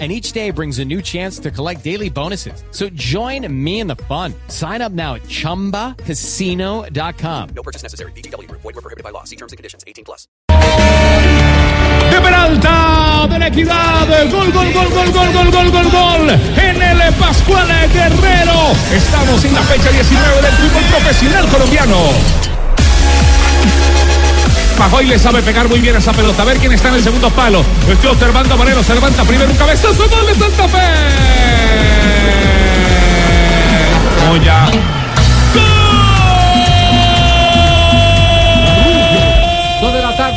and each day brings a new chance to collect daily bonuses. So join me in the fun. Sign up now at ChumbaCasino.com. No purchase necessary. BGW. Void were prohibited by law. See terms and conditions. 18 plus. De Peralta, de la equidad, gol, gol, gol, gol, gol, gol, gol, gol, gol, en el Pascual Guerrero. Estamos en la fecha 19 del fútbol profesional colombiano. Pajoy le sabe pegar muy bien esa pelota. A ver quién está en el segundo palo. Estoy observando a Moreno. Se levanta primero un cabezazo. ¡Gol de Santa Fe!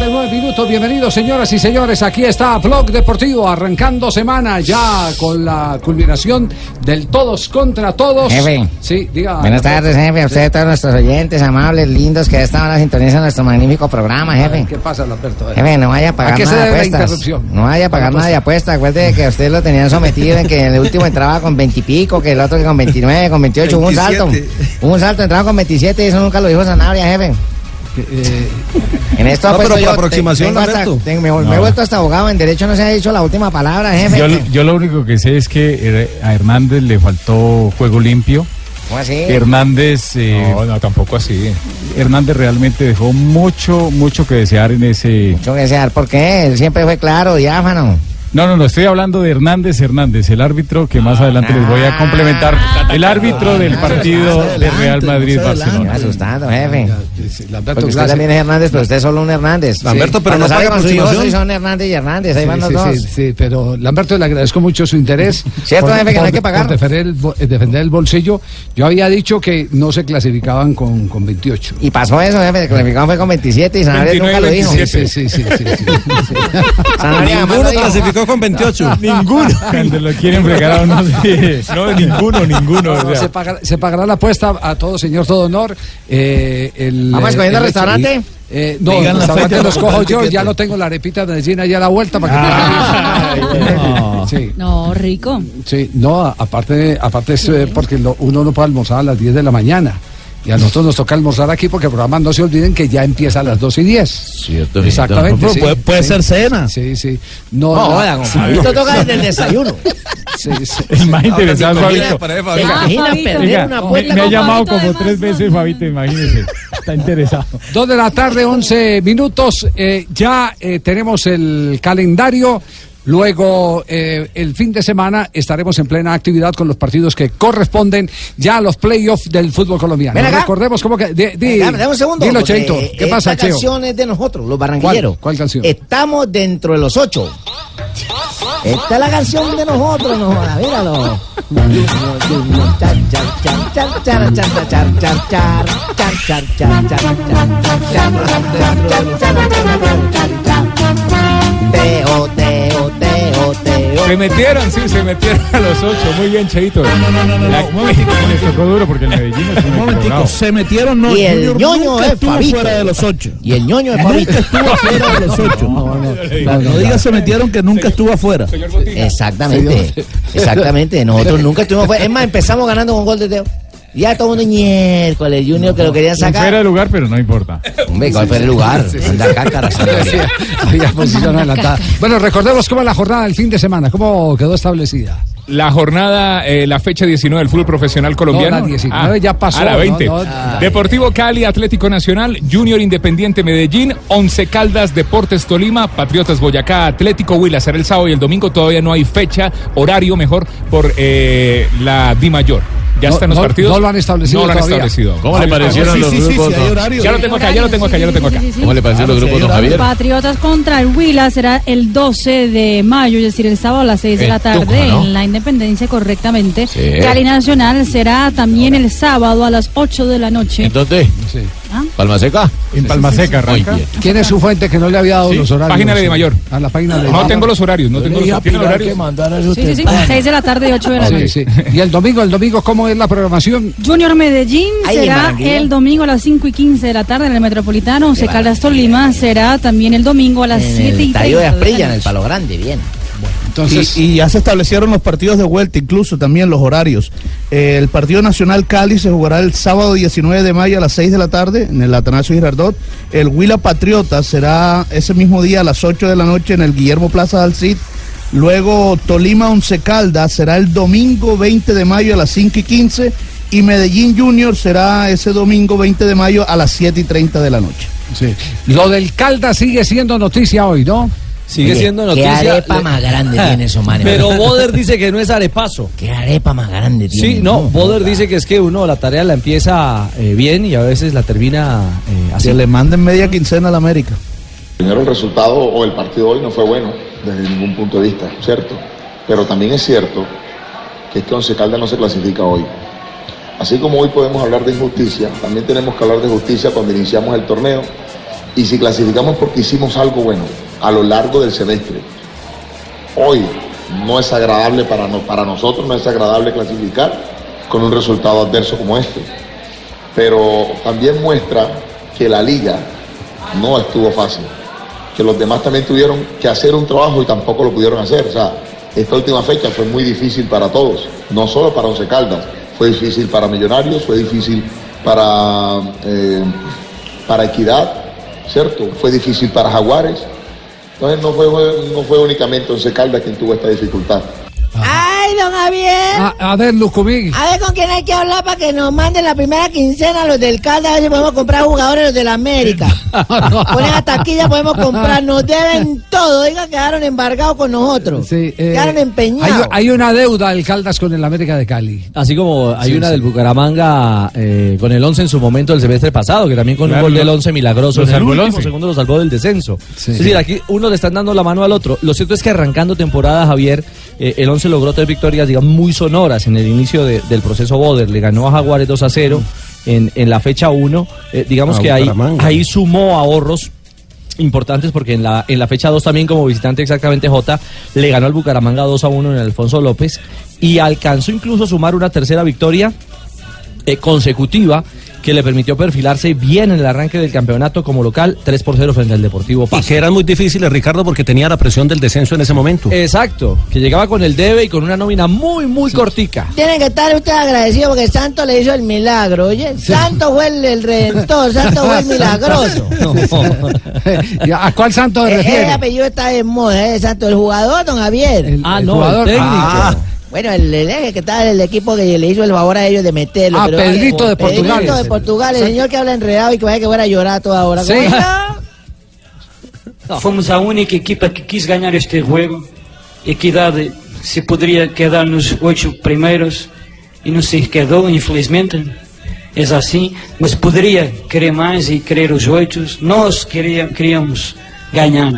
39 minutos. Bienvenidos, señoras y señores. Aquí está Blog Deportivo, arrancando semana ya con la culminación del todos contra todos. Jefe. Sí, diga. Buenas tardes, jefe. A usted, sí. todos nuestros oyentes amables, lindos, que estaban a sintonizan nuestro magnífico programa, jefe. ¿Qué pasa, Lamberto? Eh? Jefe, no vaya a pagar ¿A nada se debe apuestas. No vaya a pagar nada de apuestas. Acuérdese que a usted lo tenían sometido en que en el último entraba con 20 y pico, que el otro con 29, con 28. 27. Un salto. Hubo Un salto entraba con 27 y eso nunca lo dijo Sanabria, jefe. Eh, En esto No, pero yo, aproximación, tengo hasta- Lamberto. tengo- me, me he vuelto hasta abogado. En derecho no se ha dicho la última palabra, jefe. Yo, yo lo único que sé es que a Hernández le faltó juego limpio. ¿Cómo así? Hernández, eh, No, no, tampoco así. Hernández realmente dejó mucho, mucho que desear en ese. Mucho que desear. ¿Por qué? Él siempre fue claro, diáfano. No, no, no, estoy hablando de Hernández Hernández, el árbitro que más adelante les voy a complementar. El árbitro del partido de Real Me Madrid-Barcelona. asustando, jefe. Porque usted también es Hernández, pero usted es solo un Hernández. Lamberto, pero no salga paga con su hijo, aproximación. sí son Hernández y Hernández. Ahí van los dos. sí, sí, pero Lamberto le agradezco mucho su interés. Cierto, jefe, que no hay que pagar. por defender, el, bo- eh, defender el bolsillo. Yo había dicho que no se clasificaban con, con 28. Y pasó eso, jefe. El clasificado fue con 27 y Sanabria 29, nunca lo dijo. 27. Sí, sí, sí, sí, clasificó con 28. Ninguno. Cuando lo quieren fregar a uno, sí. No, ninguno, ninguno. o No, sea. se, pagará, se pagará la apuesta a todo señor, todo honor. Eh, el, ¿Vamos eh, escogiendo el- restaurante? Eh, no, Digan el restaurante los no, cojo el yo, ya no tengo la arepita de Medellín allá a la vuelta para que Ay, Sí, No, rico. sí, no, a- aparte, aparte es eh, porque lo- uno no puede almorzar a las 10 de la mañana. Y a nosotros nos toca almorzar aquí porque el programa no se olviden que ya empieza a las 2 y 10. Cierto, Exactamente. sí. Puede, puede Sí, ser cena. Sí, sí. No, No, no, toca desde el desayuno. sí, sí. Más Imagina, Fabito. para- ¿Te para- imaginas Fabito. perder una me, apuesta me ha llamado Fabito como tres veces, Fabito, imagínese. Está interesado. Dos de la tarde, 11 minutos. eh, ya eh, tenemos el calendario. Luego, el fin de semana estaremos en plena actividad con los partidos que corresponden ya a los playoffs del fútbol colombiano. Recordemos cómo que. Dame, un segundo. Dilo, Cheito. ¿Qué esta pasa, canción es de nosotros, los barranquilleros. ¿Cuál, canción? Estamos dentro de los ocho. Esta es la canción de nosotros, no míralo. Teo, teo. Se metieron, sí, se metieron a los ocho. Muy bien, Cheito. La- les tocó duro porque el Medellín es un Un momentico, se metieron, no. Y el Junior ñoño es estuvo Fabito. fuera de los ocho. Y el ñoño de Fabito. Nunca estuvo fuera de los ocho. No, no digas se metieron que nunca estuvo afuera. Señor. Exactamente, exactamente. Nosotros nunca estuvimos fuera. Es más, empezamos ganando con gol de Teo. Ya todo el mundo miércoles, el Junior que lo querían Fuera de sacar. lugar, pero no importa. Hombre, ¿cuál fue el lugar? Anda cácara, había posición adelantada. Bueno, recordemos cómo es la jornada del fin de semana, cómo quedó establecida. La jornada, eh, la fecha 19 del fútbol profesional colombiano. No, la 19 ya pasó, A la no, 20. no, no. Deportivo Cali, Atlético Nacional, Junior Independiente Medellín, Once Caldas, Deportes Tolima, Patriotas Boyacá, Atlético Huila será el sábado y el domingo todavía no hay fecha, horario mejor por eh, la Di Mayor. Ya No, están los no, partidos. no lo han establecido No lo han todavía. establecido. ¿Cómo le parecieron Sí, los sí, sí, grupos? sí, hay don- horario. Ya lo tengo acá, ya lo tengo acá, ya lo tengo acá. Sí, sí, sí, ¿Cómo le parecieron los Claro, grupos, sí, don Javier? Patriotas contra el Huila será el 12 de mayo, es decir, el sábado a las 6 de En la tarde en la Independencia correctamente. Sí. Cali Nacional será también el sábado a las 8 de la noche. Entonces, Palma Seca. En Palma Seca arranca. ¿Quién es su fuente que no le había dado Sí, los horarios? página de Mayor. A la página de No tengo los horarios, no tengo los ¿tiene horarios? Sí, sí, sí. 6 de la tarde y 8 de la Sí, noche. sí. Y el domingo, el domingo, ¿cómo es la programación? Junior Medellín Ahí será el domingo a las 5 y 15 de la tarde en el Metropolitano. Once Caldas Tolima será también el domingo a las En 7 el y 30 estadio de de la Asprilla, en el. Palo Grande, bien. Entonces, y, y ya se establecieron los partidos de vuelta, incluso también los horarios. Eh, el partido nacional Cali se jugará el sábado 19 de mayo a las 6 de la tarde en el Atanasio Girardot. El Huila Patriota será ese mismo día a las 8 de la noche en el Guillermo Plaza del Cid. Luego Tolima Once Caldas será el domingo 20 de mayo a las 5 y 15. Y Medellín Junior será ese domingo 20 de mayo a las 7 y 30 de la noche. sí. lo del Caldas sigue siendo noticia hoy, ¿no? Sigue Oye, siendo Qué noticia. arepa Le- más grande tiene eso, man. Pero Boder dice que no es arepazo. Qué arepa más grande tiene. Sí, no, Boder dice que es que uno la tarea la empieza eh, bien y a veces la termina eh, así. Que le manden media quincena a la América. Primero el resultado o el partido hoy no fue bueno desde ningún punto de vista, ¿cierto? Pero también es cierto que este Once Caldas no se clasifica hoy. Así como hoy podemos hablar de injusticia, también tenemos que hablar de justicia cuando iniciamos el torneo y si clasificamos porque hicimos algo bueno a lo largo del semestre. Hoy no es agradable para, no- para nosotros, no es agradable clasificar con un resultado adverso como este. Pero también muestra que la liga no estuvo fácil que los demás también tuvieron que hacer un trabajo y tampoco lo pudieron hacer. O sea, esta última fecha fue muy difícil para todos, no solo para Once Caldas, fue difícil para Millonarios, fue difícil para, eh, para Equidad, ¿cierto? Fue difícil para Jaguares. Entonces no fue, no fue únicamente Once Caldas quien tuvo esta dificultad. Ay, don Javier. A, a ver, Lucumí. A ver con quién hay que hablar para que nos manden la primera quincena los del Caldas, a ver si podemos comprar jugadores los del América. Ponen a taquilla, podemos comprar, nos deben todo. Oiga, quedaron embargados con nosotros. Sí, eh, quedaron empeñados. hay una deuda del Caldas con el América de Cali. Así como hay Sí, una sí. del Bucaramanga eh, con el 11 en su momento del semestre pasado, que también con Claro, un gol del lo- 11 milagroso lo en el salvó el último 11. segundo lo salvó del descenso. Sí. Es decir, aquí uno le están dando la mano al otro. Lo cierto es que arrancando temporada, Javier, eh, el 11 logró tres victorias, digamos, muy sonoras en el inicio de- del proceso Boder. Le ganó a Jaguares 2 a 0 en, en la fecha 1. Eh, digamos que ahí, ahí sumó ahorros importantes porque en la, en la fecha 2 también como visitante exactamente J le ganó al Bucaramanga 2 a 1 en Alfonso López y alcanzó incluso a sumar una tercera victoria eh, consecutiva que le permitió perfilarse bien en el arranque del campeonato como local 3 por 0 frente al Deportivo Y Pasto. que eran muy difíciles, Ricardo, porque tenía la presión del descenso en ese momento. Exacto, que llegaba con el debe y con una nómina muy muy cortica. Tienen que estar ustedes agradecidos porque Santo le hizo el milagro, oye. Santo fue el, el redentor, Santo fue el milagroso. ¿A cuál santo se Eh, Ese refiere? apellido está de moda, ¿eh? Santo, el jugador, don Javier. El- Ah, el no, jugador. el técnico. Ah, Bueno, el, el, el que está el equipo que le hizo el favor a ellos de meterlo. Ah, pero- Pedrito de Pedrito Portugal. de Portugal, el señor que habla enredado y que vaya que fuera a llorar a toda hora. Sí. Fomos a única equipa que quis ganhar este juego. Equidade se poderia quedar nos oito primeiros e não se quedou, infelizmente. É assim, mas poderia querer mais e querer os oito. Nós queria, queríamos ganhar.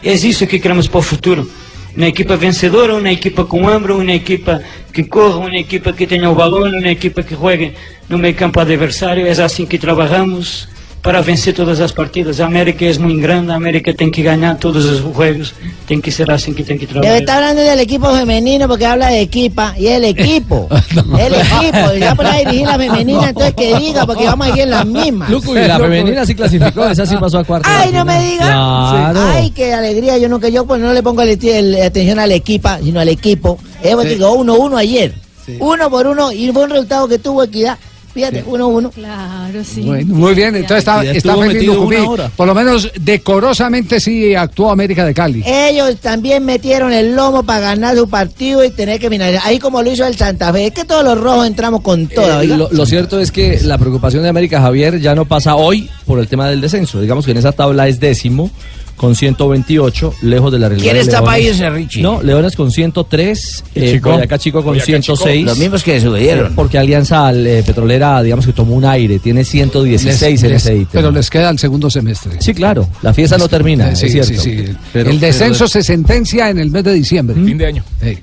É isso que queremos para o futuro. Uma equipa vencedora, uma equipa com hambre, uma equipa que corra, uma equipa que tenha o balão, uma equipa que juegue no meio campo adversário. É assim que trabalhamos para vencer todas as partidas. A América é muito grande, a América tem que ganhar todos os jogos. Tem que ser assim que tem que Debe trabalhar. estar hablando del equipo femenino porque habla de equipa y el equipo. el equipo. Ya por ahí dirigir la femenina, entonces que diga porque vamos aquí en las mismas. Lucu, y la femenina sí clasificó, esa sí pasó a cuarto. Ay, no me digas. Claro. Ay, qué alegría. Yo nunca, yo pues no le pongo el, el- atención al equipa, sino al equipo. Es porque quedó 1-1 ayer. Uno por uno y fue un resultado que tuvo equidad. Fíjate, 1-1. Claro, sí. Bueno, muy bien, entonces está, está feliz Lucumí. Por lo menos decorosamente sí actuó América de Cali. Ellos también metieron el lomo para ganar su partido y tener que finalizar. Ahí como lo hizo el Santa Fe. Es que todos los rojos entramos con todo. Eh, lo cierto es que la preocupación de América Javier ya no pasa hoy por el tema del descenso. Digamos que en esa tabla es décimo con 128, lejos de la realidad. ¿Quién está para irse, Richie? No, Leones con 103, eh, Chico? Boyacá Chico con Boyacá 106. Los mismos que eh, subieron. porque Alianza eh, Petrolera, digamos que tomó un aire, tiene 116 Les- en ese ítem. pero les queda el segundo semestre. Sí, claro, la fiesta no termina, Sí, es cierto. sí, sí. Pero- el descenso pero- se sentencia en el mes de diciembre. Fin de año. Sí.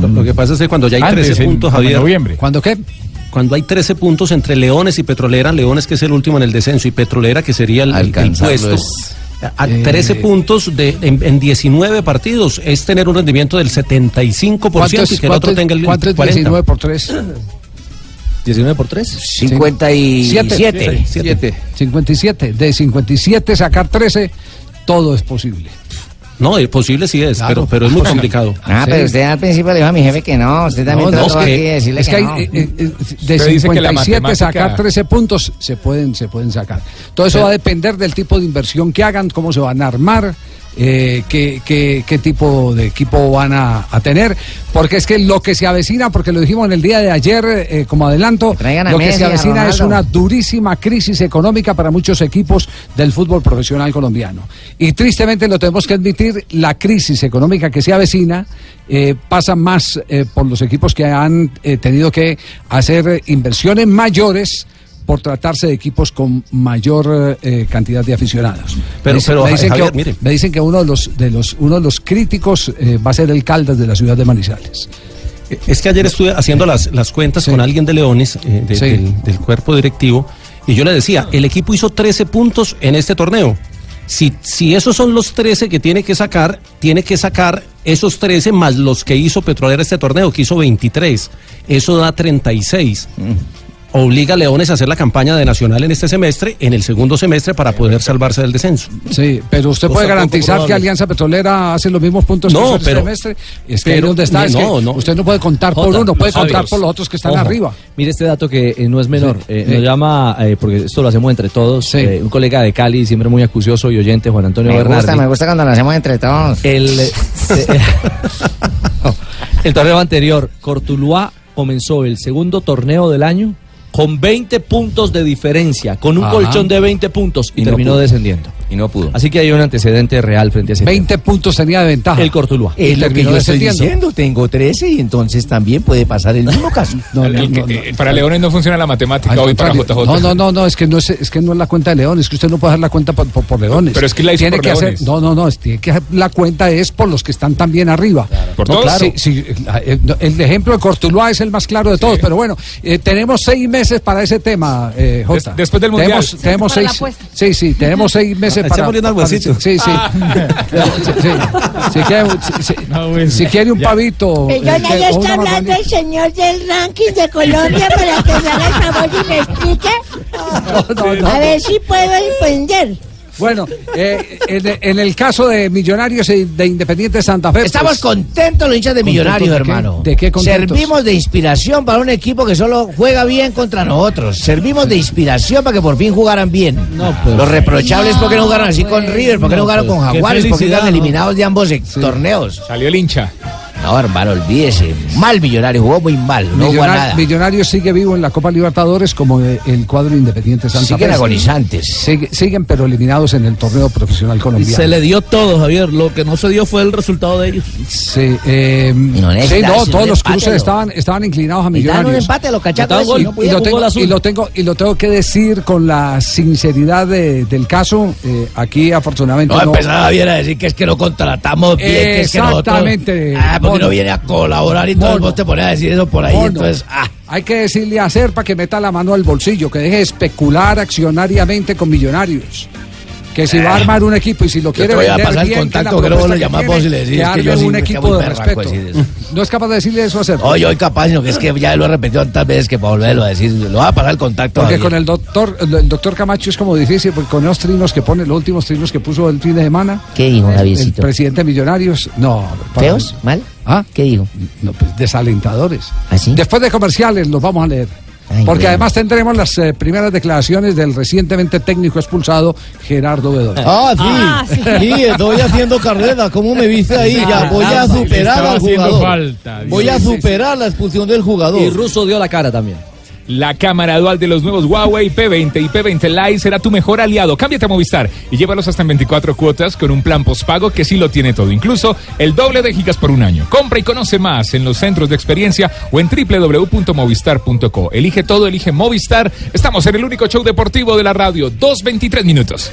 Lo, lo que pasa es que cuando ya hay Antes, 13 en- puntos, como en Javier, noviembre. ¿Cuándo qué? cuando hay 13 puntos entre Leones y Petrolera, Leones que es el último en el descenso y Petrolera que sería el, el- puesto. es- A 13 puntos de, en, en 19 partidos es tener un rendimiento del 75% ¿Cuánto es, y que el otro tenga el cuánto es 40. 19 por 3? 19 por 3. 57. 7. 57. De 57 sacar 13, todo es posible. No, es posible sí es, Claro. pero, pero es muy complicado. Ah, Sí. pero usted al principio le dijo a mi jefe que no. Usted también No, no, es que- aquí de decirle es que, que hay, no. eh, eh, de Usted dice que la 57 matemática- sacar 13 puntos se pueden, se pueden sacar. Todo eso va a depender del tipo de inversión que hagan, cómo se van a armar, eh, qué, qué- qué tipo de equipo van a, a tener. Porque es que lo que se avecina, porque lo dijimos en el día de ayer eh, como adelanto, lo que Messi, se avecina es una durísima crisis económica para muchos equipos del fútbol profesional colombiano. Y tristemente lo tenemos que admitir, la crisis económica que se avecina eh, pasa más eh, por los equipos que han tenido que hacer inversiones mayores por tratarse de equipos con mayor eh, cantidad de aficionados. Pero- me, dicen- pero, me dicen, Javier, que, mire. me dicen que uno de los, de los, uno de los críticos eh, va a ser el Caldas de la ciudad de Manizales. Es que ayer estuve haciendo las, las cuentas con alguien de Leones, eh, de- Sí. del, del cuerpo directivo, y yo le decía, el equipo hizo 13 puntos en este torneo. Si, si esos son los 13 que tiene que sacar, tiene que sacar esos 13 más los que hizo Petrolera este torneo, que hizo 23. Eso da 36. Obliga a Leones a hacer la campaña de Nacional en este semestre, en el segundo semestre, para poder salvarse del descenso. Sí, pero usted puede garantizar que Alianza Petrolera hace los mismos puntos No, que este pero- semestre. Es que pero- donde está, es no, que no. usted no puede contar por uno, puede los contar otros. por los otros que están Ojo, arriba. Mire este dato que eh, no es menor. Sí, eh, sí. Nos llama, eh, porque esto lo hacemos entre todos, eh, un colega de Cali, siempre muy acucioso y oyente, Juan Antonio Me Bernardi. gusta, me gusta cuando lo hacemos entre todos. El, eh, el torneo anterior, Cortuluá comenzó el segundo torneo del año con 20 puntos de diferencia, con un Ajá. colchón de 20 puntos y, terminó descendiendo. Y no pudo. Así que hay un antecedente real frente a ese 20 puntos tenía de ventaja. El Cortuluá. Es lo que yo estoy diciendo, tengo 13 y entonces también puede pasar el mismo caso. No, no, El que- no, no. eh, para Leones no funciona la matemática hoy para. JJ. No, no, no, no, es que no es, es que no es la cuenta de Leones, es que usted no puede hacer la cuenta por, por- por Leones. Pero es que la hizo tiene por que hacer, no, no, no, es- tiene que hacer la cuenta es por los que están también arriba. ¿Por No, todos? claro. Sí, sí, la- eh, el ejemplo de Cortuluá es el más claro de todos, pero bueno, eh, tenemos seis meses para ese tema, eh, Jota. Des- después del Mundial. Tenemos, tenemos seis, sí, sí, tenemos seis meses Ah, para. echémosle un almuercito. Sí, sí. Sí, sí. Si quiere, si- si- si quiere un pavito. eh, Perdona, que- ya o una está hablando el señor del ranking de Colombia para que me haga el favor y me explique. No, no, A ver si puedo entender. Bueno, eh, en, en el caso de Millonarios y de Independiente Santa Fe. Estamos pues, contentos los hinchas de ¿Contentos Millonarios, de qué? hermano. ¿De qué contentos? Servimos de inspiración para un equipo que solo juega bien contra nosotros. Servimos de inspiración para que por fin jugaran bien. pues. Los reprochables No, porque no jugaron así con pues. River, porque no, jugaron con Qué Jaguares, quedan ¿no? eliminados de ambos torneos. Salió el hincha. No, hermano, olvídese. Mal Millonario, jugó muy mal, no jugó Millonar- nada. Millonarios sigue vivo en la Copa Libertadores como eh, el cuadro Independiente Santa Siguen agonizantes. Sigue- siguen pero eliminados en el torneo profesional colombiano. se le dio todo, Javier. Lo que no se dio fue el resultado de ellos. Sí, eh, no sí, no, todos los cruces estaban, estaban inclinados a Y dan un Millonarios. empate, los cachacos. Y, lo jugó tengo, y lo tengo y lo tengo que decir con la sinceridad de- del caso eh, aquí afortunadamente No, no, empezar Javier a decir que es que no contratamos bien, que es que nosotros... Exactamente. Ah, porque no viene a colaborar y todo, Mono. vos te pones a decir eso por ahí, entonces... Ah, Hay que decirle a Serpa que meta la mano al bolsillo, que deje de especular accionariamente con millonarios. Que si va a armar un equipo y si lo quiere voy a vender pasar el bien, contacto, que, que lo vos y le decís que que yo arme sí un equipo de respeto. No es capaz de decirle eso a Serpa. Oye, hoy capaz, sino que es que ya lo he repetido tantas veces que para volverlo a decir, lo va a pasar el contacto. Porque con el doctor, el, el doctor Camacho es como difícil, porque con los trinos que pone, los últimos trinos que puso el fin de semana. ¿Qué dijo, el, el presidente de Millonarios, no. para- ¿Feos? ¿Mal? ¿Ah? ¿Qué dijo? No, pues desalentadores. ¿Ah, sí? Después de comerciales los vamos a leer. Ay, porque bueno. además tendremos las eh, primeras declaraciones del recientemente técnico expulsado Gerardo Bedoya. Ah, sí. Ah, sí. Sí, estoy haciendo carrera. ¿Cómo me viste ahí? Ya voy a superar al jugador. falta, Voy a superar la expulsión del Y jugador. Russo dio la cara también. La cámara dual de los nuevos Huawei P20 y P20 Lite será tu mejor aliado. Cámbiate a Movistar y llévalos hasta en 24 cuotas con un plan postpago que sí lo tiene todo, incluso el doble de gigas por un año. Compra y conoce más en los centros de experiencia o en www.movistar.co. Elige todo, elige Movistar. Estamos en el único show deportivo de la radio. 2.23 minutos.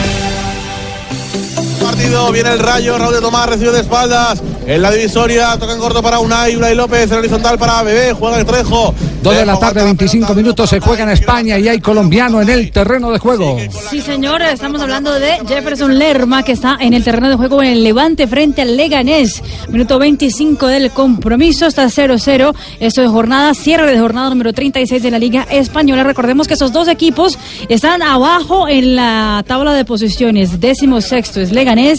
Partido, viene el rayo, Raúl de Tomás recibe de espaldas. En la divisoria, toca en corto para Unai, Unai López, en horizontal para Bebé, juega el Trejo. Dos de la tarde, 25 minutos, se juega en España y hay colombiano en el terreno de juego. Sí, señor, estamos hablando de Jefferson Lerma, que está en el terreno de juego en el Levante frente al Leganés. Minuto 25 del compromiso, está 0-0. Esto de jornada, cierre de jornada número 36 de la Liga Española. Recordemos que esos dos equipos están abajo en la tabla de posiciones. Décimo sexto es Leganés,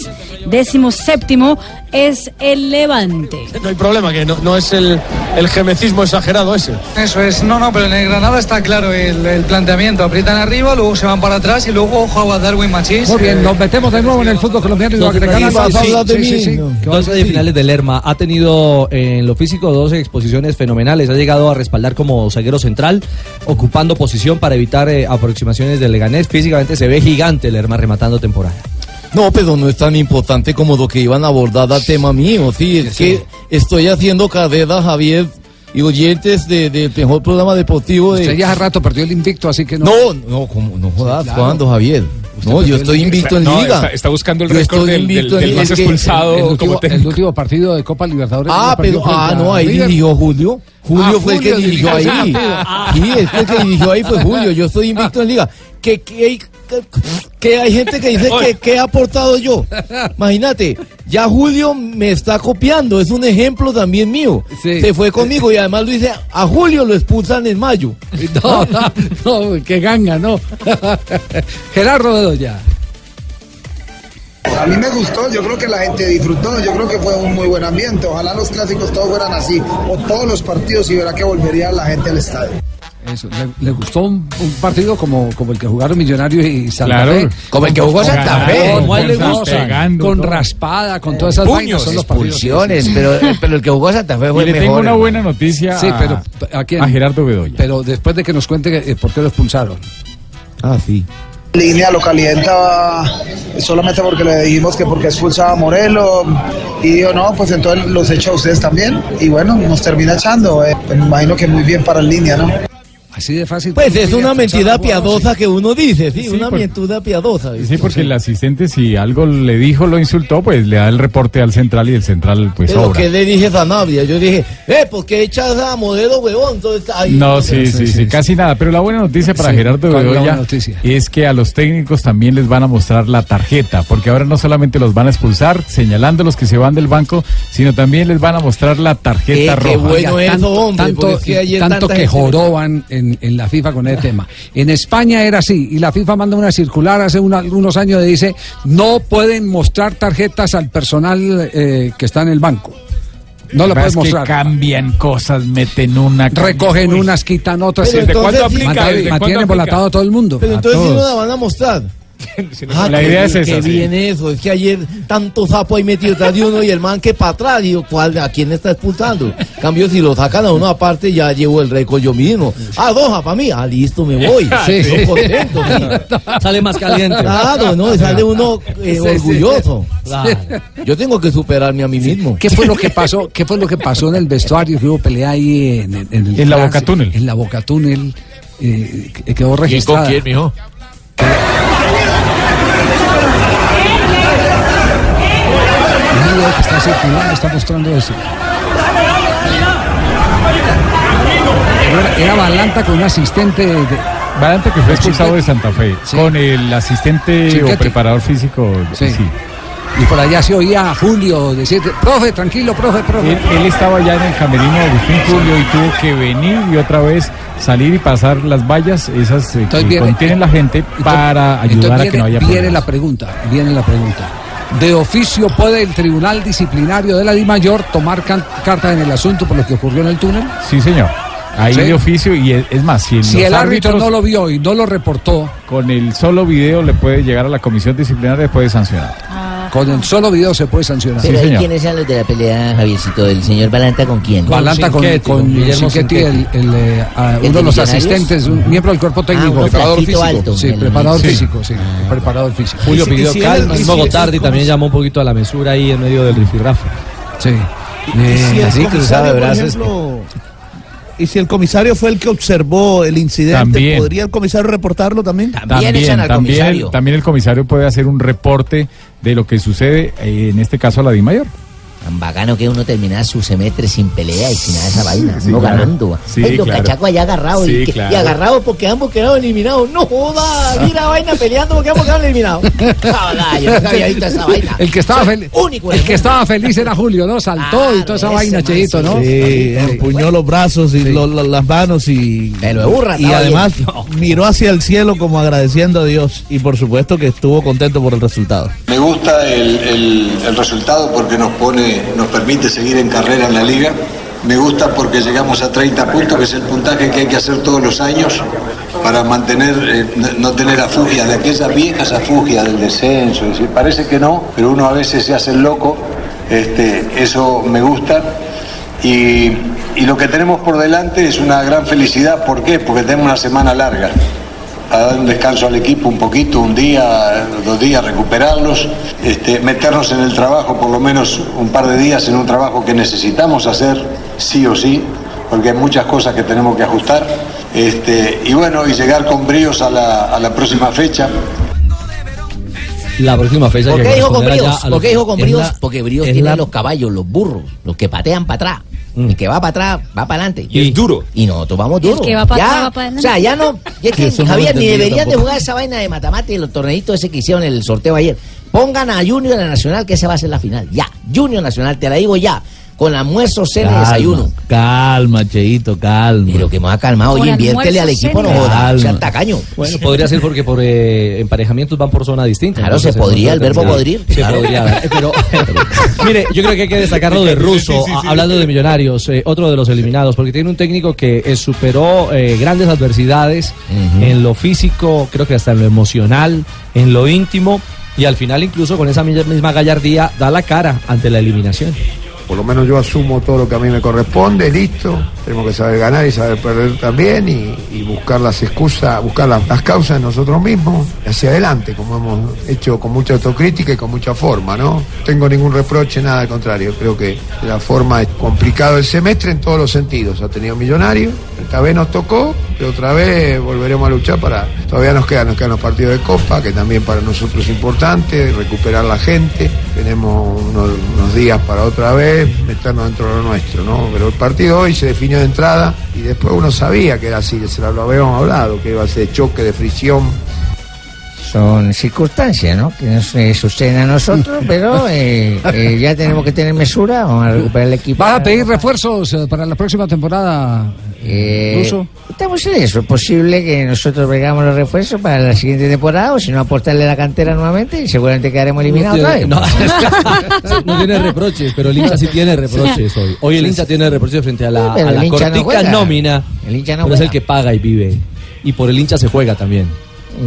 décimo séptimo es el Levante. No hay problema, que no, no es el, el gemecismo exagerado ese. Eso es, no, no, pero en el Granada está claro el, el planteamiento. Aprietan arriba, luego se van para atrás y luego ojo a Darwin Machís. Muy bien, nos metemos de nuevo en el fútbol colombiano y lo agregamos. Dos semifinales de Lerma. Ha tenido eh, en lo físico dos exposiciones fenomenales. Ha llegado a respaldar como zaguero central, ocupando posición para evitar eh, aproximaciones del Leganés. Físicamente se ve gigante Lerma rematando temporada. No, pero no es tan importante como lo que iban a abordar al tema mío. Sí, es que estoy haciendo carrera, Javier, y oyentes de- del mejor programa deportivo de. Usted ya hace rato perdió el invicto, así que no. No, no, como, no jodas, claro. ¿cuándo, Javier? No, yo el estoy invicto. en No, liga. está- está buscando el Yo récord del- del- invicto en del liga. más expulsado el, último, como técnico. el último partido de Copa Libertadores. Ah, pero, ah, no, ahí River. dirigió Julio. Julio Ah, fue el que dirigió ahí. partido. Sí, es que el que dirigió ahí fue Julio. Yo estoy invicto en liga. Que, que, hay- que- que hay gente que dice que, que he aportado yo. Imagínate, ya Julio me está copiando. Es un ejemplo también mío. Se fue conmigo y además lo dice, a Julio lo expulsan en mayo. No, no, no, que ganga, no. Gerardo Bedoya. A mí me gustó, yo creo que la gente disfrutó, yo creo que fue un muy buen ambiente. Ojalá los clásicos todos fueran así, o todos los partidos y verá que volvería la gente al estadio. Eso, le, le gustó un, un partido como, como el que jugaron Millonarios y Santa Claro, Fe. como el que jugó Santa Fe. Con, Como a él le con- gusta. pegando, con raspada, con todas esas vainas. Puños, Son los expulsiones, pero, pero el que jugó Santa Fe fue Y le mejor. tengo una buena noticia Sí, a, pero ¿a quién? a Gerardo Bedoya. Pero después de que nos cuente eh, por qué lo expulsaron. Ah, sí. Línea lo calienta solamente porque le dijimos que porque expulsaba a Morelo y dijo no, pues entonces los echo a ustedes también y bueno, nos termina echando. eh. Me imagino que muy bien para el línea, ¿no? Así de fácil. Pues es una mentira piadosa que uno dice, sí, Sí, una por- mentira piadosa. Sí, porque el asistente si algo le dijo, lo insultó, pues le da el reporte al central y el central pues Pero obra. que le dije a Sanabria, yo dije, eh, ¿por qué echas a modelo huevón? Entonces, ahí- No, sí, sí, sí, casi nada. Pero la buena noticia para Sí, Gerardo ¿cuál es la Bedoya es que a los técnicos también les van a mostrar la tarjeta, porque ahora no solamente los van a expulsar señalando los que se van del banco, sino también les van a mostrar la tarjeta Eh, qué roja. bueno Oiga, eso, tanto, hombre, tanto, porque es que ayer tanto que joroban en, en la FIFA con ese tema. En España era así, y la FIFA manda una circular hace una- unos años que dice, no pueden mostrar tarjetas al personal eh, que está en el banco. No lo Verdad pueden es que mostrar. cambian cosas, meten una... Recogen unas, quitan otras. Pero ¿Desde cuándo aplica? Mantienen embolatado a todo el mundo. Pero entonces todos. no la van a mostrar. Ah, La idea es esa, Qué sí. bien eso, es que ayer tanto sapo ahí metido detrás de uno y el man que para atrás, digo, ¿cuál, ¿a quién está expulsando? Cambio, si lo sacan a uno aparte, ya llevo el récord yo mismo. Ah, doja para mí, ah, listo, me voy. Sí. Estoy contento, sí. Sale más caliente. Claro, no, sale uno eh, Sí, sí. orgulloso. Claro. Yo tengo que superarme a mí mismo. ¿Qué fue lo que pasó? ¿Qué fue lo que pasó en el vestuario? Que hubo pelea ahí en, en, el En la Boca Túnel. En la Boca Túnel. eh, que- quedó registrada. mijo? Video que está circulando está mostrando eso. Era, era Balanta con un asistente de, Valante que fue expulsado de. Santa Fe, Sí. con el asistente Chiquete. o preparador físico. Sí. sí. Y por allá se oía a Julio decir, profe, tranquilo, profe, profe. Él, él estaba ya en el camerino de Agustín Julio y tuvo que venir y otra vez salir y pasar las vallas, esas eh, que viene- contienen la gente, para ayudar a viene, que no haya viene problemas. la pregunta, viene la pregunta. De oficio puede el Tribunal Disciplinario de la DIMAYOR tomar carta en el asunto por lo que ocurrió en el túnel. Sí, señor. Ahí Sí. de oficio y es, es más, si, Si los el árbitro no lo vio y no lo reportó, con el solo video le puede llegar a la comisión disciplinaria y puede sancionar. Con el solo video se puede sancionar. Sí, Pero ahí señor. quiénes son los de la pelea, Javiercito, el señor Balanta con quién? Balanta con, con con Guillermo el, el, eh, ah, ¿El uno de los asistentes, un miembro del cuerpo técnico, uno preparador físico. alto, sí, preparador sí. físico, sí, preparador físico. Julio pidió calma, mismo ¿cómo también llamó un poquito a la mesura ahí en medio del rifirrafe. Sí. Así, cruzado de brazos. ejemplo, Y si el comisario fue el que observó el incidente, También. ¿podría el comisario reportarlo también? También, también, también el comisario puede hacer un reporte de lo que sucede, eh, en este caso a la DIMAYOR. Tan bacano que uno terminaba su semestre sin pelea y sin nada de esa vaina. sí, no claro. ganando. Sí, Ay, los claro. cachacos allá agarrados. Sí, y, que- claro. y agarrados porque ambos quedaron eliminados. No joda, mira vaina peleando porque ambos quedaron eliminados. Joda, yo nunca había visto esa vaina. El que estaba feliz. Único en El el que mundo. estaba feliz era Julio, ¿no? Saltó y toda esa vaina, Cheito, ¿no? Sí, empuñó los brazos y lo- lo- las manos y, Pelo de burra, y además miró hacia el cielo como agradeciendo a Dios y por supuesto que estuvo contento por el resultado. Me gusta el, el- el resultado porque nos pone, nos permite seguir en carrera en la liga. Me gusta porque llegamos a 30 puntos, que es el puntaje que hay que hacer todos los años para mantener, eh, no- tener afugia, de aquellas viejas afugias del descenso. Parece que no, pero uno a veces se hace loco. Este, eso me gusta. Y, y lo que tenemos por delante es una gran felicidad. ¿Por qué? Porque tenemos una semana larga para dar un descanso al equipo un poquito, un día, dos días, recuperarlos, este, meternos en el trabajo por lo menos un par de días en un trabajo que necesitamos hacer sí o sí, porque hay muchas cosas que tenemos que ajustar. Este, y bueno, y llegar con bríos a la, a la próxima fecha. La próxima fecha ¿Por que qué dijo con bríos? ya a ¿Por qué los- dijo con es bríos? la- Porque bríos es tienen la- los caballos, los burros, los que patean para atrás. Mm. El que va para atrás, va para adelante. Y es duro. Y nosotros vamos El duros. que va para Ya, atrás, va para O sea, ya no. y es que, Eso no lo Javier, ni deberían de jugar esa vaina de matemáticas y los torneitos ese que hicieron en el sorteo ayer. Pongan a Junior a Nacional, que esa va a ser la final. Ya. Junior Nacional, te la digo ya. Con almuerzo, cena y desayuno. Calma, Cheito, calma. Pero que me ha calmado. Oye, inviértele al equipo, no joda. O sea, Calma. tacaño. Bueno, podría ser porque por eh, emparejamientos van por zona distinta. Claro, se podría, el verbo podrir, Se claro. podría, pero, mire, yo creo que hay que destacar lo de Russo, a- hablando de Millonarios, eh, otro de los eliminados, porque tiene un técnico que eh, superó eh, grandes adversidades en lo físico, creo que hasta en lo emocional, en lo íntimo, y al final incluso con esa mi- misma gallardía da la cara ante la eliminación. Por lo menos yo asumo todo lo que a mí me corresponde, listo. Tenemos que saber ganar y saber perder también y, buscar las excusas, buscar las, causas en nosotros mismos hacia adelante, como hemos hecho con mucha autocrítica y con mucha forma, ¿no? Tengo ningún reproche, nada al contrario. Creo que la forma es complicado el semestre en todos los sentidos. Ha tenido millonario, esta vez nos tocó, pero otra vez volveremos a luchar para. Todavía nos quedan, nos quedan los partidos de Copa, que también para nosotros es importante, recuperar la gente. Tenemos unos días para otra vez meternos dentro de lo nuestro, ¿no? Pero el partido hoy se definió de entrada y después uno sabía que era así, se lo habíamos hablado, que iba a ser choque de fricción. Son circunstancias, ¿no? Que nos eh, suceden a nosotros, pero eh, eh, ya tenemos que tener mesura. Vamos a recuperar el equipo. ¿Vas a pedir refuerzos eh, para la próxima temporada? Eh? Estamos en eso. Es posible que nosotros pegamos los refuerzos para la siguiente temporada o si no aportarle la cantera nuevamente y seguramente quedaremos eliminados otra vez. No, no tiene reproches, pero el hincha sí tiene reproches hoy. Hoy el hincha tiene reproches frente a la, a no juega. nómina. El hincha no pero es el que paga y vive. Y por el hincha se juega también.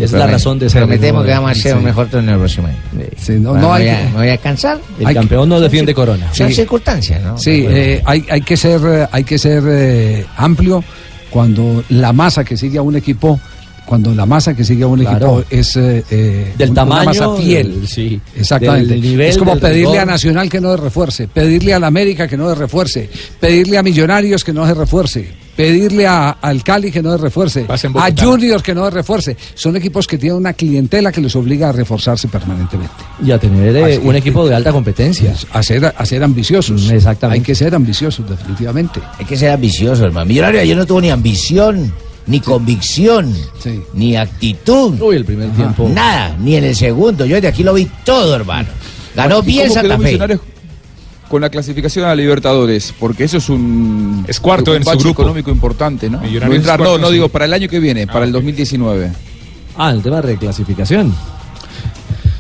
Es la razón de ser. Prometemos que vamos a hacer Sí. un mejor torneo el próximo año. Sí, no, Bueno, no hay me, voy a, que- me voy a cansar. El Hay- campeón no defiende corona. Son Sí. circunstancias, ¿no? Sí, eh, hay, hay que ser, eh, hay que ser eh, amplio cuando la masa que sigue a un equipo, cuando la masa que sigue a un Claro. equipo es eh, Del un- tamaño, una masa fiel. del- sí, Exactamente. del nivel, es como del pedirle rigor. a Nacional que no se refuerce, pedirle a la América que no se refuerce, pedirle a Millonarios que no se refuerce, pedirle a, al Cali que no se refuerce, a. Juniors que no se refuerce. Son equipos que tienen una clientela que les obliga a reforzarse permanentemente. Y a tener eh, un equipo de alta competencia. A ser, a ser ambiciosos. Exactamente. Hay que ser ambiciosos, definitivamente. Hay que ser ambicioso, hermano. Millonario ayer no tuvo ni ambición, ni convicción, Sí. ni actitud. Uy, el primer tiempo. Nada, ni en el segundo. Yo de aquí lo vi todo, hermano. Ganó ¿Y bien Santa Fe. Con la clasificación a la Libertadores? Porque eso es un Es cuarto un en su grupo. económico importante, ¿no? No, entrar, no, digo para el año que viene, para el ok. 2019. Ah, el tema de reclasificación.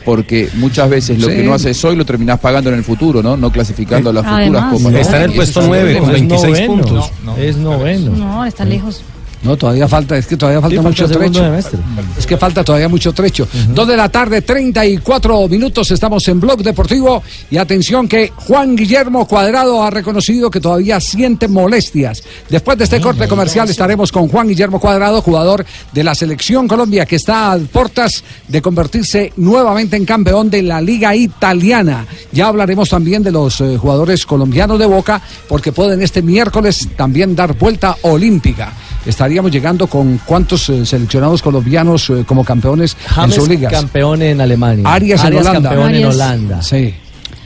Porque muchas veces lo Sí. que no haces hoy lo terminás pagando en el futuro, ¿no? No clasificando a las futuras Además. copas. Está en el puesto es algo 9 que- con Es 26 noveno. puntos. Es noveno. No, está lejos. No, todavía falta, es que todavía falta Sí, mucho trecho. semestre. Es que falta todavía mucho trecho. Dos de la tarde, 34 minutos, estamos en Blog Deportivo. Y atención que Juan Guillermo Cuadrado ha reconocido que todavía siente molestias. Después de este corte comercial estaremos con Juan Guillermo Cuadrado, jugador de la Selección Colombia, que está a portas de convertirse nuevamente en campeón de la Liga Italiana. Ya hablaremos también de los eh, jugadores colombianos de Boca, porque pueden este miércoles también dar vuelta olímpica. Estaríamos llegando con cuántos eh, seleccionados colombianos eh, como campeones James en sus ligas. campeón en Alemania. Arias en Holanda. campeón en. Holanda. Sí.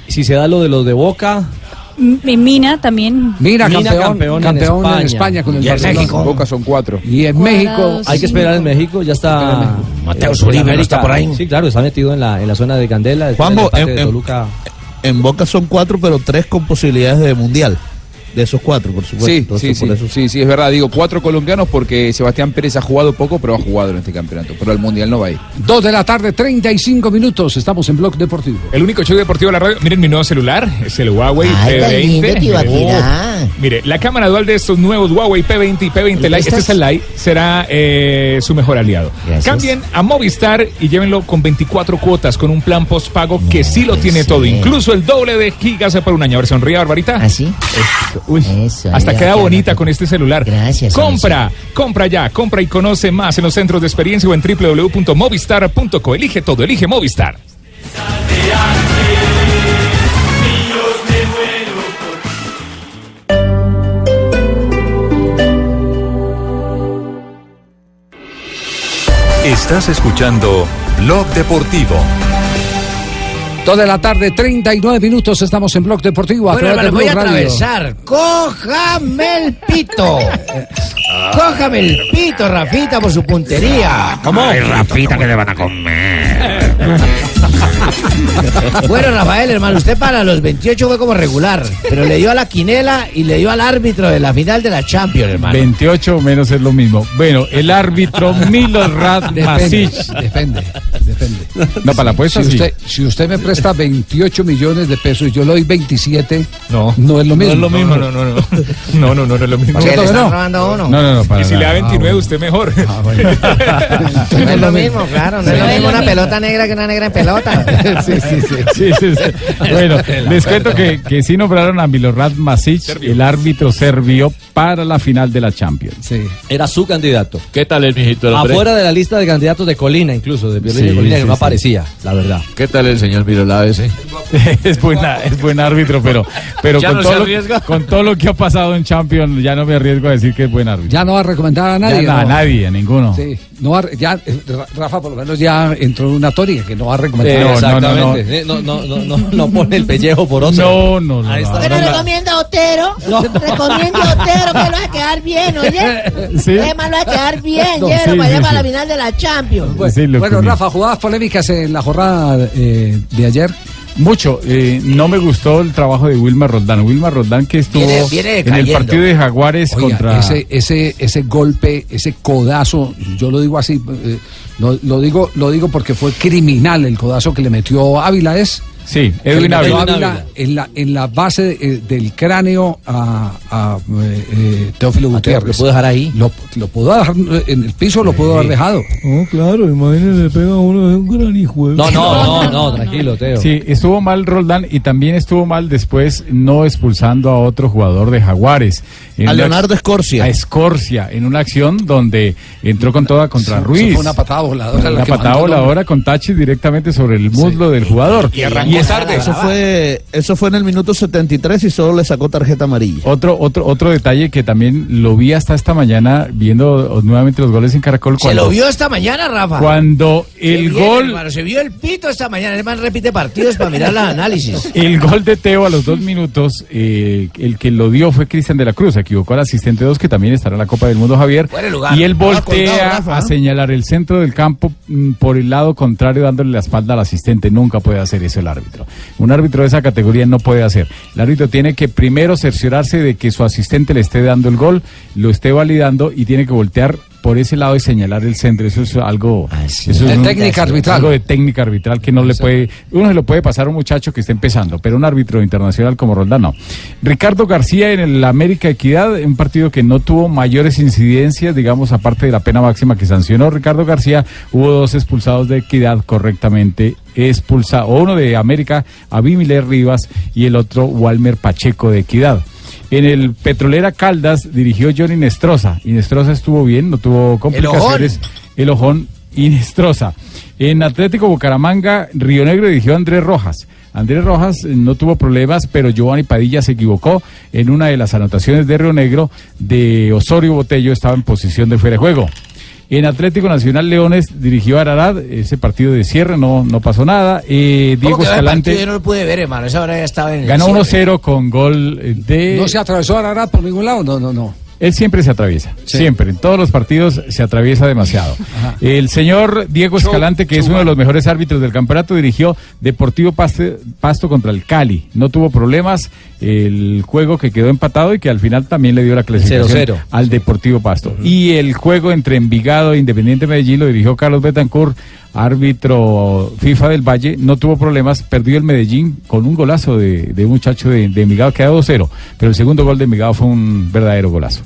Si se da lo de los de Boca, Mina también. Mira, Mina campeón, campeón campeón, en en, España. Con el Y en Barcelona. México. Boca son cuatro. Y en México. hay que esperar en México, ya está. Mateo en Zuribe, ¿no está por ahí? Sí, claro, está metido en la, en la zona de Candela. Juanjo, en- de en- Toluca. En Boca son cuatro, pero tres con posibilidades de mundial. De esos cuatro, por supuesto. Sí, Entonces, sí, por sí, sí, sí, es verdad. Digo, cuatro colombianos porque Sebastián Pérez ha jugado poco, pero ha jugado en este campeonato. Pero al Mundial no va a ir. Dos de la tarde, 35 minutos. Estamos en Blog Deportivo. El único show deportivo de la radio. Miren mi nuevo celular, es el Huawei Ay, tan lindo, P20. Tibaquirá. Oh, mire, la cámara dual de estos nuevos Huawei P20 y P20 Lite, este es el Lite, será eh, su mejor aliado. Gracias. Cambien a Movistar y llévenlo con 24 cuotas, con un plan postpago que sí lo tiene todo, incluso el doble de gigas por un año. A ver, sonríe, Barbarita. ¿Ah, sí? Eso, uy, Eso, hasta queda bonita con este celular. Gracias, Compra, compra ya, compra y conoce más en los centros de experiencia o en www.movistar.co. Elige todo, elige Movistar. Estás escuchando Blog Deportivo. Dos de la tarde, 39 minutos. Estamos en Blog Deportivo. a Bueno, de voy a Radio. atravesar. ¡Cójame el pito! ¡Cójame el pito, Rafita, por su puntería! ¿Cómo? Ay, Rafita, que le van a comer? Bueno, Rafael, hermano, usted para los 28 fue como regular, pero le dio a la quinela y le dio al árbitro de la final de la Champions, hermano. 28 menos es lo mismo. Bueno, el árbitro Milorad Masic. depende, depende. No, para la apuesta si sí. usted, si usted me presta 28 millones de pesos y yo le doy 27, No, no es lo mismo. No es lo mismo, no, no, no. No, no, no, no es lo mismo. ¿Cierto le están no? robando uno. No, no, no, para Y si le da nada. 29, usted mejor. No es lo mismo, claro, no es lo mismo una pelota negra que una negra en pelota. sí, sí, sí. Sí, sí, sí. Bueno, les cuento que, que sí nombraron a Milorad Masic, el árbitro serbio, para la final de la Champions. Sí. Era su candidato. ¿Qué tal el mijito? Afuera de la lista de candidatos de Colina, incluso, de Violín Sí, de Colina, que no sí. aparecía, la verdad. ¿Qué tal el señor Mirolá ese? es, buena, es buen árbitro, pero, pero ¿Ya con, no todo lo, con todo lo que ha pasado en Champions, ya no me arriesgo a decir que es buen árbitro. Ya no va a recomendar a Ya nadie. no, a nadie, a ninguno. Sí, no va a- ya, eh, Ra- Rafa por lo menos ya entró en una tórica que no va a recomendar. Eh, no, Exactamente. Eh, No, no, no, no, no pone el pellejo por otro. No, no, no. Pero recomienda a Otero. Recomienda a Otero que lo va a quedar bien, oye. Sí. Además lo va a quedar bien, No, lleno, sí, para allá sí, para la final de la Champions. Bueno. Rafa, jugadas polémicas en la jornada eh, de ayer. Mucho. eh, no me gustó el trabajo de Wilmar Roldán. Wilmar Roldán que estuvo Viene- viene en el partido de Jaguares Oiga, contra... ese, ese, ese golpe, ese codazo, yo lo digo así, eh, lo, lo digo, lo digo porque fue criminal el codazo que le metió Ávila, ¿es? Sí, Edwin Ávila. En la, en la base eh, del cráneo a, a, eh, eh, Teófilo Gutiérrez. ¿Lo puedo dejar ahí? Lo, lo pudo dejar en el piso, lo pudo haber dejado. Oh, claro, imagínese, le pega uno de un gran hijo. No, no, no, no, tranquilo, Teo. Sí, estuvo mal Roldán y también estuvo mal después no expulsando a otro jugador de Jaguares. A Leonardo Escorcia. A Escorcia, en una acción donde entró con toda contra Ruiz. fue una patada voladora. la Una patada voladora con Tachis directamente sobre el muslo del jugador. Y arrancó es- tarde. Eso fue, eso fue en el minuto 73 y solo le sacó tarjeta amarilla. Otro, otro, otro detalle que también lo vi hasta esta mañana viendo nuevamente los goles en Caracol. Se lo vio esta mañana, Rafa. cuando el bien, gol, hermano, se vio el pito esta mañana. El man repite partidos para mirar los análisis. el gol de Teo a los dos minutos, eh, el que lo dio fue Cristian de la Cruz. Se equivocó al asistente 2, que también estará en la Copa del Mundo, Javier. Lugar. Y él voltea Rafa, a ¿no? señalar el centro del campo mm, por el lado contrario, dándole la espalda al asistente. Nunca puede hacer eso el árbitro. Un árbitro de esa categoría no puede hacer. El árbitro tiene que primero cerciorarse de que su asistente le esté dando el gol, lo esté validando y tiene que voltear por ese lado de señalar el centro. Eso es algo. eso es De un- técnica arbitral. Algo de técnica arbitral que no le puede. Uno se lo puede pasar a un muchacho que está empezando, pero un árbitro internacional como Roldán no. Ricardo García en el América Equidad, un partido que no tuvo mayores incidencias, digamos, aparte de la pena máxima que sancionó Ricardo García, hubo dos expulsados de Equidad correctamente expulsados. Uno de América, Abimiler Rivas, y el otro, Walmer Pacheco de Equidad. En el Petrolera Caldas dirigió Johnny Nestroza. Y Nestroza estuvo bien, no tuvo complicaciones. El ojón y Nestroza. En Atlético Bucaramanga, Río Negro dirigió a Andrés Rojas. Andrés Rojas eh, no tuvo problemas, pero Giovanni Padilla se equivocó en una de las anotaciones de Río Negro de Osorio Botello, estaba en posición de fuera de juego. En Atlético Nacional Leones dirigió a Ararad, ese partido de cierre no, no pasó nada. Eh, Diego ¿Cómo quedó el Escalante? Yo no lo pude ver, hermano. Esa hora ya estaba en el ganó cierre. 1-0 con gol eh, de... ¿No se atravesó Ararat por ningún lado? No, no, no. Él siempre se atraviesa, siempre, en todos los partidos se atraviesa demasiado. El señor Diego Escalante, que es uno de los mejores árbitros del campeonato, dirigió Deportivo Paste- Pasto contra el Cali. No tuvo problemas, el juego que quedó empatado y que al final también le dio la clasificación 0-0. al Deportivo Pasto. Y el juego entre Envigado e Independiente Medellín lo dirigió Carlos Betancourt, árbitro FIFA del Valle, no tuvo problemas, perdió el Medellín con un golazo de, de un muchacho de, de Envigado, quedó 2-0, pero el segundo gol de Envigado fue un verdadero golazo.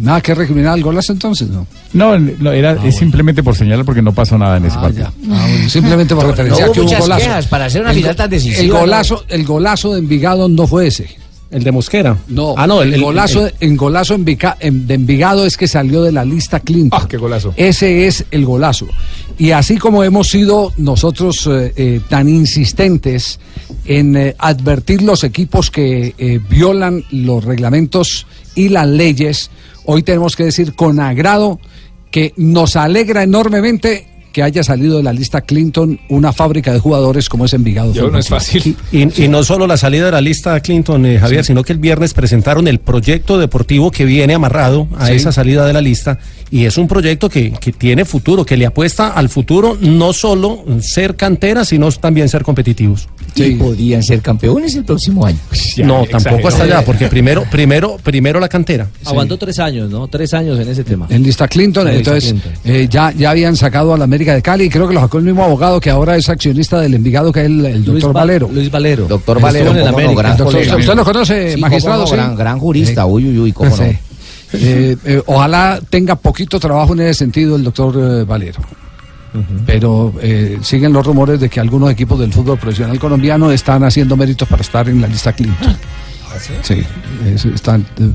Nada que recriminar al golazo entonces, ¿no? No, no, era es simplemente por señalar porque no pasó nada en ese partido. Ah, bueno, simplemente por No, referencia no hubo que hubo muchas golazo. quejas para hacer una El final tan decisiva, El ¿no? golazo, el golazo de Envigado no fue ese. El de Mosquera. No, Ah, no, el, golazo, el- en golazo Envica- en- de Envigado es que salió de la lista Clinton. Ah, qué golazo. Ese es el golazo. Y así como hemos sido nosotros eh, eh, tan insistentes en eh, advertir los equipos que eh, violan los reglamentos y las leyes, hoy tenemos que decir con agrado que nos alegra enormemente que haya salido de la lista Clinton una fábrica de jugadores como es Envigado. Fútbol Club. Y, y no solo la salida de la lista Clinton, eh, Javier, sino que el viernes presentaron el proyecto deportivo que viene amarrado a Sí. esa salida de la lista. Y es un proyecto que, que tiene futuro, que le apuesta al futuro no solo ser cantera, sino también ser competitivos. Y podrían ser campeones el próximo año. no, tampoco hasta allá, porque primero, primero, primero la cantera. Aguantó tres años, ¿no? Tres años en ese tema. En lista Clinton, En lista entonces Clinton. eh, ya, ya habían sacado a la América de Cali y creo que lo sacó el mismo abogado que ahora es accionista del Envigado, que es el, el doctor Va- Valero. Luis Valero. Doctor Valero, en cómo no, América. gran Doctor, colega. ¿Usted lo conoce, Sí, magistrado? no, sí? gran- gran jurista, uy, uy, uy, cómo no. Sí. Eh, eh, ojalá tenga poquito trabajo en ese sentido el doctor eh, Valero. Pero eh, siguen los rumores de que algunos equipos del fútbol profesional colombiano están haciendo méritos para estar en la lista Clinton. Sí, es- están, eh,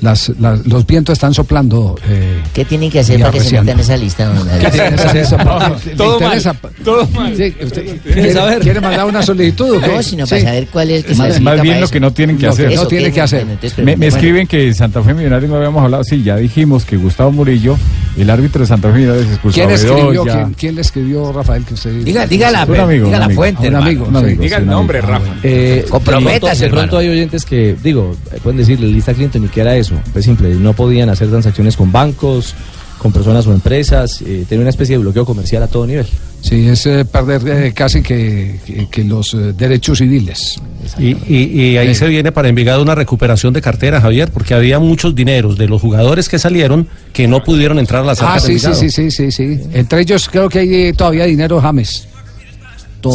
las, las- los vientos están soplando. eh, ¿Qué tienen que hacer para que se metan en esa lista? ¿Qué tienen esa lista? ¿Le Todo mal, interesa? todo mal. Sí, usted ¿Quiere ¿quiere, saber? quiere mandar una solicitud? No, sino para saber cuál es el que se Más, necesita más bien para lo eso. que no tienen que hacer. no tiene que hacer. Entonces, Me, me bueno, escriben que Santa Fe Millonarios no habíamos hablado. Sí, ya dijimos que Gustavo Murillo, el árbitro de Santa Fe Millonarios, expulsó ¿Quién a escribió? ¿Quién, quién le escribió, Rafael? Que usted Diga, diga la, Un amigo, diga un la fuente, Un amigo, Un amigo, Diga el nombre, amigo. Rafa. Eh, Comprométase, de pronto- hay oyentes que, digo, pueden decirle lista Clinton y que era eso. Pues simple, no podían hacer transacciones con bancos, con personas o empresas, eh, tener una especie de bloqueo comercial a todo nivel. Sí, es eh, perder eh, casi que, que- que los eh, derechos civiles. Y, y- y ahí se viene para Envigado una recuperación de cartera, Javier, porque había muchos dineros de los jugadores que salieron que no pudieron entrar a las Ah, arcas de sí, sí, sí, sí, sí, sí. Entre ellos creo que hay todavía dinero James.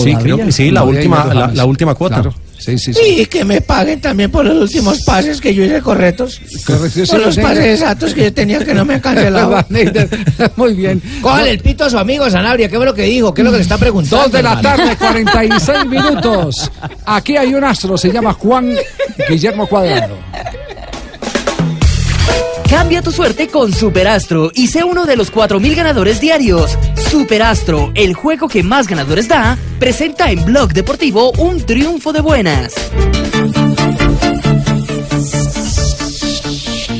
Sí, creo que sí, la última, la, la última cuota. Claro. Sí, sí, sí. Y que me paguen también por los últimos pases que yo hice correctos. Correcto, Por los pases exactos que yo tenía que no me han cancelado. Muy bien. Cójale el pito a su amigo Sanabria, ¿qué fue lo que dijo? ¿Qué es lo que le está preguntando? Dos de la tarde, 46 minutos. Aquí hay un astro, se llama Juan Guillermo Cuadrado. Cambia tu suerte con Superastro y sé uno de los 4.000 ganadores diarios. Superastro, el juego que más ganadores da, presenta en Blog Deportivo un triunfo de buenas.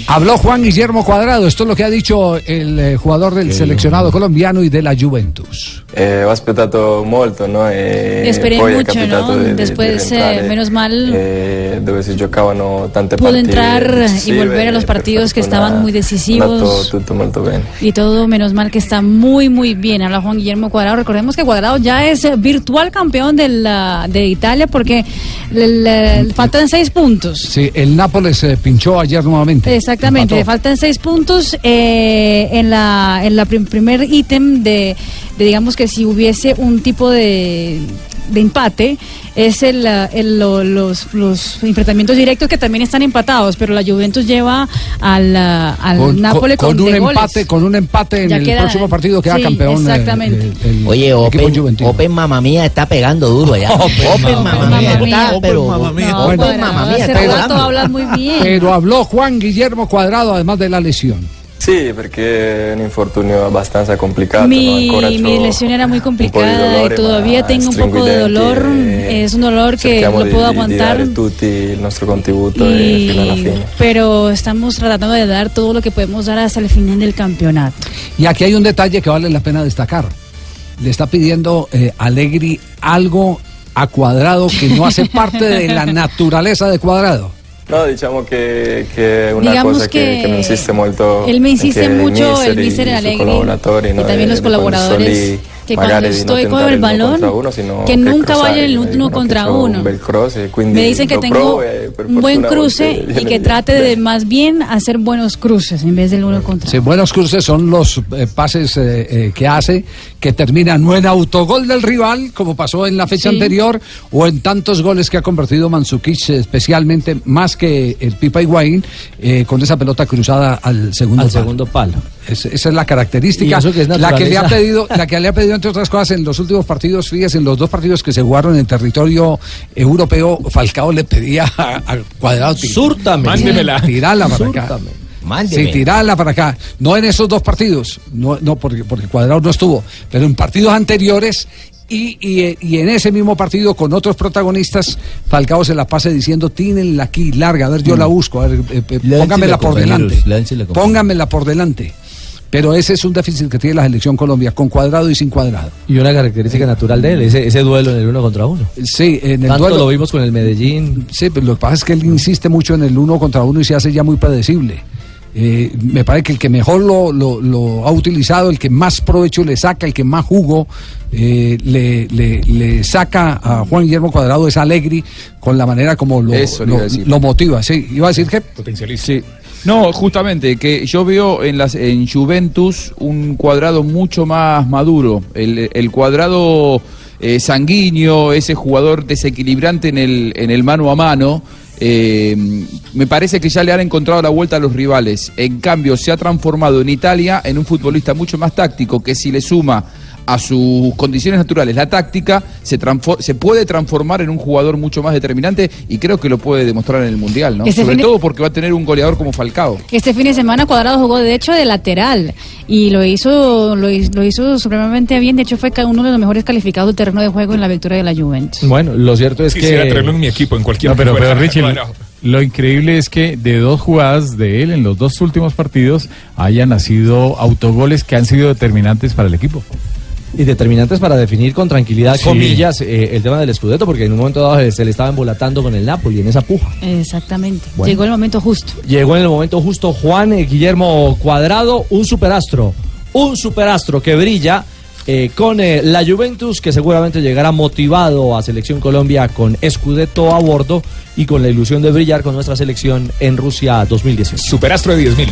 Habló Juan Guillermo Cuadrado. Esto es lo que ha dicho el eh, jugador del seleccionado colombiano y de la Juventus. Eh, ho aspettato molto, no? E Esperé poi è mucho, capitato ¿no? di- di- di Después, eh, rientrare, menos mal, eh, dove si giocavano tante partite entrar y decisive volver a los partidos que fortuna estaban muy è andato decisivos. tutto molto bene. Y todo, menos mal que está muy, muy bien. Habla Juan Guillermo Cuadrado. Recordemos que Cuadrado ya es eh, virtual campeón de, la- de Italia porque le, le faltan seis puntos. Sí, el Nápoles eh, pinchó ayer nuevamente. Exactamente, le faltan seis puntos eh, en la en la prim- primer ítem de, de, digamos que si hubiese un tipo de, de empate es el, el- lo- los, los enfrentamientos directos que también están empatados, pero la Juventus lleva al, al Con, Nápoles con, con un goles. empate, con un empate en Ya el queda- próximo partido queda sí, campeón. exactamente. el- el Oye, Open. Open Mamma Mía está pegando duro allá. Open, Mamma Mía está, pero Open Mamma Mía está. Pero habló Juan Guillermo Cuadrado además de la lesión. Sì, perché è un infortunio abbastanza complicato. no? Mi, Ancora mi lesión era muy di dolore, y todavía tengo un poco de dolor. e Es un dolor que lo di- puedo di- di aguantar. dare tutti il nostro contributo e y- fino alla fine. pero estamos tratando de dar todo lo que podemos dar hasta el final del campeonato. Y aquí hay un detalle que vale la pena destacar. Le está pidiendo eh, Allegri algo a Cuadrado que no hace parte de la naturaleza de Cuadrado. No, diciamo che, che è una Digamos cosa che, que che mi insiste molto. Él me insiste mucho, el y mister collaboratori, y no? también De- los colaboradores que magari cuando estoy non con el uno balón uno, que nunca vaya en el uno no? contra uno. Me dicen que tengo provo e per un buen a cruce y que trate de más bien hacer buenos cruces en vez del uno contra Sí, buenos cruces son los eh, pases eh, eh, que hace, que terminan no en autogol del rival, como pasó en la fecha Sí. anterior, o en tantos goles que ha convertido Mandzukic, eh, especialmente más que el Pipa Higuaín, eh, con esa pelota cruzada al segundo Al palo. segundo palo. Es- esa es la característica. Que es la que le ha pedido, la que le ha pedido entre otras cosas en los últimos partidos, fíjese, en los dos partidos que se jugaron en territorio europeo, Falcao le pedía a, a Cuadrado Súrtame. Mándemela. Tirala para acá. Súrtame. Mándeme. Sí, tirarla para acá. No en esos dos partidos, no, no porque, porque Cuadrado no estuvo, pero en partidos anteriores y, y, y en ese mismo partido con otros protagonistas, Falcao se la pasa diciendo, tínenla aquí, larga, a ver, yo la busco, a ver, eh, eh, póngamela por delante. Pónganmela por delante. Pero ese es un déficit que tiene la selección Colombia, con cuadrado y sin cuadrado. Y una característica natural de él, ese, ese duelo en el uno contra uno. Sí, en el Tanto duelo. lo vimos con el Medellín. Sí, pero lo que pasa es que él insiste mucho en el uno contra uno y se hace ya muy predecible. Eh, me parece que el que mejor lo, lo- lo ha utilizado, el que más provecho le saca, el que más jugo eh, le, le- le saca a Juan Guillermo Cuadrado es Alegri con la manera como lo, lo, motiva. Sí, iba a decir que Sí. No, justamente, que yo veo en, las, en Juventus un cuadrado mucho más maduro. El, el cuadrado eh, sanguíneo, ese jugador desequilibrante en el, en el mano a mano. eh, me parece que ya le han encontrado la vuelta a los rivales. En cambio, se ha transformado en Italia en un futbolista mucho más táctico que si le suma a sus condiciones naturales la táctica, se, se puede transformar en un jugador mucho más determinante y creo que lo puede demostrar en el Mundial, ¿no? Este Sobre todo porque va a tener un goleador como Falcao. Este fin de semana Cuadrado jugó de hecho de lateral y lo hizo lo, hizo- lo hizo supremamente bien. De hecho fue uno de los mejores calificados del terreno de juego en la victoria de la Juventus. Bueno, lo cierto es Quisiera que. tenerlo en mi equipo, en cualquier No, pero, pero Richie, Bueno. lo increíble es que de dos jugadas de él en los dos últimos partidos hayan nacido autogoles que han sido determinantes para el equipo. Y determinantes para definir con tranquilidad, Sí. comillas, eh, el tema del Scudetto, porque en un momento dado se- se le estaba embolatando con el Napoli en esa puja. Exactamente. Bueno. Llegó el momento justo. Llegó en el momento justo Juan eh, Guillermo Cuadrado, un superastro, un superastro que brilla eh, con eh, la Juventus, que seguramente llegará motivado a Selección Colombia con Scudetto a bordo y con la ilusión de brillar con nuestra selección en Rusia 2018. Superastro de 10.000.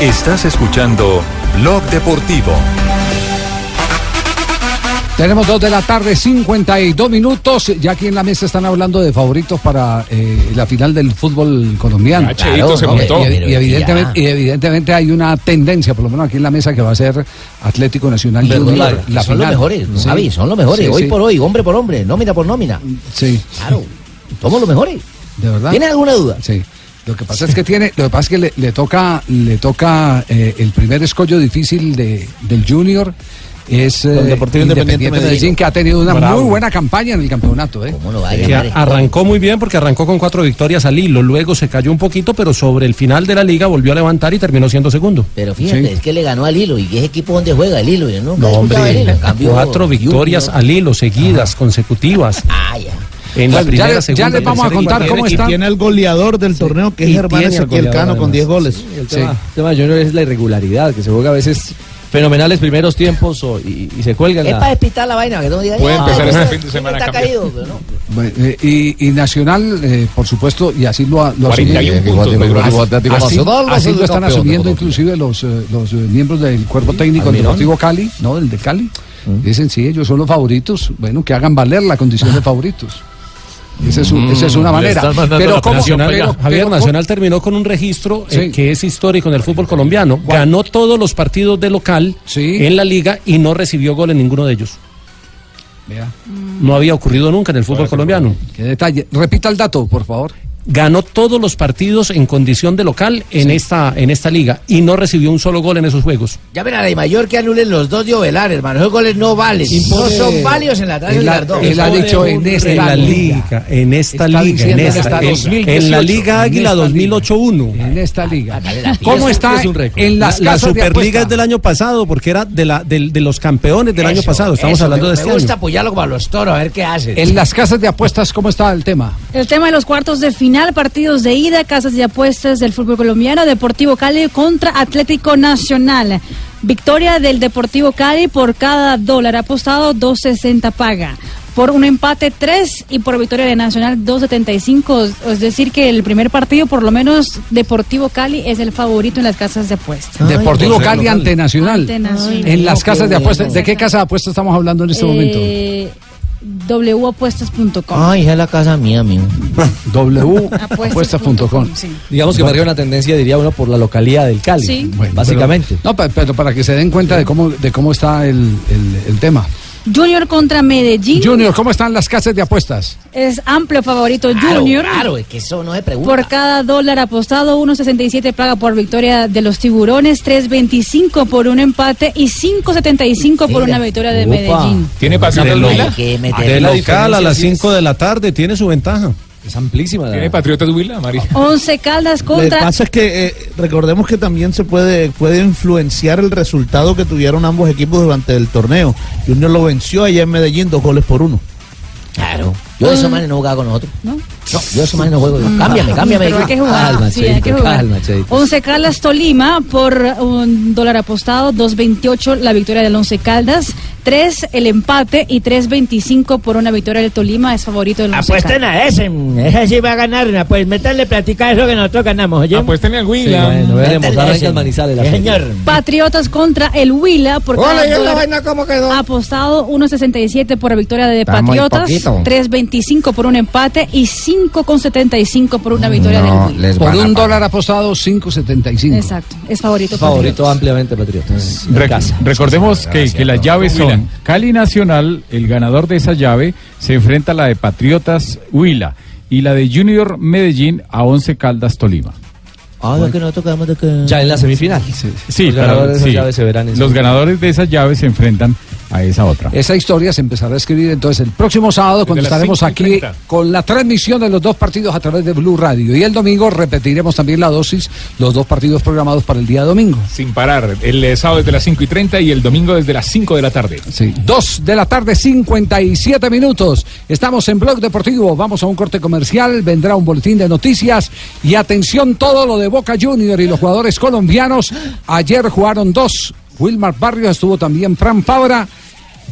Estás escuchando Blog Deportivo. Tenemos dos de la tarde, 52 minutos. Ya aquí en la mesa están hablando de favoritos para eh, la final del fútbol colombiano. Ah, Cheito se Y- montó. Y, evidentemente, ya. y evidentemente hay una tendencia, por lo menos aquí en la mesa, que va a ser Atlético Nacional Pero Junior, claro, la son final. los mejores, Sí. Javi, son los mejores, Sí, hoy sí. por hoy, hombre por hombre, nómina por nómina. Sí. Claro, somos los mejores. ¿De verdad? ¿Tienes alguna duda? Sí. Lo que pasa es que tiene, lo que pasa es que le, le toca, le toca eh, el primer escollo difícil de, del Junior es eh, Con Deportivo Independiente Medellín. que ha tenido una Bravo. muy buena campaña en el campeonato. ¿eh? que a- arrancó muy bien porque arrancó con cuatro victorias al hilo, luego se cayó un poquito, pero sobre el final de la liga volvió a levantar y terminó siendo segundo. Pero fíjate, es que le ganó al hilo. ¿Y ese equipo donde juega el hilo? No, el hombre, hilo. En cambio, cuatro victorias al hilo, seguidas, consecutivas. Ah, ya. En la Bueno, primera, ya le- segunda, ya les vamos a contar cómo está. Y tiene el goleador del torneo, que es Germán Ezequiel Cano, con además. 10 goles. Sí, el tema, el tema de Junior es la irregularidad, que se juega a veces fenomenales primeros tiempos o- y, y se cuelgan. Es la- para despistar la vaina, que no diga. Puede "Ah, empezar este fin de semana a Está cambiar". caído, pero no. Bueno, eh, y, y Nacional, eh, por supuesto, y así lo, ha- lo 41 asumió- puntos, así- lo están asumiendo inclusive los, eh, los eh, miembros del cuerpo técnico del. Deportivo Cali, ¿no? Del de Cali. Dicen, sí, ellos son los favoritos. Bueno, que hagan valer la condición de favoritos. Esa es, un- esa es una manera. Pero ¿cómo- Nacional, pero- Javier, pero- Nacional terminó con un registro eh, que es histórico en el fútbol colombiano. Ganó todos los partidos de local en la liga y no recibió gol en ninguno de ellos. Vea. No había ocurrido nunca en el fútbol colombiano. Qué detalle. Repita el dato, por favor. Ganó todos los partidos en condición de local en esta en esta liga y no recibió un solo gol en esos juegos. Llamen a la mayor que anulen los dos de Ovelar, hermano. Esos goles no valen. No son válidos en la tarde Él de ha dicho en esta en la liga. liga, en esta Está liga, en esta, esta en- 2018, en la Liga Águila esta 2008-1. En esta liga. la ¿Cómo está Es un récord. en las la, de Superliga es del año pasado porque era de la del- de los campeones del año pasado. Estamos eso, hablando me, de este Me gusta año. apoyarlo como a los toros, a ver qué hacen. En las casas de apuestas, ¿cómo está el tema? El tema de los cuartos de final, partidos de ida, casas de apuestas del fútbol colombiano, Deportivo Cali contra Atlético Nacional. Victoria del Deportivo Cali por cada dólar apostado, 2.60 paga. Por un empate 3 y por victoria de Nacional 2.75. Es decir, que el primer partido, por lo menos Deportivo Cali, es el favorito en las casas de apuestas. Deportivo Cali ante Nacional. Ante Nacional. En las casas de apuestas. bueno. ¿De qué casa de apuestas estamos hablando en este momento? Wapuestas.com. Ay, esa es la casa mía, amigo. wapuestas.com. Digamos que marca una tendencia, diría uno, por la localidad del Cali. Sí. Bueno, básicamente. pero- no, pe- pero para que se den cuenta de cómo, de cómo está el, el- el tema. Junior contra Medellín. Junior, ¿cómo están las casas de apuestas? Es amplio favorito Claro, Junior. Claro, es que eso no se pregunta. Por cada dólar apostado, 1.67 paga por victoria de los tiburones, 3.25 por un empate y 5.75 por una victoria de Medellín. ¿Tiene? Hay que meter- de la local a las sí es- 5 de la tarde tiene su ventaja. Es amplísima. la- ¿Tiene Patriotas Huila, María? 11 Caldas Lo que contra... pasa es que eh, recordemos que también se puede, puede influenciar el resultado que tuvieron ambos equipos durante el torneo. Junior lo venció allá en Medellín, dos goles por uno. Claro. Yo de esos manes no jugaba con nosotros. ¿No? No, yo manes no juego. Cámbiame, cámbiame. Pero hay que jugar. Calma, sí, hay que jugar. calma, Cheito. 11 Caldas Tolima por un dólar apostado, 2.28 la victoria del 11 Caldas, 3 el empate y 3.25 por una victoria del Tolima, es favorito del 11 Apuesten Caldas. a ese, ese sí va a ganar. Pues métanle platica eso que nosotros ganamos, oye. Apuéstenle al Sí, Huila. bueno, voy a demostrar Métanle en ese. Manizales. la Sí, señor. Patriotas contra el Huila por Hola, cada ¿y la dólar vaina cómo quedó? apostado 1.67 por la victoria de Patriotas, poquito. 3.25 por un empate y 5.75 por una victoria No, del Huila. Por un dólar apostado, 5.75. Exacto, es favorito. Favorito Patriotas. ampliamente Patriotas. Casa. recordemos que, que las llaves son Cali Nacional, el ganador de esa llave, se enfrenta a la de Patriotas Huila y la de Junior Medellín a Once Caldas Tolima. Ah, ya que nosotros quedamos de que. Ya en la semifinal. Sí, Los pero- ganadores de esas sí, llaves se verán en los ganadores de esas llaves se enfrentan a esa otra. Esa historia se empezará a escribir entonces el próximo sábado cuando estaremos 5 y aquí 30. con la transmisión de los dos partidos a través de Blue Radio. Y el domingo repetiremos también la dosis, los dos partidos programados para el día domingo. Sin parar. El eh, sábado desde las 5 y 30 y el domingo desde las 5 de la tarde. Sí, dos de la tarde, 57 minutos. Estamos en Blog Deportivo. Vamos a un corte comercial. Vendrá un boletín de noticias. Y atención, todo lo de Boca Junior y los jugadores colombianos. Ayer jugaron dos. Wilmar Barrios estuvo también Fran Fabra.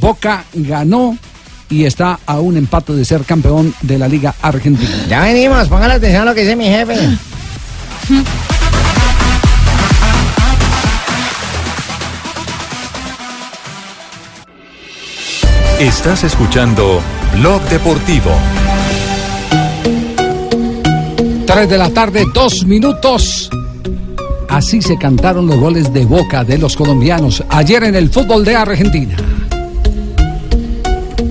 Boca ganó y está a un empate de ser campeón de la Liga Argentina. Ya venimos, pongan atención a lo que dice mi jefe. Estás escuchando Blog Deportivo. 3 de la tarde, dos minutos. Así se cantaron los goles de Boca de los colombianos ayer en el fútbol de Argentina.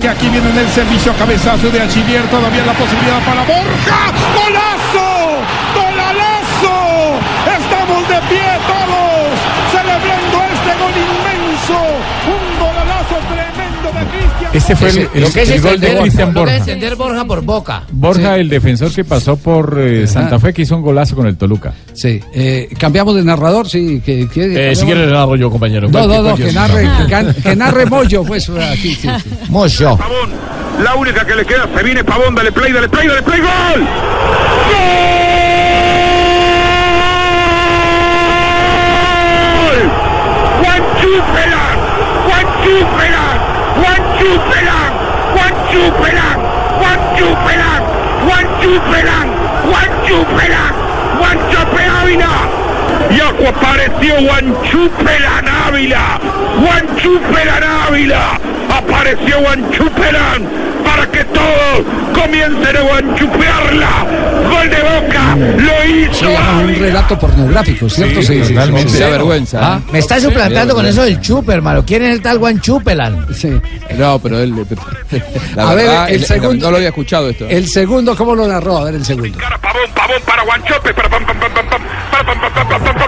Que aquí viene en el servicio cabezazo de Achillier, todavía la posibilidad para Borja. ¡Golazo! ¡Golalazo! Estamos de pie todos, celebrando este gol inmenso. Un golalazo Este fue el, gol de Cristian lo que es Borja. Borja por Boca. Borja, el defensor que pasó por eh, Santa Fe, que hizo un golazo con el Toluca. Sí. Eh, cambiamos de narrador, sí. Que, que- Eh, si quieres le narro yo, compañero. No, no, no, que narre, que, que narre Moyo, pues aquí, sí, sí. Moyo. La única que le queda, se viene Pavón, dale play, dale play, dale play, gol. ¡Gol! Juan Chupelan, Juan Juan Chupelan, Juan Chupelan, Juan Chupelan, Juan Chupelan, Juan Chupelan, Juan Chupe Ávila. Y apareció Juan Chupelan Ávila, Juan Chupelan Ávila, apareció Juan Chupelan que todos comiencen a enchupearla. Gol de boca, lo hizo. Sí, un relato pornográfico, ¿cierto? Sí, sí, sí, sí vergüenza. ¿eh? Ah, me está suplantando con eso del chupe, hermano. ¿Quién es el tal Juan Chupelan? Sí. No, pero él. La a ver, el, segundo. No lo había escuchado esto. El segundo, ¿cómo lo narró? A ver, el segundo. Pavón, pavón para Juan para pam, pam, pam, pam, para pam, pam, pam, pam.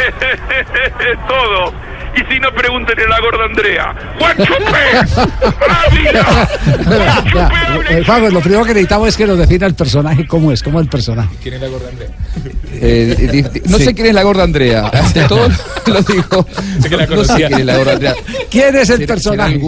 Todo. Y si no, pregúntenle a la gorda Andrea. Ya, eh, Juan, lo primero que necesitamos es que nos defina el personaje, cómo es, cómo es el personaje. ¿Quién es la gorda Andrea? Eh, no sé quién es la gorda Andrea. Todo lo digo. que la no sé conocía. quién es la gorda Andrea. ¿Quién es el ¿Será- personaje?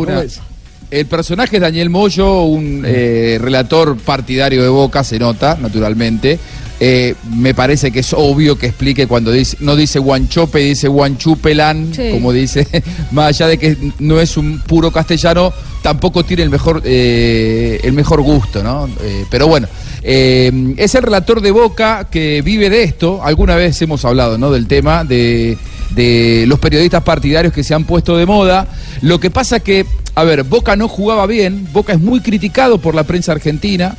El personaje es Daniel Moyo, un eh, relator partidario de Boca, se nota, naturalmente. Eh, me parece que es obvio que explique cuando dice, no dice Guanchope, dice Guanchupelan, Sí. como dice, más allá de que no es un puro castellano, tampoco tiene el mejor, eh, el mejor gusto, ¿no? Eh, pero bueno, eh, es el relator de Boca que vive de esto. Alguna vez hemos hablado, ¿no? Del tema de, de los periodistas partidarios que se han puesto de moda. Lo que pasa que, a ver, Boca no jugaba bien, Boca es muy criticado por la prensa argentina.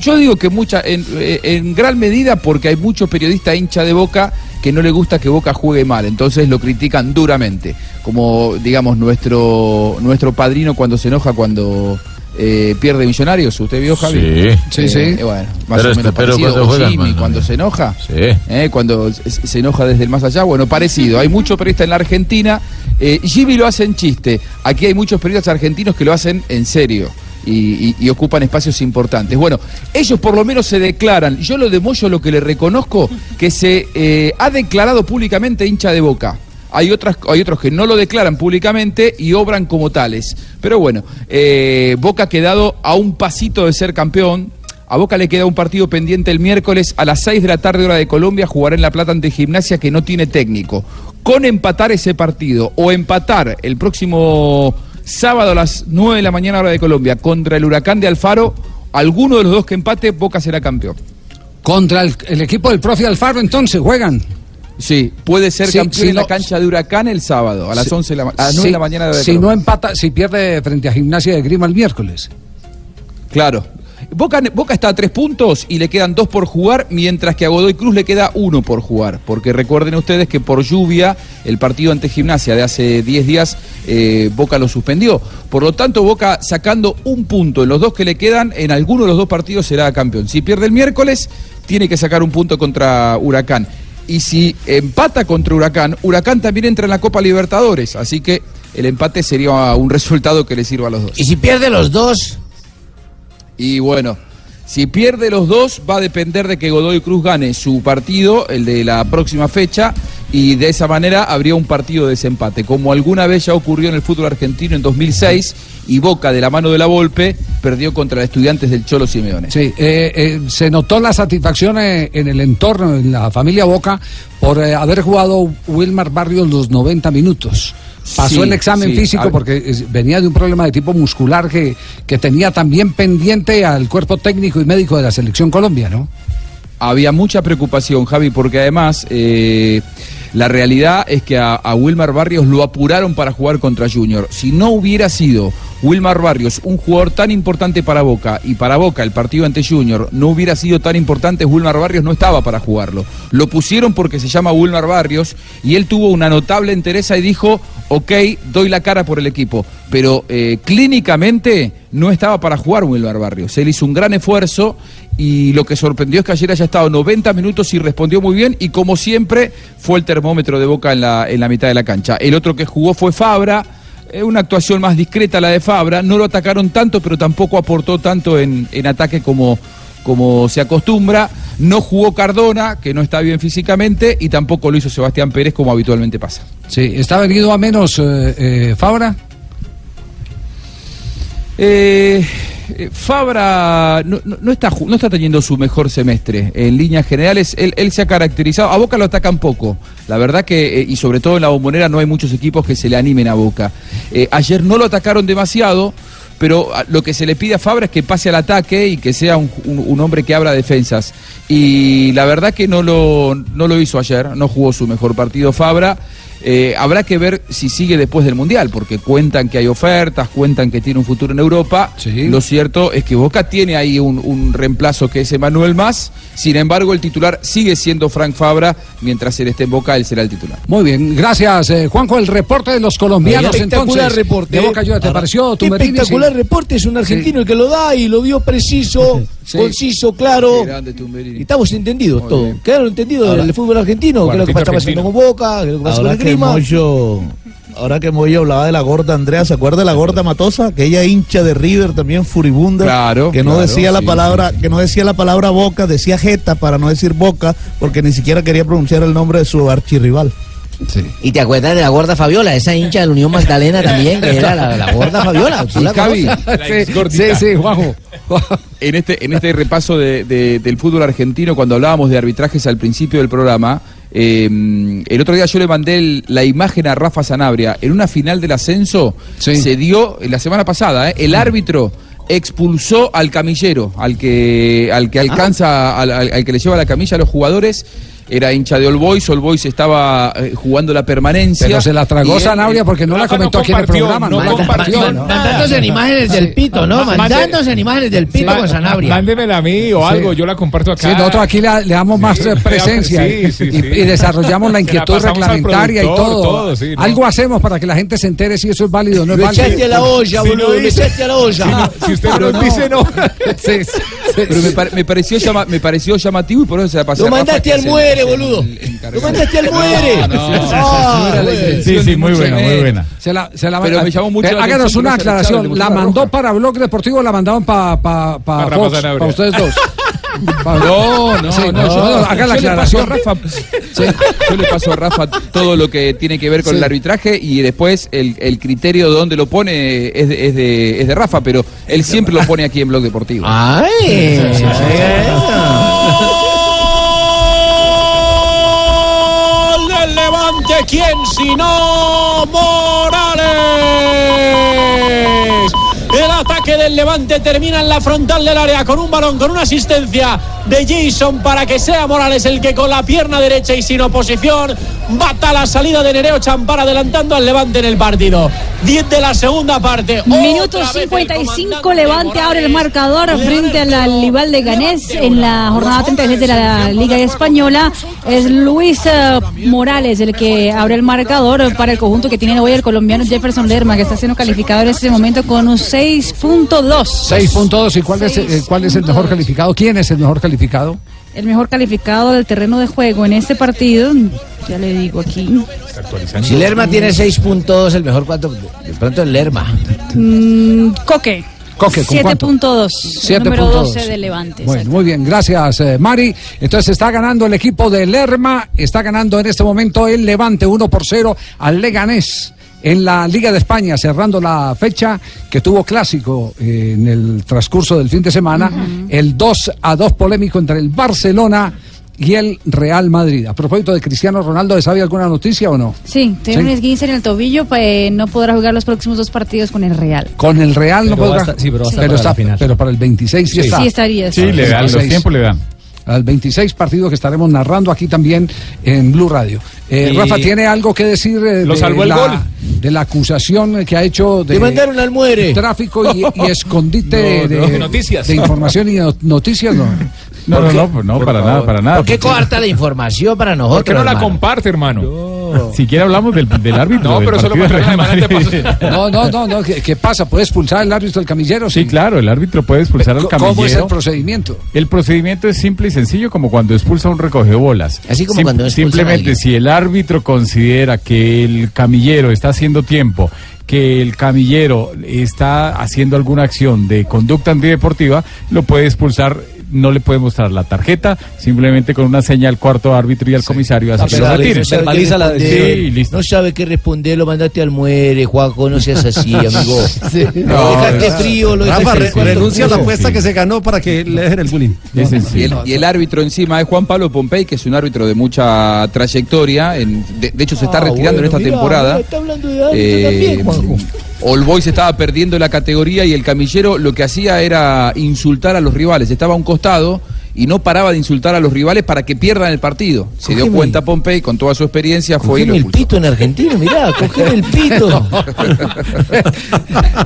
Yo digo que mucha, en, eh, en gran medida porque hay muchos periodistas hincha de Boca que no le gusta que Boca juegue mal, entonces lo critican duramente, como digamos nuestro nuestro padrino cuando se enoja cuando eh, pierde Millonarios, ¿usted vio Javi? Sí. Sí, sí. Eh, bueno, más Pero o este- menos pero parecido. cuando juegan Jimmy, cuando se enoja, Sí. eh, cuando se, se enoja desde el más allá, bueno, parecido. Hay muchos periodistas en la Argentina, eh, Jimmy lo hace en chiste, aquí hay muchos periodistas argentinos que lo hacen en serio. Y, y- y ocupan espacios importantes. Bueno, ellos por lo menos se declaran. Yo lo de lo que le reconozco, que se eh, ha declarado públicamente hincha de boca. Hay, otras, hay otros que no lo declaran públicamente y obran como tales. Pero bueno, eh, Boca ha quedado a un pasito de ser campeón. A Boca le queda un partido pendiente el miércoles a las 6 de la tarde hora de Colombia. Jugará en La Plata ante Gimnasia que no tiene técnico. Con empatar ese partido o empatar el próximo sábado a las 9 de la mañana hora de Colombia contra el Huracán de Alfaro, alguno de los dos que empate, Boca será campeón. Contra el, el equipo del profe Alfaro, entonces, juegan. Sí, puede ser Sí, campeón en la cancha de Huracán el sábado a las Sí. 11 de la, ma- a las 9 Si- de la mañana de Si no empata, si pierde frente a Gimnasia de Grima el miércoles. Claro. Boca, Boca está a tres puntos y le quedan dos por jugar, mientras que a Godoy Cruz le queda uno por jugar. Porque recuerden ustedes que por lluvia el partido ante Gimnasia de hace 10 días eh, Boca lo suspendió. Por lo tanto, Boca sacando un punto en los dos que le quedan, en alguno de los dos partidos será campeón. Si pierde el miércoles, tiene que sacar un punto contra Huracán. Y si empata contra Huracán, Huracán también entra en la Copa Libertadores. Así que el empate sería un resultado que le sirva a los dos. Y si pierde los dos, Y bueno, si pierde los dos, va a depender de que Godoy Cruz gane su partido, el de la próxima fecha, y de esa manera habría un partido de desempate, como alguna vez ya ocurrió en el fútbol argentino en 2006, y Boca, de la mano de la Volpe, perdió contra los estudiantes del Cholo Simeone. Sí, eh, eh, se notó la satisfacción eh, en el entorno, en la familia Boca, por eh, haber jugado Wilmar Barrios los 90 minutos. Pasó Sí, el examen sí. físico porque venía de un problema de tipo muscular que, que tenía también pendiente al cuerpo técnico y médico de la selección Colombia, ¿no? había mucha preocupación, Javi, porque además eh, la realidad es que a, a Wilmar Barrios lo apuraron para jugar contra Junior. Si no hubiera sido Wilmar Barrios un jugador tan importante para Boca y para Boca el partido ante Junior no hubiera sido tan importante, Wilmar Barrios no estaba para jugarlo. Lo pusieron porque se llama Wilmar Barrios y él tuvo una notable entereza y dijo, ok, doy la cara por el equipo, pero eh, clínicamente no estaba para jugar Wilmar Barrios. Él hizo un gran esfuerzo y lo que sorprendió es que ayer haya estado 90 minutos y respondió muy bien y como siempre fue el termómetro de Boca en la, en la mitad de la cancha. El otro que jugó fue Fabra, eh, una actuación más discreta la de Fabra, no lo atacaron tanto pero tampoco aportó tanto en, en ataque como, como se acostumbra. No jugó Cardona, que no está bien físicamente, y tampoco lo hizo Sebastián Pérez como habitualmente pasa. Sí, ¿está venido a menos eh, eh, Fabra? Eh, Fabra no, no- no está, no está teniendo su mejor semestre. En líneas generales, él, él se ha caracterizado. A Boca lo atacan poco. La verdad que, eh, y sobre todo en la bombonera, no hay muchos equipos que se le animen a Boca. Eh, ayer no lo atacaron demasiado. Pero a- lo que se le pide a Fabra es que pase al ataque y que sea un, un- un hombre que abra defensas. Y la verdad que no lo, no lo hizo ayer, no jugó su mejor partido Fabra. Eh, habrá que ver si sigue después del Mundial, porque cuentan que hay ofertas, cuentan que tiene un futuro en Europa. Lo cierto es que Boca tiene ahí un, un reemplazo que es Emanuel Más. Sin embargo, el titular sigue siendo Frank Fabra. Mientras él esté en Boca, él será el titular. Muy bien, gracias eh, Juanjo, el reporte de los colombianos Espectacular entonces. reporte. De Boca Juniors, ¿te Ahora, pareció qué Tumberini? espectacular Sí. reporte, es un argentino el que lo da y lo dio preciso, Sí. conciso, claro. Y estamos entendidos todos. Quedaron entendidos del fútbol argentino, que es lo que está pasando con Boca, que es lo que pasa con el que ahora que Moyo hablaba de la gorda Andrea, ¿se acuerda de la gorda Matosa? Que ella hincha de River también furibunda. Claro, Que no claro, decía la sí, palabra, que no decía la palabra boca, decía jeta para no decir boca, porque ni siquiera quería pronunciar el nombre de su archirrival. ¿Y te acuerdas de la gorda Fabiola, esa hincha de la Unión Magdalena también, que era la, la gorda Fabiola? ¿Tú la conoces? sí, Juanjo. En este, en este repaso de- de- del fútbol argentino, cuando hablábamos de arbitrajes al principio del programa, eh, el otro día yo le mandé el- la imagen a Rafa Sanabria. En una final del ascenso se dio, la semana pasada, eh, el árbitro expulsó al camillero, al que, al que alcanza, al, al- al que le lleva la camilla a los jugadores. Era hincha de All Boys, All Boys estaba eh, jugando la permanencia. Pero se la tragó Sanabria porque no la comentó aquí en el programa. No, la compartió. ¿no? Mandándose en imágenes del pito, ¿no? Ma- Mandándose en imágenes del pito con Sanabria. Mándemela a mí o Sí. algo, yo la comparto acá. Sí, nosotros aquí le, le damos más eh, presencia Sí, sí, y, sí. y desarrollamos la inquietud reglamentaria y todo. todo, sí, ¿no? Algo hacemos para que la gente se entere si eso es válido o no es válido. echaste a la olla, Si no boludo, lo dice- echaste a la olla. Si usted no lo dice, no. Pero me, pare- me pareció llama- me pareció llamativo y por eso se la pasé Lo mandaste al muere, boludo. Lo mandaste al muere. No, no, Ah, no Sí, sí, ni muy buena, muy buena. Se la, se la Pero me llamó mucho Eh, Háganos una que no se la aclaración. ¿La mandó para Blog Deportivo o la mandaron para pa, pa Para ustedes dos. No, no, Sí, no, yo- haga la yo le aclaración. Rafa, yo le paso a Rafa todo lo que tiene que ver con Sí. el arbitraje y después el, el criterio de dónde lo pone es de, es, de, es de Rafa, pero él siempre lo pone aquí en Blog Deportivo. Ay, ¡Gol ¿Quién si no Morales? El ataque del Levante termina en la frontal del área con un balón, con una asistencia de Jason para que sea Morales el que con la pierna derecha y sin oposición bata la salida de Nereo Champar adelantando al Levante en el partido. 10 de la segunda parte. Minuto Otra vez el 55, Levante abre el marcador frente al rival de Ganés en la jornada 36 de la Liga Española. Es Luis Morales el que abre el marcador para el conjunto que tiene hoy el colombiano Jefferson Lerma, que está siendo calificado en este momento con un 6.2. 6.2. ¿Y cuál es, eh, cuál es el mejor calificado? ¿Quién es el mejor calificado? El mejor calificado del terreno de juego en este partido, ya le digo aquí. Si Lerma tiene 6.2, el mejor cuánto. De pronto el Lerma. Mm, Coque. Coque, ¿con cuánto? 7.2. el Número 7.2. 12 de Levante. Bueno, muy bien, gracias eh, Mari. Entonces está ganando el equipo de Lerma, está ganando en este momento el Levante 1 por 0 al Leganés en la Liga de España, cerrando la fecha que tuvo clásico eh, en el transcurso del fin de semana, el 2 a 2 polémico entre el Barcelona y el Real Madrid. A propósito de Cristiano Ronaldo, ¿sabe alguna noticia o no? Sí, tiene Sí. un esguince en el tobillo, pues no podrá jugar los próximos dos partidos con el Real. Con el Real no Pero podrá. estar- sí, pero a estar para está, la final. pero para el 26 sí, Sí. está. Sí estaría, sí. Sí, le dan, los 26. tiempos le dan. Al 26 partidos que estaremos narrando aquí también en Blue Radio. Eh, Y- Rafa, ¿tiene algo que decir eh, Lo de, salvó el la, gol. de la acusación que ha hecho de mandaron al muere. tráfico y, y escondite No, de, no, de noticias. de información y no- noticias? No, No, no, no, pues no, para nada, para nada. ¿Por qué coarta la información para nosotros? ¿Por qué no la comparte, hermano? Siquiera hablamos del, del árbitro. No, del pero solo no, no, no, no, ¿qué, qué pasa? ¿Puede expulsar el árbitro del camillero? Sí, claro, el árbitro puede expulsar al ¿Cómo camillero. es el procedimiento? El procedimiento es simple y sencillo como cuando expulsa un recoge-bolas. Así como cuando expulsan a Simplemente si el árbitro considera que el camillero está haciendo tiempo, que el camillero está haciendo alguna acción de conducta antideportiva, lo puede expulsar. No le puede mostrar la tarjeta, simplemente con una señal al cuarto árbitro y al comisario hace que lo Verbaliza- retire. no sabe Verbaliza qué la. Sí, listo. No sabe qué responder, lo mandaste al muere, Juaco, no seas así, amigo. No, Lo dejaste es- frío, lo Rafa, re- renuncia a la apuesta que se ganó para que le dejen el bullying. Es Y el, y el árbitro encima es Juan Pablo Pompey, que es un árbitro de mucha trayectoria. en- de, de hecho, se está Ah, retirando bueno, en esta mirá, temporada. mirá, Está hablando de árbitro Eh, también, Juanjo. All Boys estaba perdiendo la categoría y el camillero lo que hacía era insultar a los rivales. Estaba a un costado y no paraba de insultar a los rivales para que pierdan el partido. Se dio cuenta Pompey con toda su experiencia, fue y lo Cogeme el expulsó. pito en Argentina, mirá, cogeme el pito.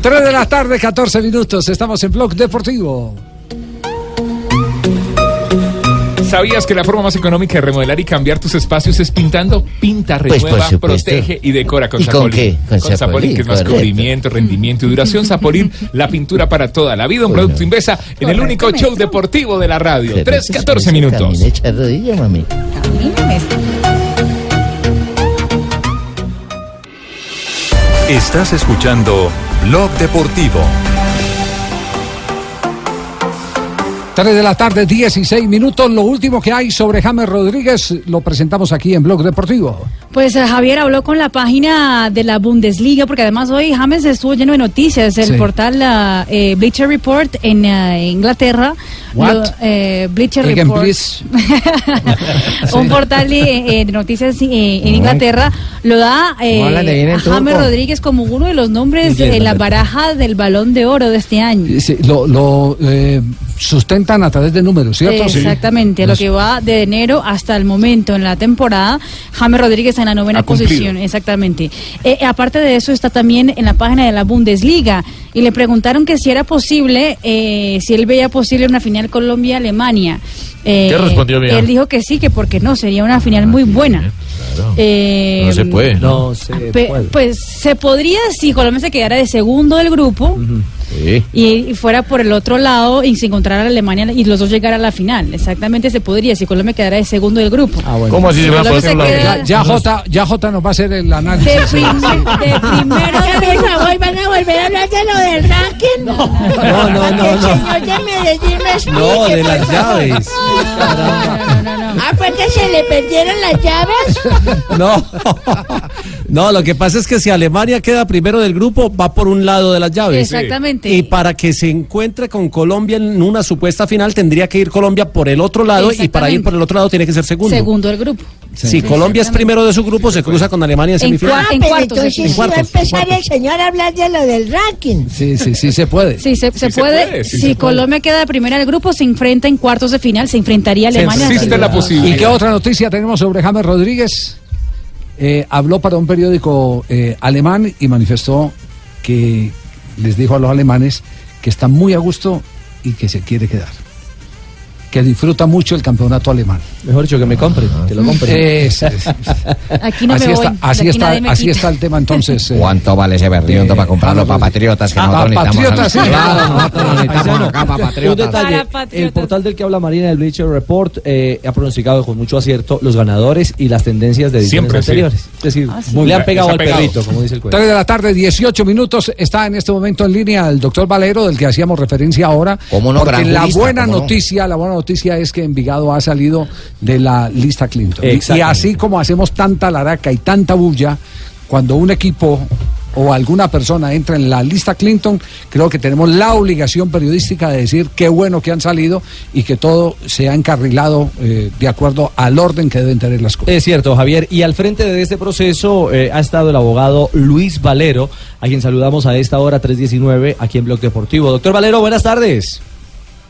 3 de la tarde, 14 minutos. Estamos en Blog Deportivo. ¿Sabías que la forma más económica de remodelar y cambiar tus espacios es pintando? Pinta, Pues, renueva, protege y decora con ¿Y con Zapolín. qué? Con Zapolín, Zapolín, que es más cubrimiento, rendimiento y duración. Zapolín, la pintura para toda la vida. Un producto Invesa en el único show deportivo de la radio. 3, 14 minutos. Rodilla, mami. Estás escuchando Blog Deportivo. 3 de la tarde, 16 minutos. Lo último que hay sobre James Rodríguez lo presentamos aquí en Blog Deportivo. Pues eh, Javier habló con la página de la Bundesliga, porque además hoy James estuvo lleno de noticias. El Sí. portal ah, eh, Bleacher Report en eh, Inglaterra. What? lo- eh, Bleacher Again, Report. un portal de, eh, de noticias eh, en Inglaterra lo da eh, ¿Cómo hablan de bien en a James? Rodríguez como uno de los nombres en la baraja del balón de oro de este año. Sí, lo lo, eh, sustentan a través de números, ¿cierto? Exactamente, lo que va de enero hasta el momento en la temporada, James Rodríguez en la novena posición, exactamente. Eh, aparte de eso está también en la página de la Bundesliga y le preguntaron que si era posible, eh, si él veía posible una final Colombia-Alemania. Eh, ¿Qué respondió bien? Él dijo que sí, que porque no, sería una final muy buena. Eh, No se puede. No se puede. Pues se podría si Colombia se quedara de segundo del grupo Sí. y, y fuera por el otro lado y se encontrara Alemania y los dos llegaran a la final. Exactamente se podría si Colombia quedara de segundo del grupo. ¿Cómo así se va a Colombia poder se la queda- Ya, ya J, ya J nos va a hacer el de, análisis. prim- de primero favor, ¿van a volver a hablar de lo del ranking? No, no, no, no, el no. señor de Medellín me explique, No, de las llaves. Ah, ¿fue que se le perdieron las llaves? No, no, lo que pasa es que si Alemania queda primero del grupo, va por un lado de las llaves. Exactamente. Y para que se encuentre con Colombia en una supuesta final, tendría que ir Colombia por el otro lado y para ir por el otro lado tiene que ser segundo. segundo del grupo. Si Colombia es primero de su grupo, se cruza con Alemania en semifinal. Ah, en pero cuartos, entonces en sí va a cuartos, empezar el señor a hablar de lo del ranking. Sí, sí, sí se puede. Sí, se, se Sí se puede. sí si se puede. Colombia queda de primera del grupo, se enfrenta en cuartos de final, se enfrentaría a Alemania. Existe la ¿Y posibilidad. qué otra noticia tenemos sobre James Rodríguez? Eh, habló para un periódico eh, alemán y manifestó que les dijo a los alemanes que está muy a gusto y que se quiere quedar. Que disfruta mucho el campeonato alemán. Mejor dicho, que me compre, que lo compre. Es- es- Aquí no así me está, voy. así, está, así está el tema entonces. eh, ¿Cuánto vale ese berriondo eh, para comprarlo James para patriotas? Que Ah, nosotros para necesitamos. patriotas, sí. Claro, nosotros lo necesitamos Paisano, acá para Un patriotas. detalle, Para patriotas. el portal del que habla Marina del Bleacher Report eh, ha pronosticado con mucho acierto los ganadores y las tendencias de ediciones Siempre, sí. anteriores. Es decir, Ah, sí. le han pegado al perrito, como dice el cuento. 3 de la tarde, 18 minutos. Está en este momento en línea el doctor Valero, del que hacíamos referencia ahora. ¿Cómo no? Porque Gran la buena noticia, la buena noticia es que Envigado ha salido de la lista Clinton. Y- así como hacemos tanta laraca y tanta bulla, cuando un equipo o alguna persona entra en la lista Clinton, creo que tenemos la obligación periodística de decir qué bueno que han salido y que todo se ha encarrilado eh, de acuerdo al orden que deben tener las cosas. Es cierto, Javier. Y al frente de este proceso eh, ha estado el abogado Luis Valero, a quien saludamos a esta hora 319 aquí en Blog Deportivo. Doctor Valero, buenas tardes.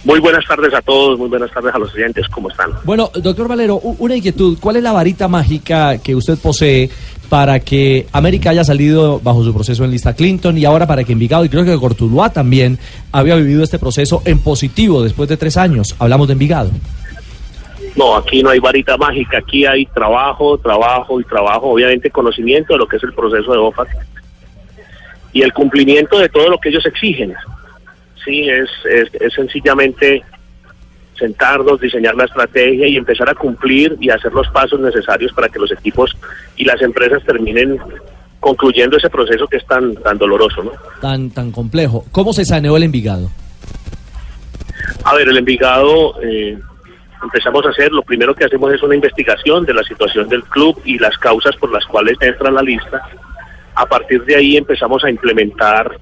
Muy buenas tardes a todos, muy buenas tardes a los oyentes, ¿cómo están? Bueno, doctor Valero, una inquietud. ¿Cuál es la varita mágica que usted posee para que América haya salido bajo su proceso en lista Clinton y ahora para que Envigado y creo que Cortuluá también había vivido este proceso en positivo después de tres años? Hablamos de Envigado. No, aquí no hay varita mágica, aquí hay trabajo, trabajo y trabajo, obviamente conocimiento de lo que es el proceso de OFAC y el cumplimiento de todo lo que ellos exigen. Sí, es, es, es sencillamente sentarnos, diseñar la estrategia y empezar a cumplir y hacer los pasos necesarios para que los equipos y las empresas terminen concluyendo ese proceso que es tan, tan doloroso, ¿no? Tan, tan complejo. ¿Cómo se saneó el Envigado? A ver, el Envigado eh, empezamos a hacer, lo primero que hacemos es una investigación de la situación del club y las causas por las cuales entra en la lista. A partir de ahí empezamos a implementar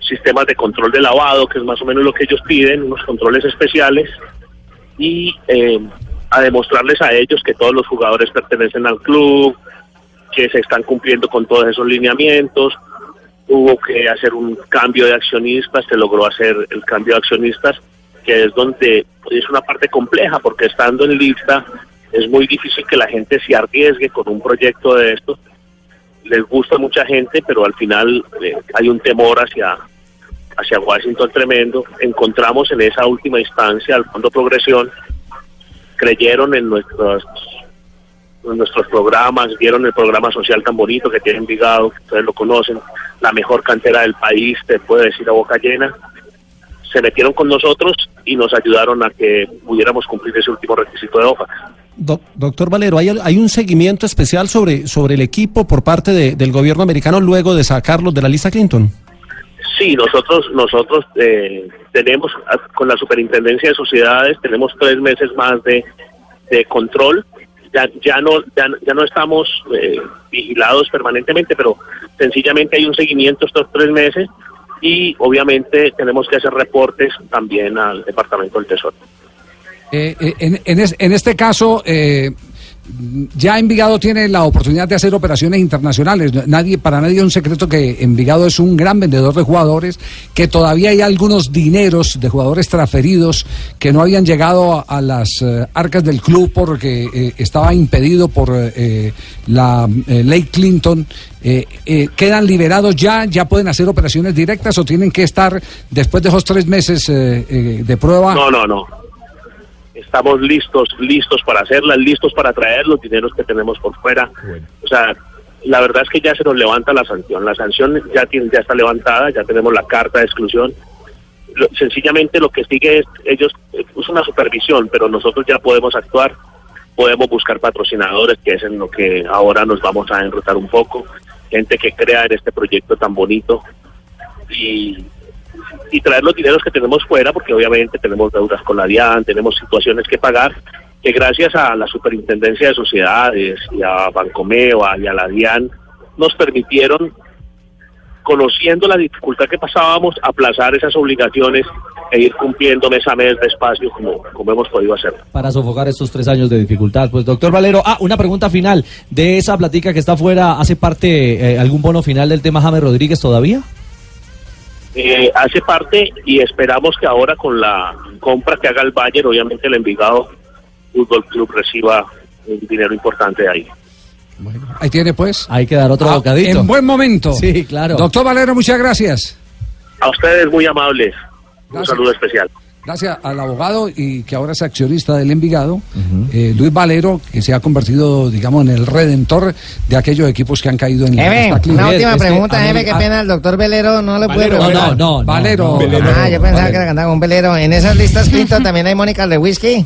sistemas de control de lavado, que es más o menos lo que ellos piden, unos controles especiales, y eh, a demostrarles a ellos que todos los jugadores pertenecen al club, que se están cumpliendo con todos esos lineamientos. Hubo que hacer un cambio de accionistas, se logró hacer el cambio de accionistas, que es donde es una parte compleja, porque estando en lista es muy difícil que la gente se arriesgue con un proyecto de estos. Les gusta a mucha gente, pero al final eh, hay un temor hacia, hacia Washington tremendo. Encontramos en esa última instancia al Fondo Progresión, creyeron en nuestros en nuestros programas, vieron el programa social tan bonito que tiene Envigado, que ustedes lo conocen, la mejor cantera del país, te puedo decir a boca llena. Se metieron con nosotros y nos ayudaron a que pudiéramos cumplir ese último requisito de OFAC. Doc- doctor Valero, ¿hay, un seguimiento especial sobre, sobre el equipo por parte de- del gobierno americano luego de sacarlos de la lista Clinton? Sí, nosotros nosotros eh, tenemos ah, con la Superintendencia de Sociedades tenemos tres meses más de, de control. Ya ya no ya, ya no estamos eh, vigilados permanentemente, pero sencillamente hay un seguimiento estos tres meses y obviamente tenemos que hacer reportes también al Departamento del Tesoro. Eh, eh, en, en es- en este caso, eh, ya Envigado tiene la oportunidad de hacer operaciones internacionales. Nadie, para nadie es un secreto que Envigado es un gran vendedor de jugadores, que todavía hay algunos dineros de jugadores transferidos que no habían llegado a, las eh, arcas del club porque estaba impedido por eh, la ley Clinton. ¿Quedan liberados ya? ¿Ya pueden hacer operaciones directas o tienen que estar después de esos tres meses de prueba? No, no, no. Estamos listos, listos para hacerlas, listos para traer los dineros que tenemos por fuera. O sea, la verdad es que ya se nos levanta la sanción. La sanción ya, tiene, ya está levantada, ya tenemos la carta de exclusión. Lo- sencillamente lo que sigue es, ellos, es una supervisión, pero nosotros ya podemos actuar, podemos buscar patrocinadores, que es en lo que ahora nos vamos a enrutar un poco, gente que crea en este proyecto tan bonito y, y traer los dineros que tenemos fuera, porque obviamente tenemos deudas con la DIAN, tenemos situaciones que pagar, que gracias a la Superintendencia de Sociedades y a Bancomeva y a la DIAN nos permitieron, conociendo la dificultad que pasábamos, aplazar esas obligaciones e ir cumpliendo mes a mes despacio como, como hemos podido hacerlo. para sofocar estos tres años de dificultad. Pues doctor Valero, ah, una pregunta final. ¿De esa platica que está afuera hace parte eh, algún bono final del tema James Rodríguez todavía? Eh, hace parte y esperamos que ahora con la compra que haga el Bayern, obviamente el Envigado Fútbol Club reciba un dinero importante de ahí. Ahí tiene pues. Hay que dar otro Ah, bocadito. En buen momento. Sí, claro. Doctor Valero, muchas gracias. A ustedes muy amables. Un saludo especial. Gracias al abogado y que ahora es accionista del Envigado, eh, Luis Valero, que se ha convertido, digamos, en el redentor de aquellos equipos que han caído en la lista Clinton. una última pregunta, jefe, mí- qué pena, el doctor Velero no le puede preguntar. no, no, no, Valero, no, no, Ah, yo pensaba Valero. que le cantaba un velero. ¿En esas listas Clinton también hay Mónicas de whisky?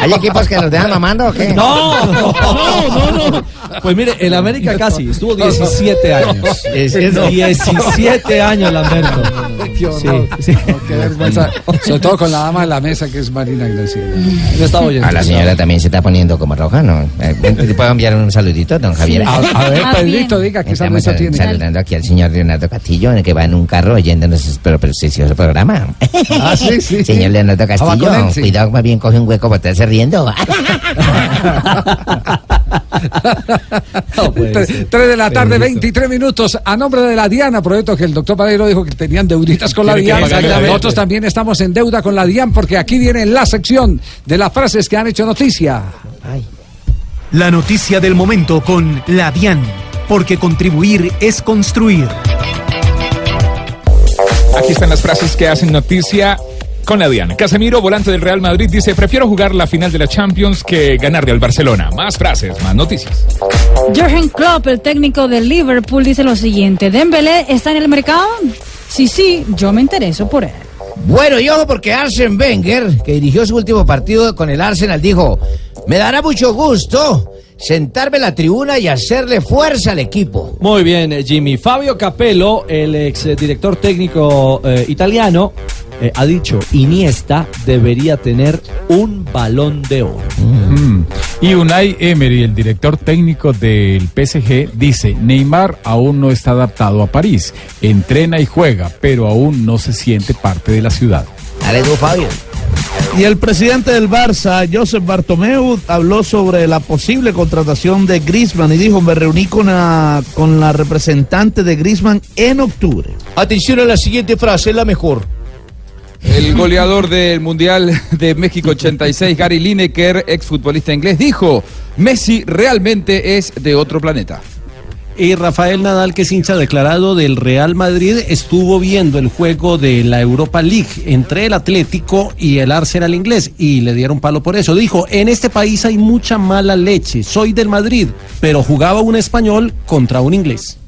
¿Hay equipos que nos dejan mamando o qué? No, no, no, no. Pues mire, el América casi estuvo 17 años. Es- es- 17 años, Lamberto. Qué Sí, sí. Sobre todo con la dama de la mesa que es Marina Graciela. No estaba oyendo. A la señora también se está poniendo como roja, ¿no? Eh, ¿Le puedo enviar un saludito, don Javier? A, a ver, Pedrito, bien. diga qué Estamos saludito tiene. saludando aquí al señor Leonardo Castillo, que va en un carro oyéndonos este precioso programa. Ah, sí, sí. Señor Leonardo Ah, Castillo, con él, sí. cuidado, más bien coge un hueco para estarse riendo. Tre- Tres de la tarde, 23 minutos. A nombre de la Diana, proyecto que el doctor Padero dijo que tenían deuditas con la Diana. Nosotros también estamos en deuda con la Diana porque aquí viene la sección de las frases que han hecho noticia. La noticia del momento con la DIAN, porque contribuir es construir. Aquí están las frases que hacen noticia con la Diana. Casemiro, volante del Real Madrid, dice, prefiero jugar la final de la Champions que ganarle al Barcelona. Más frases, más noticias. Jürgen Klopp, el técnico del Liverpool, dice lo siguiente: ¿Dembélé está en el mercado? Sí, sí, yo me intereso por él. Bueno, y ojo porque Arsene Wenger, que dirigió su último partido con el Arsenal, dijo, me dará mucho gusto sentarme en la tribuna y hacerle fuerza al equipo. Muy bien, eh, Jimmy. Fabio Capello, el ex eh, director técnico eh, italiano, eh, ha dicho, Iniesta debería tener un balón de oro. Mm. Y Unai Emery, el director técnico del PSG, dice, Neymar aún no está adaptado a París, entrena y juega, pero aún no se siente parte de la ciudad. Dale tú, Fabio. Y el presidente del Barça, Josep Bartomeu, habló sobre la posible contratación de Griezmann y dijo, me reuní con la, con la representante de Griezmann en octubre. Atención a la siguiente frase, es la mejor. El goleador del Mundial de México 86, Gary Lineker, exfutbolista inglés, dijo, Messi realmente es de otro planeta. Y Rafael Nadal, que es hincha declarado del Real Madrid, estuvo viendo el juego de la Europa League entre el Atlético y el Arsenal inglés y le dieron palo por eso. Dijo, en este país hay mucha mala leche, soy del Madrid, pero jugaba un español contra un inglés.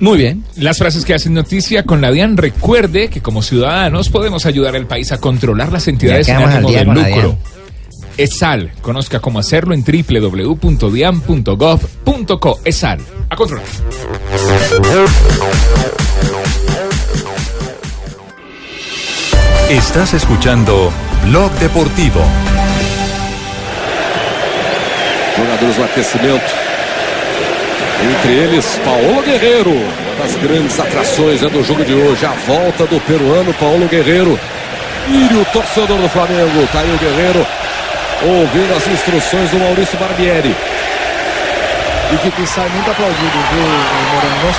Muy bien. Las frases que hacen noticia con la DIAN. Recuerde que como ciudadanos podemos ayudar al país a controlar las entidades sin ánimo de lucro. ESAL. Conozca cómo hacerlo en www.dian.gov.co. ESAL. A controlar. Estás escuchando Blog Deportivo. Jogadores do aquecimento. Entre eles, Paulo Guerreiro, uma das grandes atrações né, do jogo de hoje. A volta do peruano Paulo Guerreiro. E o torcedor do Flamengo, tá aí o Guerreiro, ouvindo as instruções do Maurício Barbieri. Y que quizá nunca aplaudido,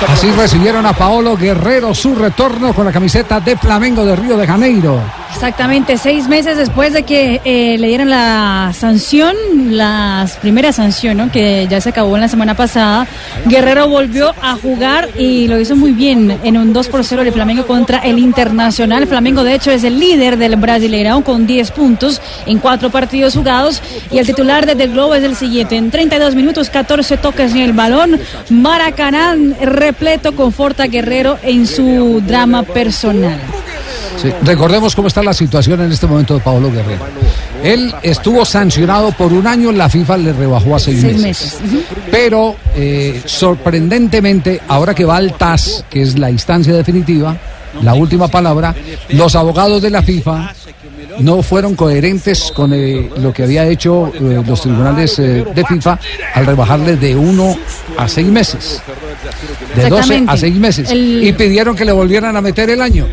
Así recibieron a Paolo Guerrero su retorno con la camiseta de Flamengo de Río de Janeiro. Exactamente, seis meses después de que eh, le dieran la sanción, la primera sanción, ¿no? que ya se acabó en la semana pasada, Guerrero volvió a jugar y lo hizo muy bien en un 2 por 0 de Flamengo contra el Internacional. Flamengo, de hecho, es el líder del Brasileirão con 10 puntos en cuatro partidos jugados y el titular desde el Globo es el siguiente. En 32 minutos, 14 toques en el balón, Maracaná repleto con Forta Guerrero en su drama personal. Sí, Recordemos cómo está la situación en este momento de Paolo Guerrero. Él estuvo sancionado por un año, la FIFA le rebajó a seis, Seis meses. Pero eh, sorprendentemente, ahora que va al TAS, que es la instancia definitiva, la última palabra, los abogados de la FIFA no fueron coherentes con eh, lo que había hecho eh, los tribunales eh, de FIFA al rebajarle de uno a seis meses. De 12 a seis meses. El- Y pidieron que le volvieran a meter el año.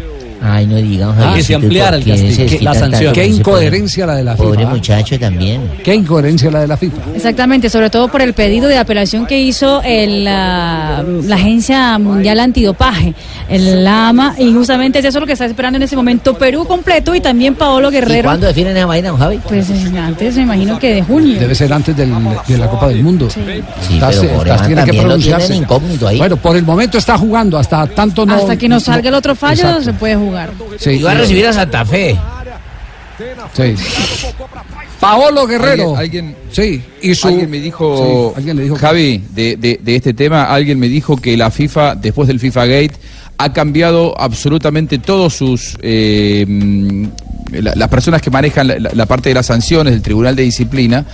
Ay, no digan, Ah, que se ¿tú por ampliara el qué castigo, la sanción. Qué incoherencia la de la Pobre FIFA. muchacho también. Qué incoherencia la de la FIFA. Exactamente, sobre todo por el pedido de apelación que hizo el, ah, la Agencia Mundial Antidopaje, el AMA, y justamente es eso lo que está esperando en ese momento Perú completo y también Paolo Guerrero. ¿Cuándo definen esa vaina, Javi? Pues eh, antes me imagino que de junio. Debe ser antes del- de la Copa del Mundo. Sí, Estás- pero estás- tiene que pronunciarse. ahí. Bueno, por el momento está jugando, hasta tanto no. Hasta que nos salga el otro fallo Exacto. se puede jugar. Sí, Iba a recibir a Santa Fe. Sí. Paolo Guerrero. Alguien, sí, y su- alguien me dijo, Sí, alguien le dijo que- Javi, de, de- de este tema, alguien me dijo que la FIFA, después del FIFA Gate, ha cambiado absolutamente todos sus eh, mm, la- las personas que manejan la, parte de las sanciones del Tribunal de Disciplina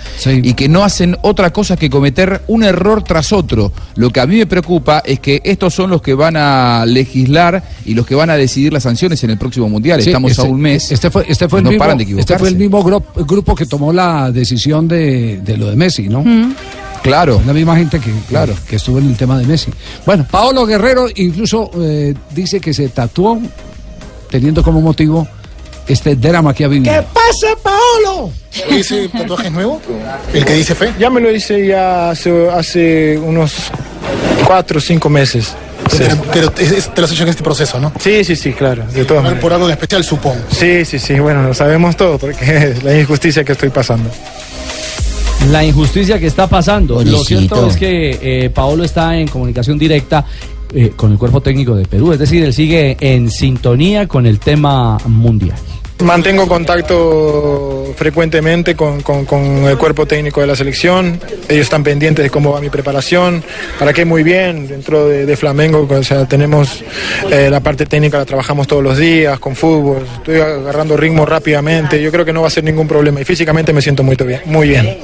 y que no hacen otra cosa que cometer un error tras otro. Lo que a mí me preocupa es que estos son los que van a legislar y los que van a decidir las sanciones en el próximo Mundial. Sí, Estamos este- a un mes. Este fue, este fue y el no mismo, paran de este fue el mismo gru- grupo que tomó la decisión de, de lo de Messi, ¿no? Claro. La misma gente que, claro. que estuvo en el tema de Messi. Bueno, Paolo Guerrero incluso eh, dice que se tatuó teniendo como motivo este drama que ha vivido. ¿Qué pasa, Paolo? ¿Ese tatuaje es nuevo? ¿El que dice fe? Ya me lo hice ya hace, hace unos cuatro o cinco meses. Pero, pero te, lo has hecho en este proceso, ¿no? Sí, sí, sí, claro. De todas maneras. Por algo en especial, supongo. Sí, sí, sí, bueno, lo sabemos todo porque es la injusticia que estoy pasando. La injusticia que está pasando. Lo cierto es que eh, Paolo está en comunicación directa eh, con el cuerpo técnico de Perú, es decir, él sigue en sintonía con el tema mundial. Mantengo contacto frecuentemente con, con- con el cuerpo técnico de la selección. Ellos están pendientes de cómo va mi preparación. Para qué muy bien dentro de, de Flamengo. O sea, tenemos eh, la parte técnica, la trabajamos todos los días con fútbol. Estoy agarrando ritmo rápidamente. Yo creo que no va a ser ningún problema. Y físicamente me siento muy bien. Muy bien.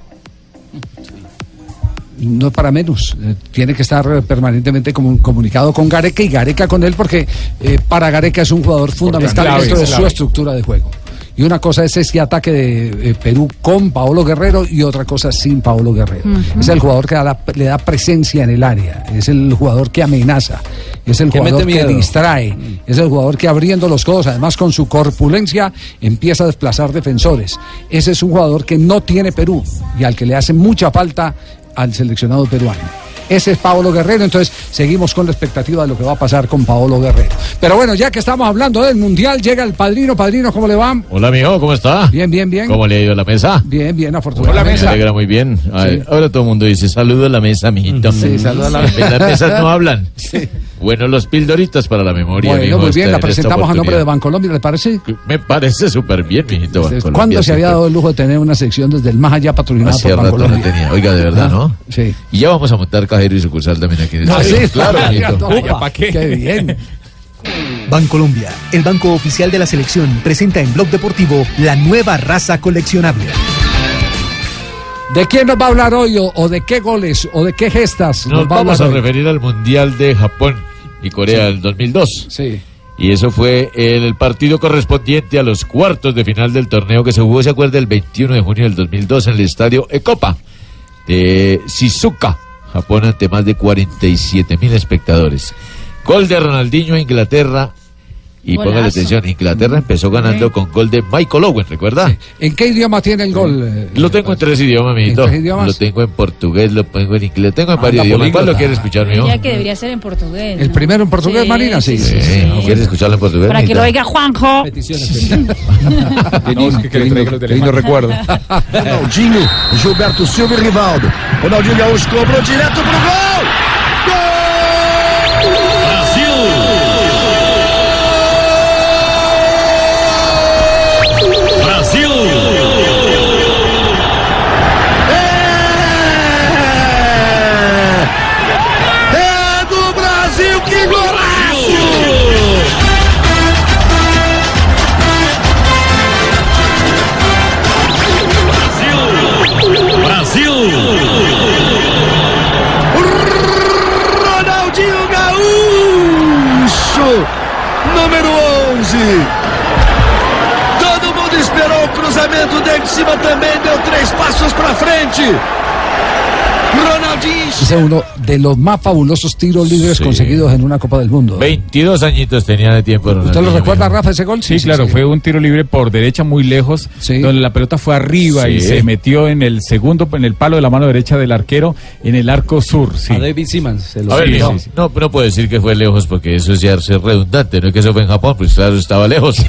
No es para menos. eh, tiene que estar permanentemente comu- comunicado con Gareca y Gareca con él porque eh, para Gareca es un jugador fundamental clave, dentro de es su estructura de juego. Y una cosa es ese ataque de eh, Perú con Paolo Guerrero y otra cosa sin Paolo Guerrero. Es el jugador que da la- le da presencia en el área, es el jugador que amenaza, es el Que jugador que distrae, es el jugador que abriendo los codos, además con su corpulencia, empieza a desplazar defensores. Ese es un jugador que no tiene Perú y al que le hace mucha falta al seleccionado peruano. Ese es Paolo Guerrero, entonces seguimos con la expectativa de lo que va a pasar con Paolo Guerrero. Pero bueno, ya que estamos hablando del Mundial, llega el padrino. Padrino, ¿cómo le va? Hola, amigo, ¿cómo está? Bien, bien, bien. ¿Cómo le ha ido a la mesa? Bien, bien, afortunadamente. Me alegra muy bien. Ver, Ahora todo el mundo dice, saludo a la mesa, mijito. Sí, saludo a la En las mesas no hablan. Bueno, los pildoritas para la memoria, Bueno, mijo, muy esta- bien, la presentamos a nombre de. Bancolombia, ¿le parece? Me parece súper bien, mijito. Bancolombia, ¿Cuándo se había dado el lujo de tener una sección desde el más allá patrocinada Hace por rato no Bancolombia? tenía. Oiga, de verdad, Ah, ¿no? Sí. Y ya vamos a montar cajero y sucursal también aquí en Ah, sí. Claro, mijito. ya, ¿pa' qué? Qué bien. Bancolombia, el banco oficial de la selección, presenta en Blog Deportivo la nueva raza coleccionable. ¿De quién nos va a hablar hoy o, o de qué goles o de qué gestas Nos vamos a referir al Mundial de Japón y Corea del 2002. Sí. Y eso fue el partido correspondiente a los cuartos de final del torneo que se jugó, se acuerda, el 21 de junio del 2002 en el estadio Ekopa de Shizuka, Japón, ante más de 47 mil espectadores. Gol de Ronaldinho a Inglaterra. Y póngale Golazo. atención, Inglaterra empezó ganando con gol de Michael Owen, ¿recuerda? ¿En qué idioma tiene el gol? eh? Lo tengo en tres idiomas, mijito. tres idiomas? Lo tengo en portugués, lo tengo en inglés, lo tengo en Ah, varios idiomas. ¿Cuál lo quiere escuchar, mijo? Ya que debería ser en portugués. ¿El primero en portugués, Sí, Marina? Sí. sí, Sí, ¿Quieres escucharlo en portugués? Para que lo oiga Juanjo. Qué lindo, qué lindo- recuerdo. Ronaldinho, Gilberto Silva e Rivaldo. Ronaldinho Gaúcho cobrou direto pro gol! Todo mundo esperou o cruzamento dele de cima também, deu três passos para frente. Ronaldinho. Ese es uno de los más fabulosos tiros libres Sí. conseguidos en una Copa del Mundo. 22 añitos tenía de tiempo. ¿Usted lo recuerda, Rafa, ese gol? Sí, claro, fue un tiro libre por derecha muy lejos, donde la pelota fue arriba y se metió en el segundo, en el palo de la mano derecha del arquero, en el arco sur. Sí. A David Simmons. se lo A ver, sí, mijo, sí, sí. no, no puedo decir que fue lejos porque eso es ya ser redundante, no es que eso fue en Japón, pues claro, estaba lejos.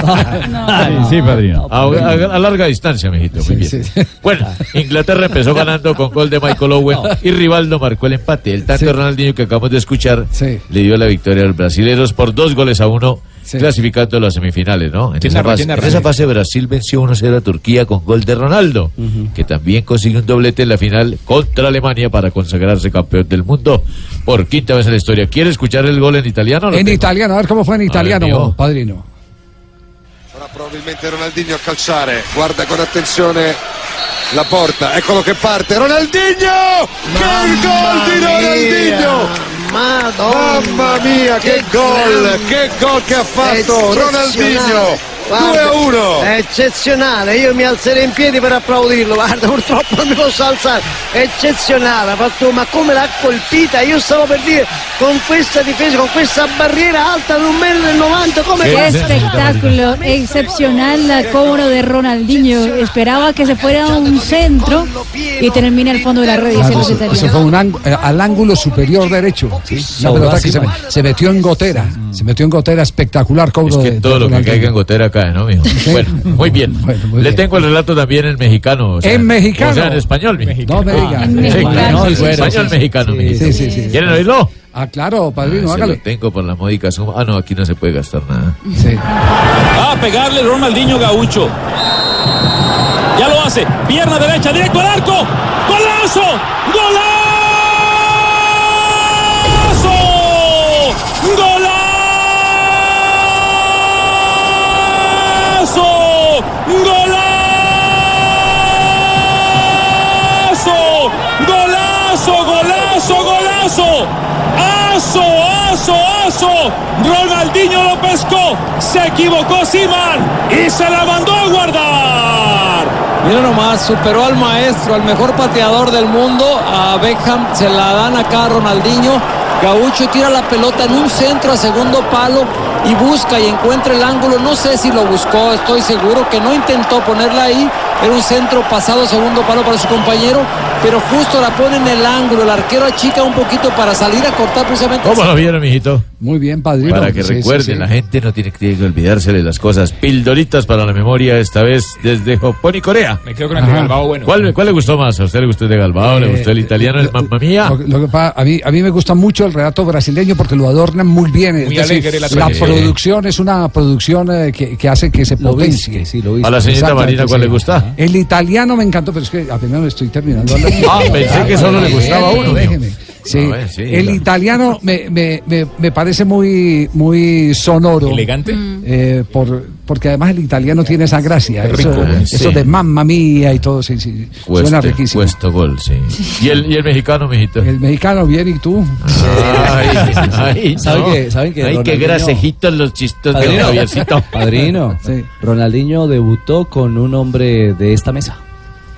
Sí, sí, padrino. A, a- a larga distancia, mijito, muy bien. Bueno, Inglaterra empezó ganando con gol de Michael Owen y Rivaldo marcó el empate. El tanto de Ronaldinho que acabamos de escuchar le dio la victoria a los brasileños por dos goles a uno, clasificando a las semifinales, ¿no? En, ¿Quién esa fase, ¿Quién narra? en esa fase Brasil venció 1-0 a Turquía con gol de Ronaldo, que también consiguió un doblete en la final contra Alemania para consagrarse campeón del mundo por quinta vez en la historia. ¿Quiere escuchar el gol en italiano? Lo En tengo. italiano, a ver cómo fue en italiano, padrino. Ora probabilmente Ronaldinho a calciare, guarda con attenzione la porta, eccolo che parte, Ronaldinho! che gol di Ronaldinho! Mamma mia, che gol, che gol che ha fatto Ronaldinho! 2 a 1! È eccezionale, io mi alzerei in piedi per applaudirlo, guarda purtroppo non mi posso alzare, è eccezionale, ha fatto- ma come l'ha colpita, io stavo per dire con questa difesa, con questa barriera alta di un metro e 90, come Qué espectáculo, excepcional la cobro de Ronaldinho. Esperaba que se fuera a un centro y termina al fondo de la red, Claro, eso italianos. fue un eh, al ángulo superior derecho. Una Sobró pelota así, que se, se metió en gotera. Se metió en gotera espectacular cobro Es que de- de todo lo que caiga en gotera cae, ¿no, mijo? Bueno, muy bien. Le tengo el relato también en mexicano. o sea, En mexicano. O sea, en español, mijo. No me. En mexicano. Sí, Sí, sí, español sí, mexicano, sí, mijito. sí, sí, sí. ¿Quieren oírlo? Ah, claro, padrino, Ah, tengo por la módica suma. Ah, no, aquí no se puede gastar nada. Va a pegarle Ronaldinho Gaucho. Ya lo hace. Pierna derecha, directo al arco. ¡Golazo! ¡Golazo! ¡Golazo! ¡Golazo! ¡Golazo! ¡Golazo! ¡Aso! ¡Aso! ¡Aso! Ronaldinho lo pescó. Se equivocó Siman y se la mandó a guardar. Mira nomás, superó al maestro, al mejor pateador del mundo, a Beckham, se la dan acá a Ronaldinho. Gaucho tira la pelota en un centro a segundo palo y busca y encuentra el ángulo. No sé si lo buscó, estoy seguro que no intentó ponerla ahí. Era un centro pasado segundo palo para su compañero, pero justo la pone en el ángulo. El arquero achica un poquito para salir a cortar precisamente. ¿Cómo lo vieron, mijito? Muy bien, padrino. Para que Sí, recuerden, sí. la gente no tiene que olvidarse de las cosas. Pildoritas para la memoria, esta vez desde Japón y Corea. Me quedo con el de Galbao, bueno. ¿Cuál, cuál le gustó más? ¿A usted le gustó el de Galbao? ¿Le Eh, gustó el italiano, el mamma mía? Lo, lo que pa- a, mí, a mí me gusta mucho el relato brasileño porque lo adornan muy bien. Es Muy decir, alegre la producción es una producción eh, que, que hace que se Lo potencie. viste, sí, lo viste. A la señorita Marina, ¿cuál sí. le gusta? El italiano me encantó, pero es que apenas me estoy terminando. Ah, pensé que solo le gustaba a uno, Déjeme. Sí, ver, sí, el italiano me, me, me, me parece muy, muy sonoro. Elegante. Eh, por, porque además el italiano tiene esa gracia. Es Eso, rico, eh, eso sí. de mamma mía y todo, sí, sí, suena riquísimo. cuesta gol, sí. ¿Y el, y el mexicano, mijito? El mexicano bien y tú. Ay, ay, ¿Saben no. que, ¿saben que Ay, qué grasejitos los chistos de Padrino, Javiercito. Padrino, Ronaldinho debutó con un hombre de esta mesa.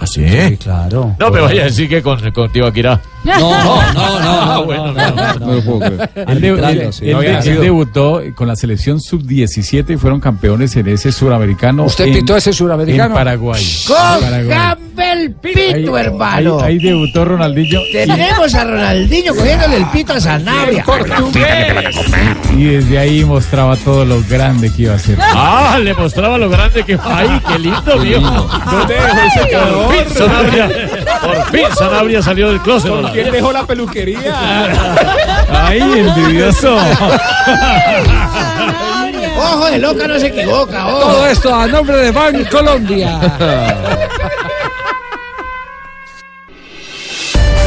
¿Ah, sí? claro. No me vaya a decir que con, con Tibaquirá. No, no, no, no, Ah, no, bueno, no, no, no, no lo puedo creer. Él, sí. debutó con la selección sub-17 y fueron campeones en ese suramericano. ¿Usted en- pitó ese suramericano? En Paraguay. ¡Cójame el pito, hermano! Ahí, ahí debutó Ronaldinho. Tenemos a Ronaldinho cogiéndole el pito a Sanabria. Y desde ahí mostraba todo lo grande que iba a ser. Ah, le mostraba lo grande que ¡Ay, qué lindo, viejo! Por fin Sanabria, por fin Sanabria salió del closet. ¿Con hola. quién dejó la peluquería? ¡Ay, envidioso! Ojo de loca no se equivoca, ojo. Todo esto a nombre de Ban Colombia.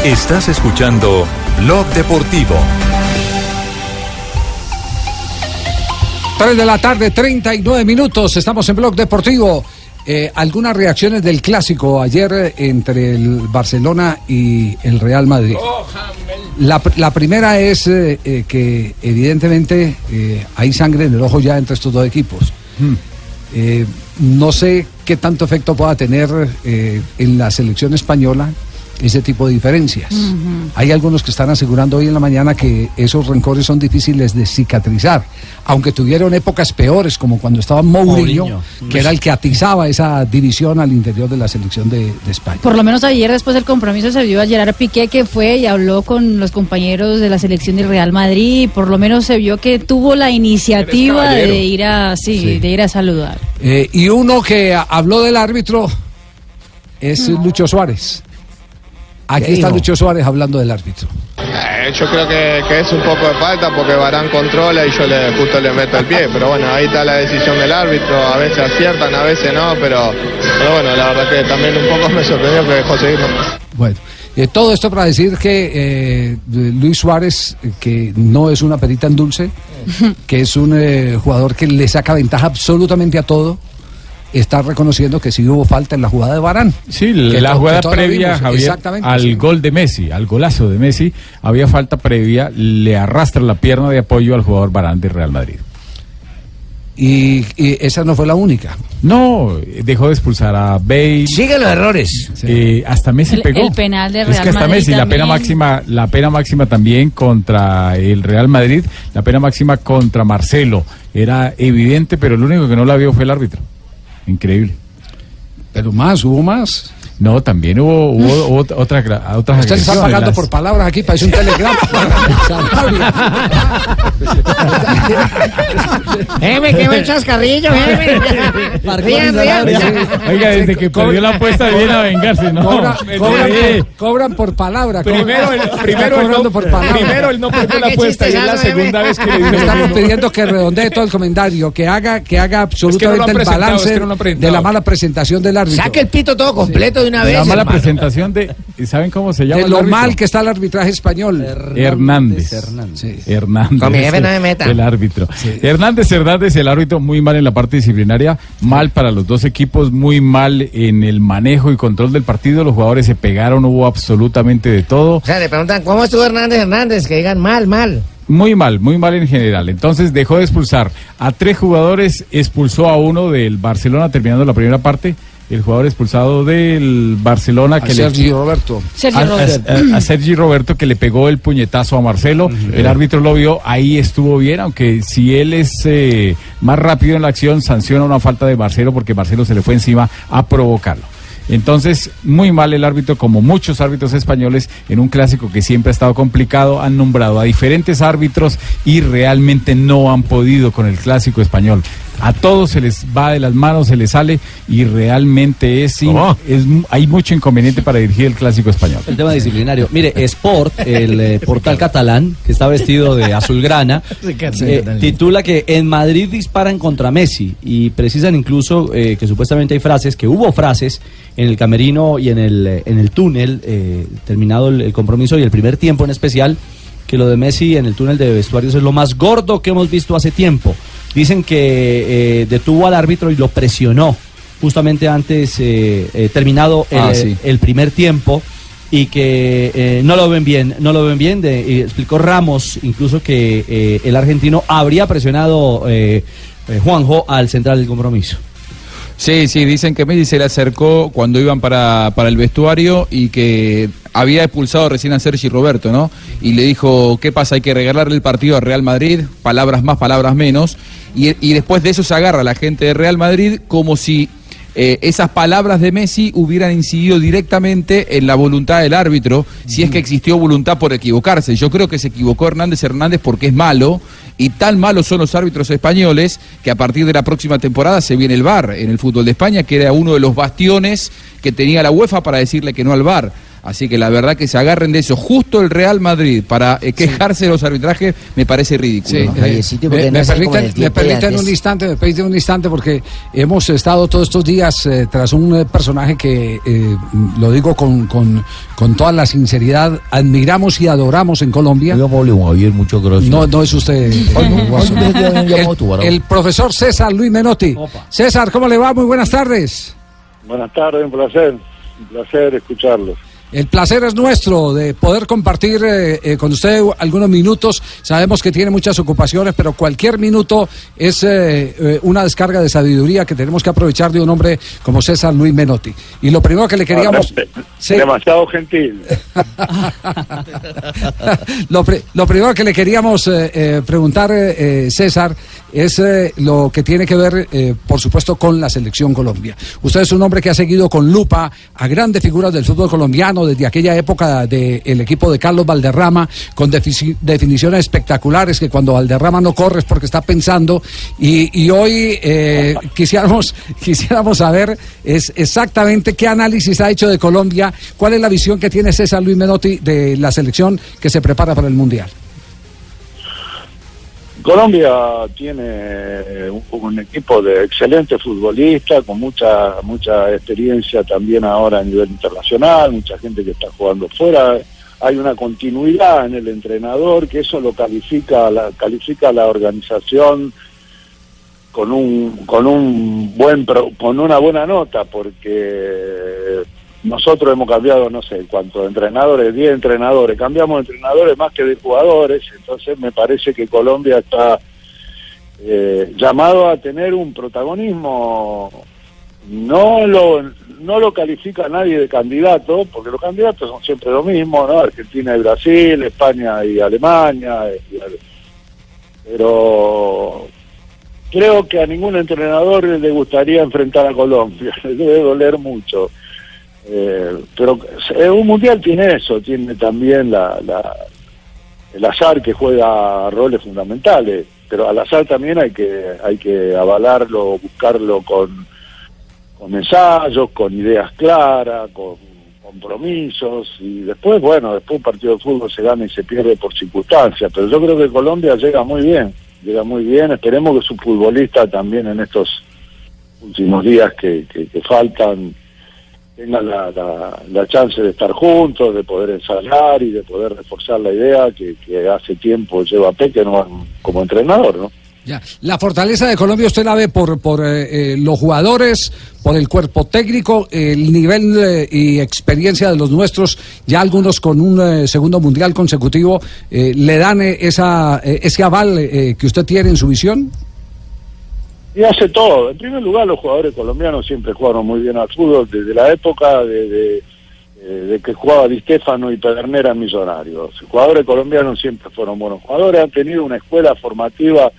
Estás escuchando Blog Deportivo. 3 de la tarde, 39 minutos. Estamos en Blog Deportivo. Eh, algunas reacciones del clásico ayer eh, entre el Barcelona y el Real Madrid. La, la primera es eh, eh, que evidentemente hay sangre en el ojo ya entre estos dos equipos. Eh, no sé qué tanto efecto pueda tener en la selección española ese tipo de diferencias. Hay algunos que están asegurando hoy en la mañana que esos rencores son difíciles de cicatrizar, aunque tuvieron épocas peores, como cuando estaba Mourinho, Mourinho. que era el que atizaba esa división al interior de la selección de, de España. Por lo menos ayer, después del compromiso, se vio a Gerard Piqué que fue y habló con los compañeros de la selección del Real Madrid. Por lo menos se vio que tuvo la iniciativa de ir a, sí, Sí. de ir a saludar. Eh, y uno que habló del árbitro es Lucho Suárez. Aquí ¿Qué está? Lucho Suárez hablando del árbitro. Eh, yo creo que, que es un poco de falta porque Barán controla y yo le, justo le meto el pie. Pero bueno, ahí está la decisión del árbitro. A veces aciertan, a veces no. Pero, pero bueno, la verdad que también un poco me sorprendió que dejó seguir. Bueno, Eh, todo esto para decir que eh, Luis Suárez, eh, que no es una perita en dulce, que es un eh, jugador que le saca ventaja absolutamente a todo, está reconociendo que sí hubo falta en la jugada de Barán. Sí, Que la to- jugada previa, Javier, al sí. gol de Messi, al golazo de Messi, había falta previa, le arrastra la pierna de apoyo al jugador Barán de Real Madrid. Y, y esa no fue la única. No, dejó de expulsar a Bale. Sigue los errores. Eh, hasta Messi El- pegó. el penal de Es Real que hasta Madrid Messi, la pena máxima, la pena máxima también contra el Real Madrid, la pena máxima contra Marcelo. Era evidente, pero el único que no la vio fue el árbitro. Increíble. Pero más, hubo más. No, también hubo, hubo ot- otra, otras Usted está pagando las- por palabras aquí, parece un telegrama. Jefe, qué buen chascarrillo, jefe. Oiga, desde que perdió la apuesta viene a vengarse, ¿no? Cobra- cobran, por, cobran por palabra. Primero cobran- el- primero el no- por palabra. primero el no perdió la Qué apuesta y es la segunda vez que le estamos pidiendo que redondee todo el comentario, que haga, que haga Es que no lo absolutamente el balance es que no lo han de la mala presentación del árbitro. Saque el pito todo completo de una vez. la mala hermano. presentación de, ¿y ¿saben cómo se llama? de el lo mal que está el arbitraje español. Hernández. Sí. Hernández. Con mi jefe no me meta. El árbitro. Hernández Hernández, el árbitro, muy mal en la parte disciplinaria, mal para los dos equipos, muy mal en el manejo y control del partido. Los jugadores se pegaron, hubo absolutamente de todo. O sea, le preguntan, ¿cómo estuvo Hernández Hernández? Que digan mal, mal. Muy mal, muy mal en general. Entonces dejó de expulsar a tres jugadores, expulsó a uno del Barcelona terminando la primera parte. El jugador expulsado del Barcelona A que Sergi le, Roberto. Sergio a, Roberto. a- a Sergi Roberto que le pegó el puñetazo a Marcelo. El árbitro lo vio, ahí estuvo bien, aunque si él es eh, más rápido en la acción, sanciona una falta de Marcelo porque Marcelo se le fue encima a provocarlo. Entonces, muy mal el árbitro, como muchos árbitros españoles, en un clásico que siempre ha estado complicado, han nombrado a diferentes árbitros y realmente no han podido con el clásico español. A todos se les va de las manos, se les sale y realmente es, in- es mu- hay mucho inconveniente para dirigir el clásico español. El tema disciplinario. Mire, Sport, el eh, portal catalán, que está vestido de azulgrana, eh, titula que en Madrid disparan contra Messi y precisan incluso eh, que supuestamente hay frases, que hubo frases en el camerino y en el, eh, en el túnel, eh, terminado el, el compromiso y el primer tiempo en especial, que lo de Messi en el túnel de vestuarios es lo más gordo que hemos visto hace tiempo. Dicen que eh, detuvo al árbitro y lo presionó justamente antes, eh, eh, terminado el, Ah, sí. el primer tiempo y que no lo ven bien, no lo ven bien. De, y explicó Ramos incluso que eh, el argentino habría presionado Juanjo al central del compromiso. Sí, sí, dicen que Messi se le acercó cuando iban para, para el vestuario y que había expulsado recién a Sergi Roberto, ¿no? Y le dijo, ¿qué pasa? Hay que regalarle el partido a Real Madrid, palabras más, palabras menos. Y, y después de eso se agarra la gente de Real Madrid como si eh, esas palabras de Messi hubieran incidido directamente en la voluntad del árbitro, si es que existió voluntad por equivocarse. Yo creo que se equivocó Hernández Hernández porque es malo, y tan malos son los árbitros españoles que a partir de la próxima temporada se viene el VAR en el fútbol de España, que era uno de los bastiones que tenía la UEFA para decirle que no al VAR. Así que la verdad que se agarren de eso. Justo el Real Madrid para eh, quejarse de los arbitrajes me parece ridículo. Sí, ¿no? eh, me, me permiten, me permiten un instante, me permiten un instante porque hemos estado todos estos días eh, tras un personaje que, eh, lo digo con, con, con toda la sinceridad, admiramos y adoramos en Colombia. gracias. No, no es usted. No, no, no, no, el, el profesor César Luis Menotti. César, ¿cómo le va? Muy buenas tardes. Buenas tardes, un placer, un placer escucharlos. El placer es nuestro de poder compartir eh, eh, con usted algunos minutos. Sabemos que tiene muchas ocupaciones, pero cualquier minuto es eh, una descarga de sabiduría que tenemos que aprovechar de un hombre como César Luis Menotti. Y lo primero que le queríamos... Sí. Demasiado gentil. lo, pri- lo primero que le queríamos preguntar, César, es eh, lo que tiene que ver, eh, por supuesto, con la selección Colombia. Usted es un hombre que ha seguido con lupa a grandes figuras del fútbol colombiano desde aquella época del equipo de Carlos Valderrama, con definiciones espectaculares que cuando Valderrama no corre es porque está pensando. Y, y hoy eh, quisiéramos, quisiéramos saber es exactamente qué análisis ha hecho de Colombia, cuál es la visión que tiene César Luis Menotti de la selección que se prepara para el Mundial. Colombia tiene un, equipo de excelentes futbolistas, con mucha mucha experiencia también ahora a nivel internacional, mucha gente que está jugando fuera. Hay una continuidad en el entrenador, que eso lo califica la, califica la organización con un con un buen con una buena nota porque nosotros hemos cambiado no sé cuántos entrenadores 10 entrenadores cambiamos de entrenadores más que de jugadores entonces me parece que Colombia está eh, llamado a tener un protagonismo no lo no lo califica nadie de candidato porque los candidatos son siempre lo mismo no Argentina y Brasil España y Alemania Ale- pero creo que a ningún entrenador le gustaría enfrentar a Colombia, le debe doler mucho. Eh, pero un mundial tiene eso, tiene también la, la- el azar que juega roles fundamentales, pero al azar también hay que hay que avalarlo, buscarlo con, con ensayos, con ideas claras, con compromisos y después, bueno, después un partido de fútbol se gana y se pierde por circunstancias, pero yo creo que Colombia llega muy bien, llega muy bien, esperemos que su futbolista también en estos últimos días que- que faltan tengan la, la- la chance de estar juntos, de poder ensayar y de poder reforzar la idea que, que hace tiempo lleva Peckerman como entrenador, ¿no? Ya. La fortaleza de Colombia usted la ve por, por eh, eh, los jugadores, por el cuerpo técnico, el nivel eh, y experiencia de los nuestros, ya algunos con un eh, segundo mundial consecutivo, eh, ¿le dan esa, ese aval que usted tiene en su visión? Y hace todo. En primer lugar, los jugadores colombianos siempre jugaron muy bien al fútbol desde la época eh, de que jugaba Di Stefano y Pedernera en Millonarios. Los jugadores colombianos siempre fueron buenos jugadores, han tenido una escuela formativa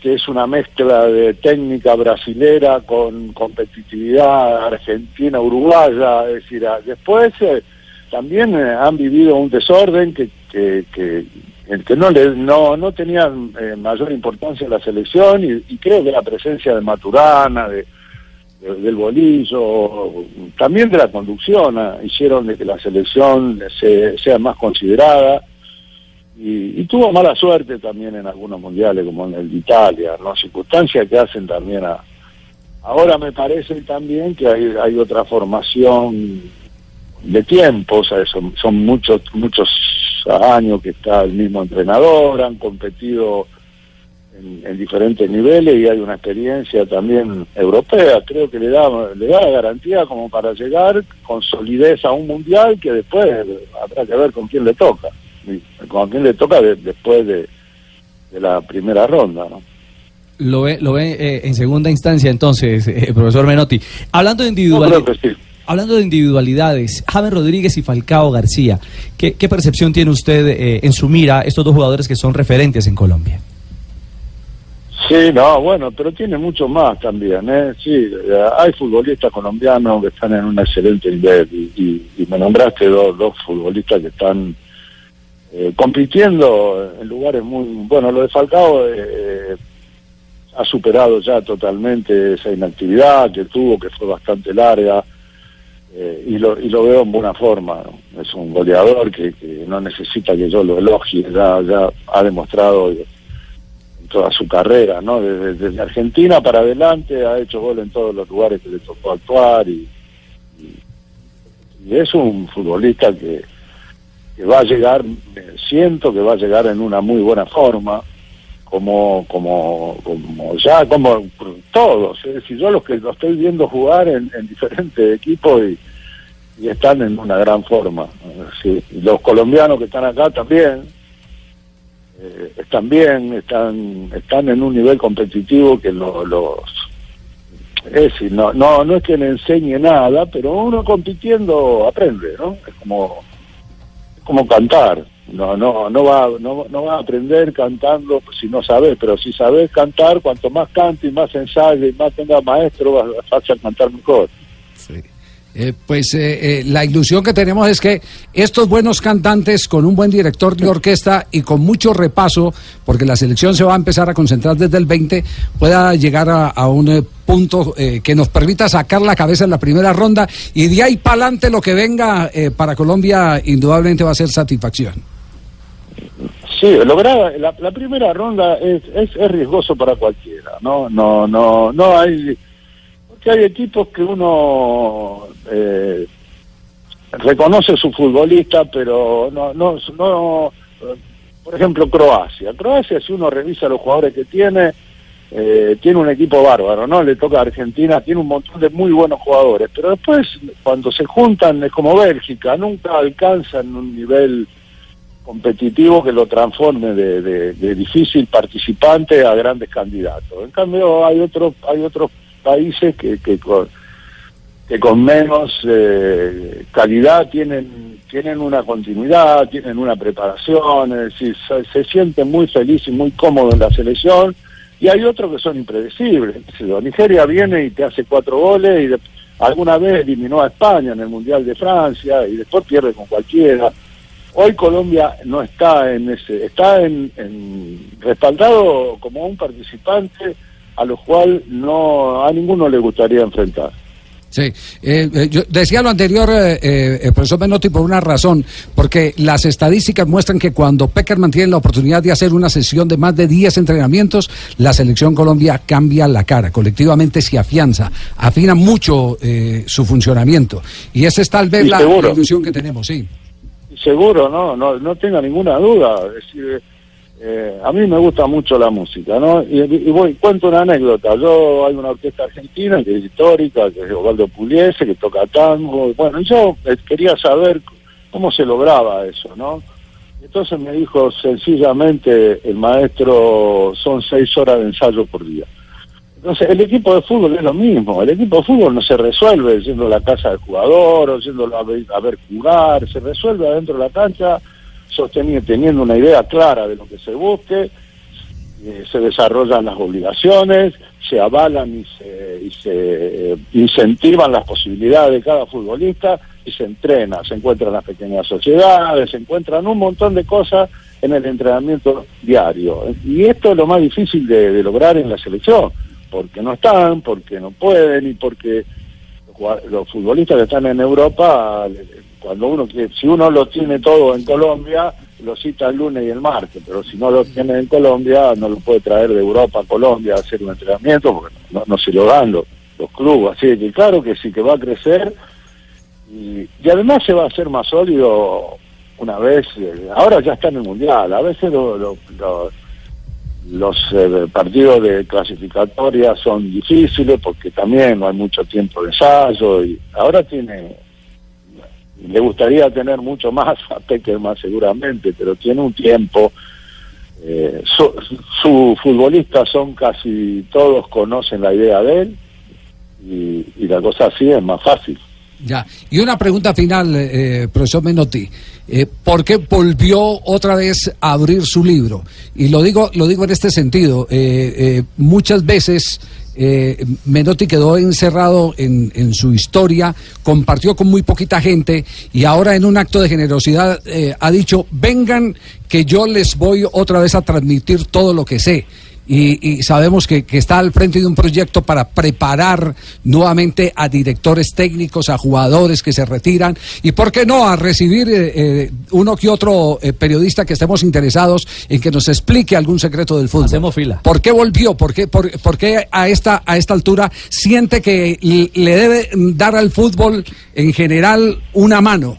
que es una mezcla de técnica brasilera con competitividad argentina, uruguaya, es decir, después eh, también eh, han vivido un desorden que, que, que, el que no le no, no tenían eh, mayor importancia en la selección y, creo que la presencia de Maturana, de, de- del bolillo, también de la conducción, ah, hicieron de que la selección se- sea más considerada y, y tuvo mala suerte también en algunos mundiales como en el de Italia, ¿no? circunstancias que hacen también a... Ahora me parece también que hay, hay otra formación de tiempo, o sea, son, son muchos muchos años que está el mismo entrenador, han competido en, en diferentes niveles y hay una experiencia también europea, creo que le da le da la garantía como para llegar con solidez a un mundial que después habrá que ver con quién le toca, con quién le toca de- después de, de la primera ronda, ¿no? Lo ve, lo ve eh, en segunda instancia entonces, eh, profesor Menotti. Hablando de creo que sí. Hablando de individualidades, James Rodríguez y Falcao García, ¿qué, percepción tiene usted eh, en su mira estos dos jugadores que son referentes en Colombia? Sí, no, bueno, pero tiene mucho más también, ¿eh? Sí, eh, hay futbolistas colombianos que están en un excelente nivel y, y- y me nombraste dos, dos futbolistas que están eh, compitiendo en lugares muy... Bueno, lo de Falcao eh, ha superado ya totalmente esa inactividad que tuvo, que fue bastante larga, eh, y, lo, y lo veo en buena forma. Es un goleador que, que no necesita que yo lo elogie, ya, ya ha demostrado en toda su carrera, ¿no? Desde, Argentina para adelante ha hecho gol en todos los lugares que le tocó actuar y, y- y es un futbolista que, que va a llegar, siento que va a llegar en una muy buena forma, como como como ya como todos, es decir, yo los que lo estoy viendo jugar en, en diferentes equipos y, están en una gran forma. Los colombianos que están acá también eh, están bien, están están en un nivel competitivo que lo- los es decir, no no no es que le enseñe nada, pero uno compitiendo aprende, ¿no? Es como es como cantar. No no no va no, no va a aprender cantando si no sabes, pero si sabes cantar, cuanto más cante y más ensaye y más tenga maestro, vas, vas a cantar mejor. Eh, pues eh, eh, la ilusión que tenemos es que estos buenos cantantes con un buen director de orquesta y con mucho repaso, porque la selección se va a empezar a concentrar desde el 20, pueda llegar a, un eh, punto que nos permita sacar la cabeza en la primera ronda y de ahí para adelante lo que venga para Colombia indudablemente va a ser satisfacción. Sí, lograr la, la primera ronda es, es, es riesgoso para cualquiera, no, no, no, no hay, porque hay equipos que uno eh, reconoce su futbolista, pero no, no, no, por ejemplo Croacia, Croacia si uno revisa los jugadores que tiene, eh, tiene un equipo bárbaro, ¿no? Le toca a Argentina, tiene un montón de muy buenos jugadores, pero después cuando se juntan es como Bélgica, nunca alcanzan un nivel competitivo que lo transforme de, difícil participante a grandes candidatos. En cambio hay otros hay otros países que, que con, que con menos eh, calidad tienen tienen una continuidad, tienen una preparación, se, se sienten muy felices y muy cómodos en la selección y hay otros que son impredecibles. Nigeria viene y te hace cuatro goles y de- alguna vez eliminó a España en el Mundial de Francia y después pierde con cualquiera. Hoy Colombia no está en ese, está en, en respaldado como un participante a lo cual no a ninguno le gustaría enfrentar. Sí, eh, eh, yo decía lo anterior, eh, eh, el profesor Menotti, por una razón, porque las estadísticas muestran que cuando Peckerman tiene la oportunidad de hacer una sesión de más de 10 entrenamientos, la selección Colombia cambia la cara, colectivamente se afianza, afina mucho eh, su funcionamiento. Y esa es tal vez Sí, la, seguro. la ilusión que tenemos, sí. Seguro, no, no, no tenga ninguna duda. Decir, eh, a mí me gusta mucho la música, ¿no? Y, voy, cuento una anécdota. Yo hay una orquesta argentina que es histórica, que es Osvaldo Pugliese, que toca tango. Bueno, yo eh, quería saber cómo se lograba eso, ¿no? Entonces me dijo sencillamente el maestro, son seis horas de ensayo por día. Entonces, el equipo de fútbol es lo mismo. El equipo de fútbol no se resuelve yendo la casa del jugador o yéndolo a ver, a ver jugar. Se resuelve adentro de la cancha, sosteniendo, teniendo una idea clara de lo que se busque. eh, se desarrollan las obligaciones, se avalan y se, y se eh, incentivan las posibilidades de cada futbolista y se entrena. Se encuentran las pequeñas sociedades, se encuentran un montón de cosas en el entrenamiento diario. Y esto es lo más difícil de lograr en la selección porque no están, porque no pueden y porque los futbolistas que están en Europa, cuando uno si uno lo tiene todo en Colombia, lo cita el lunes y el martes, pero si no lo tiene en Colombia, no lo puede traer de Europa a Colombia a hacer un entrenamiento, porque no, no se lo dan los, los clubes. Así que claro que sí, que va a crecer y, y además se va a hacer más sólido una vez, eh, ahora ya está en el Mundial, a veces lo- lo- lo- los eh, partidos de clasificatoria son difíciles porque también no hay mucho tiempo de ensayo y ahora tiene le gustaría tener mucho más a Peckerman seguramente pero tiene un tiempo. Eh, su, su futbolistas son casi todos conocen la idea de él y la cosa así es más fácil Ya. Y una pregunta final, eh, profesor Menotti. Eh, ¿Por qué volvió otra vez a abrir su libro? Y lo digo, lo digo en este sentido. eh, eh, muchas veces eh, Menotti quedó encerrado en, su historia, compartió con muy poquita gente y ahora en un acto de generosidad eh, ha dicho, vengan que yo les voy otra vez a transmitir todo lo que sé. Y, y sabemos que, que está al frente de un proyecto para preparar nuevamente a directores técnicos, a jugadores que se retiran y, ¿por qué no?, a recibir eh, eh, uno que otro eh, periodista que estemos interesados en que nos explique algún secreto del fútbol. Hacemos fila. ¿Por qué volvió? ¿Por qué, por, por qué a, esta, a esta altura siente que le debe dar al fútbol en general una mano?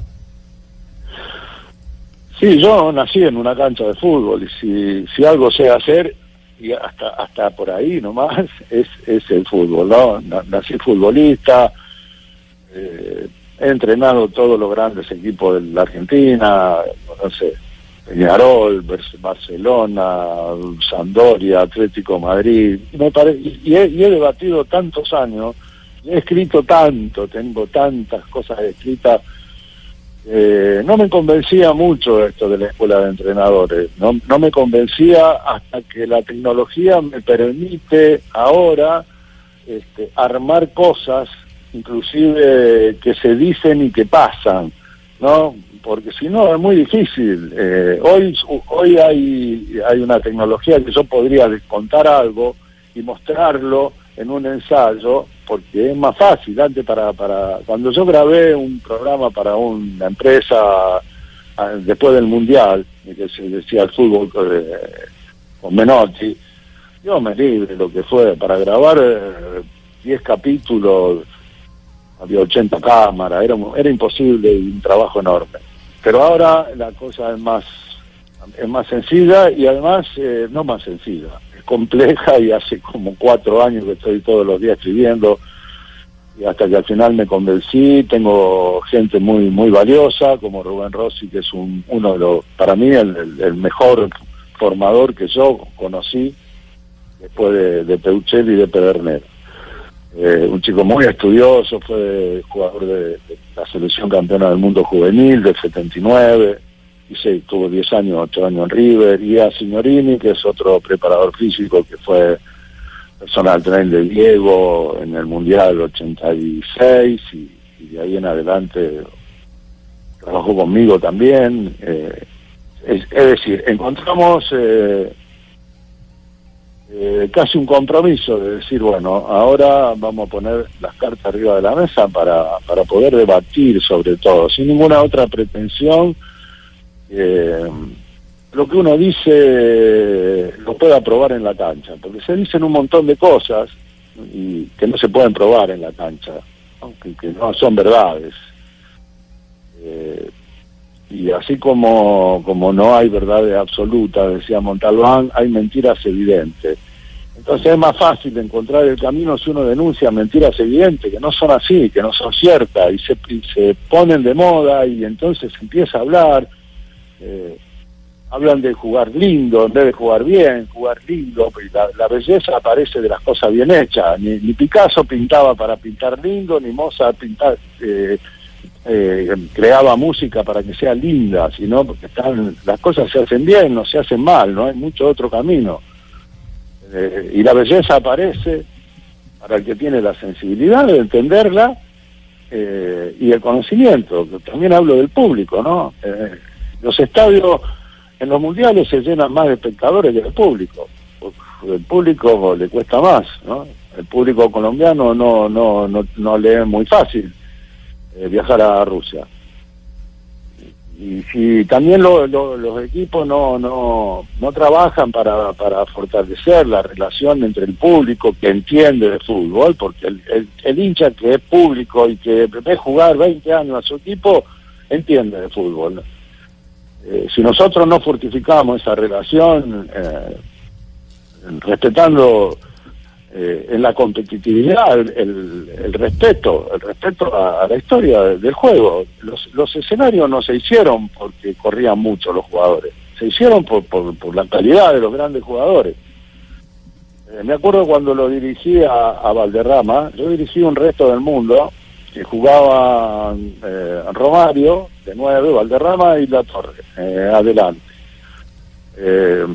Sí, yo nací en una cancha de fútbol y si, si algo sé hacer, y hasta hasta por ahí nomás, es, es el fútbol, ¿no? Na- Nací futbolista, eh, he entrenado todos los grandes equipos de la Argentina, no sé, Peñarol, Bar- Barcelona, Sampdoria, Atlético Madrid, me pare- y- he, y he debatido tantos años, he escrito tanto, tengo tantas cosas escritas eh, no me convencía mucho esto de la escuela de entrenadores. No, no me convencía hasta que la tecnología me permite ahora este, armar cosas, inclusive que se dicen y que pasan, ¿no? Porque si no es muy difícil. Eh, hoy hoy hay, hay una tecnología que yo podría descontar algo y mostrarlo en un ensayo porque es más fácil antes para para cuando yo grabé un programa para una empresa a- después del Mundial, que se decía el fútbol eh, con Menotti, yo me libre lo que fue, para grabar eh, 10 capítulos, había 80 cámaras, era, era imposible y un trabajo enorme. Pero ahora la cosa es más, es más sencilla y además eh, no más sencilla, compleja y hace como cuatro años que estoy todos los días escribiendo y hasta que al final me convencí, tengo gente muy muy valiosa como Rubén Rossi, que es un, uno de los, para mí el, el- mejor formador que yo conocí después de, de Peuchelli y de Pedernera. Eh, un chico muy estudioso, fue jugador de, de la selección campeona del mundo juvenil del 79, y sí, tuvo 10 años, 8 años en River, y a Signorini, que es otro preparador físico que fue personal trainer de Diego en el Mundial 86, y, y de ahí en adelante trabajó conmigo también. eh, es, es decir, encontramos eh, eh, casi un compromiso de decir, bueno, ahora vamos a poner las cartas arriba de la mesa para, para poder debatir sobre todo, sin ninguna otra pretensión. Eh, lo que uno dice lo pueda probar en la cancha, porque se dicen un montón de cosas y que no se pueden probar en la cancha, aunque que no son verdades. Eh, y así como, como no hay verdades absolutas, decía Montalbán, hay mentiras evidentes. Entonces es más fácil encontrar el camino si uno denuncia mentiras evidentes, que no son así, que no son ciertas, y se, y se ponen de moda y entonces empieza a hablar. Eh, hablan de jugar lindo en vez de jugar bien, jugar lindo, la, la belleza aparece de las cosas bien hechas. Ni, ni Picasso pintaba para pintar lindo, ni Mozart pintar, eh, eh, creaba música para que sea linda, sino porque están, las cosas se hacen bien, no se hacen mal, no hay mucho otro camino. Eh, y la belleza aparece para el que tiene la sensibilidad de entenderla eh, y el conocimiento. También hablo del público, ¿no? Eh, los estadios en los mundiales se llenan más de espectadores que el público. El público le cuesta más, ¿no? El público colombiano no no no, no le es muy fácil eh, viajar a Rusia. Y también lo- lo- los equipos no, no, no trabajan para, para fortalecer la relación entre el público que entiende de fútbol, porque el, el, el hincha que es público y que ve jugar 20 años a su equipo, entiende de fútbol. Eh, si nosotros no fortificamos esa relación, eh, respetando eh, en la competitividad el, el- respeto, el respeto a, la historia de- del juego. Los, los escenarios no se hicieron porque corrían mucho los jugadores, se hicieron por, por, por la calidad de los grandes jugadores. Eh, me acuerdo cuando lo dirigí a, Valderrama, yo dirigí un resto del mundo que jugaban eh, Romario de nueve, Valderrama y La Torre, eh, adelante. Eh,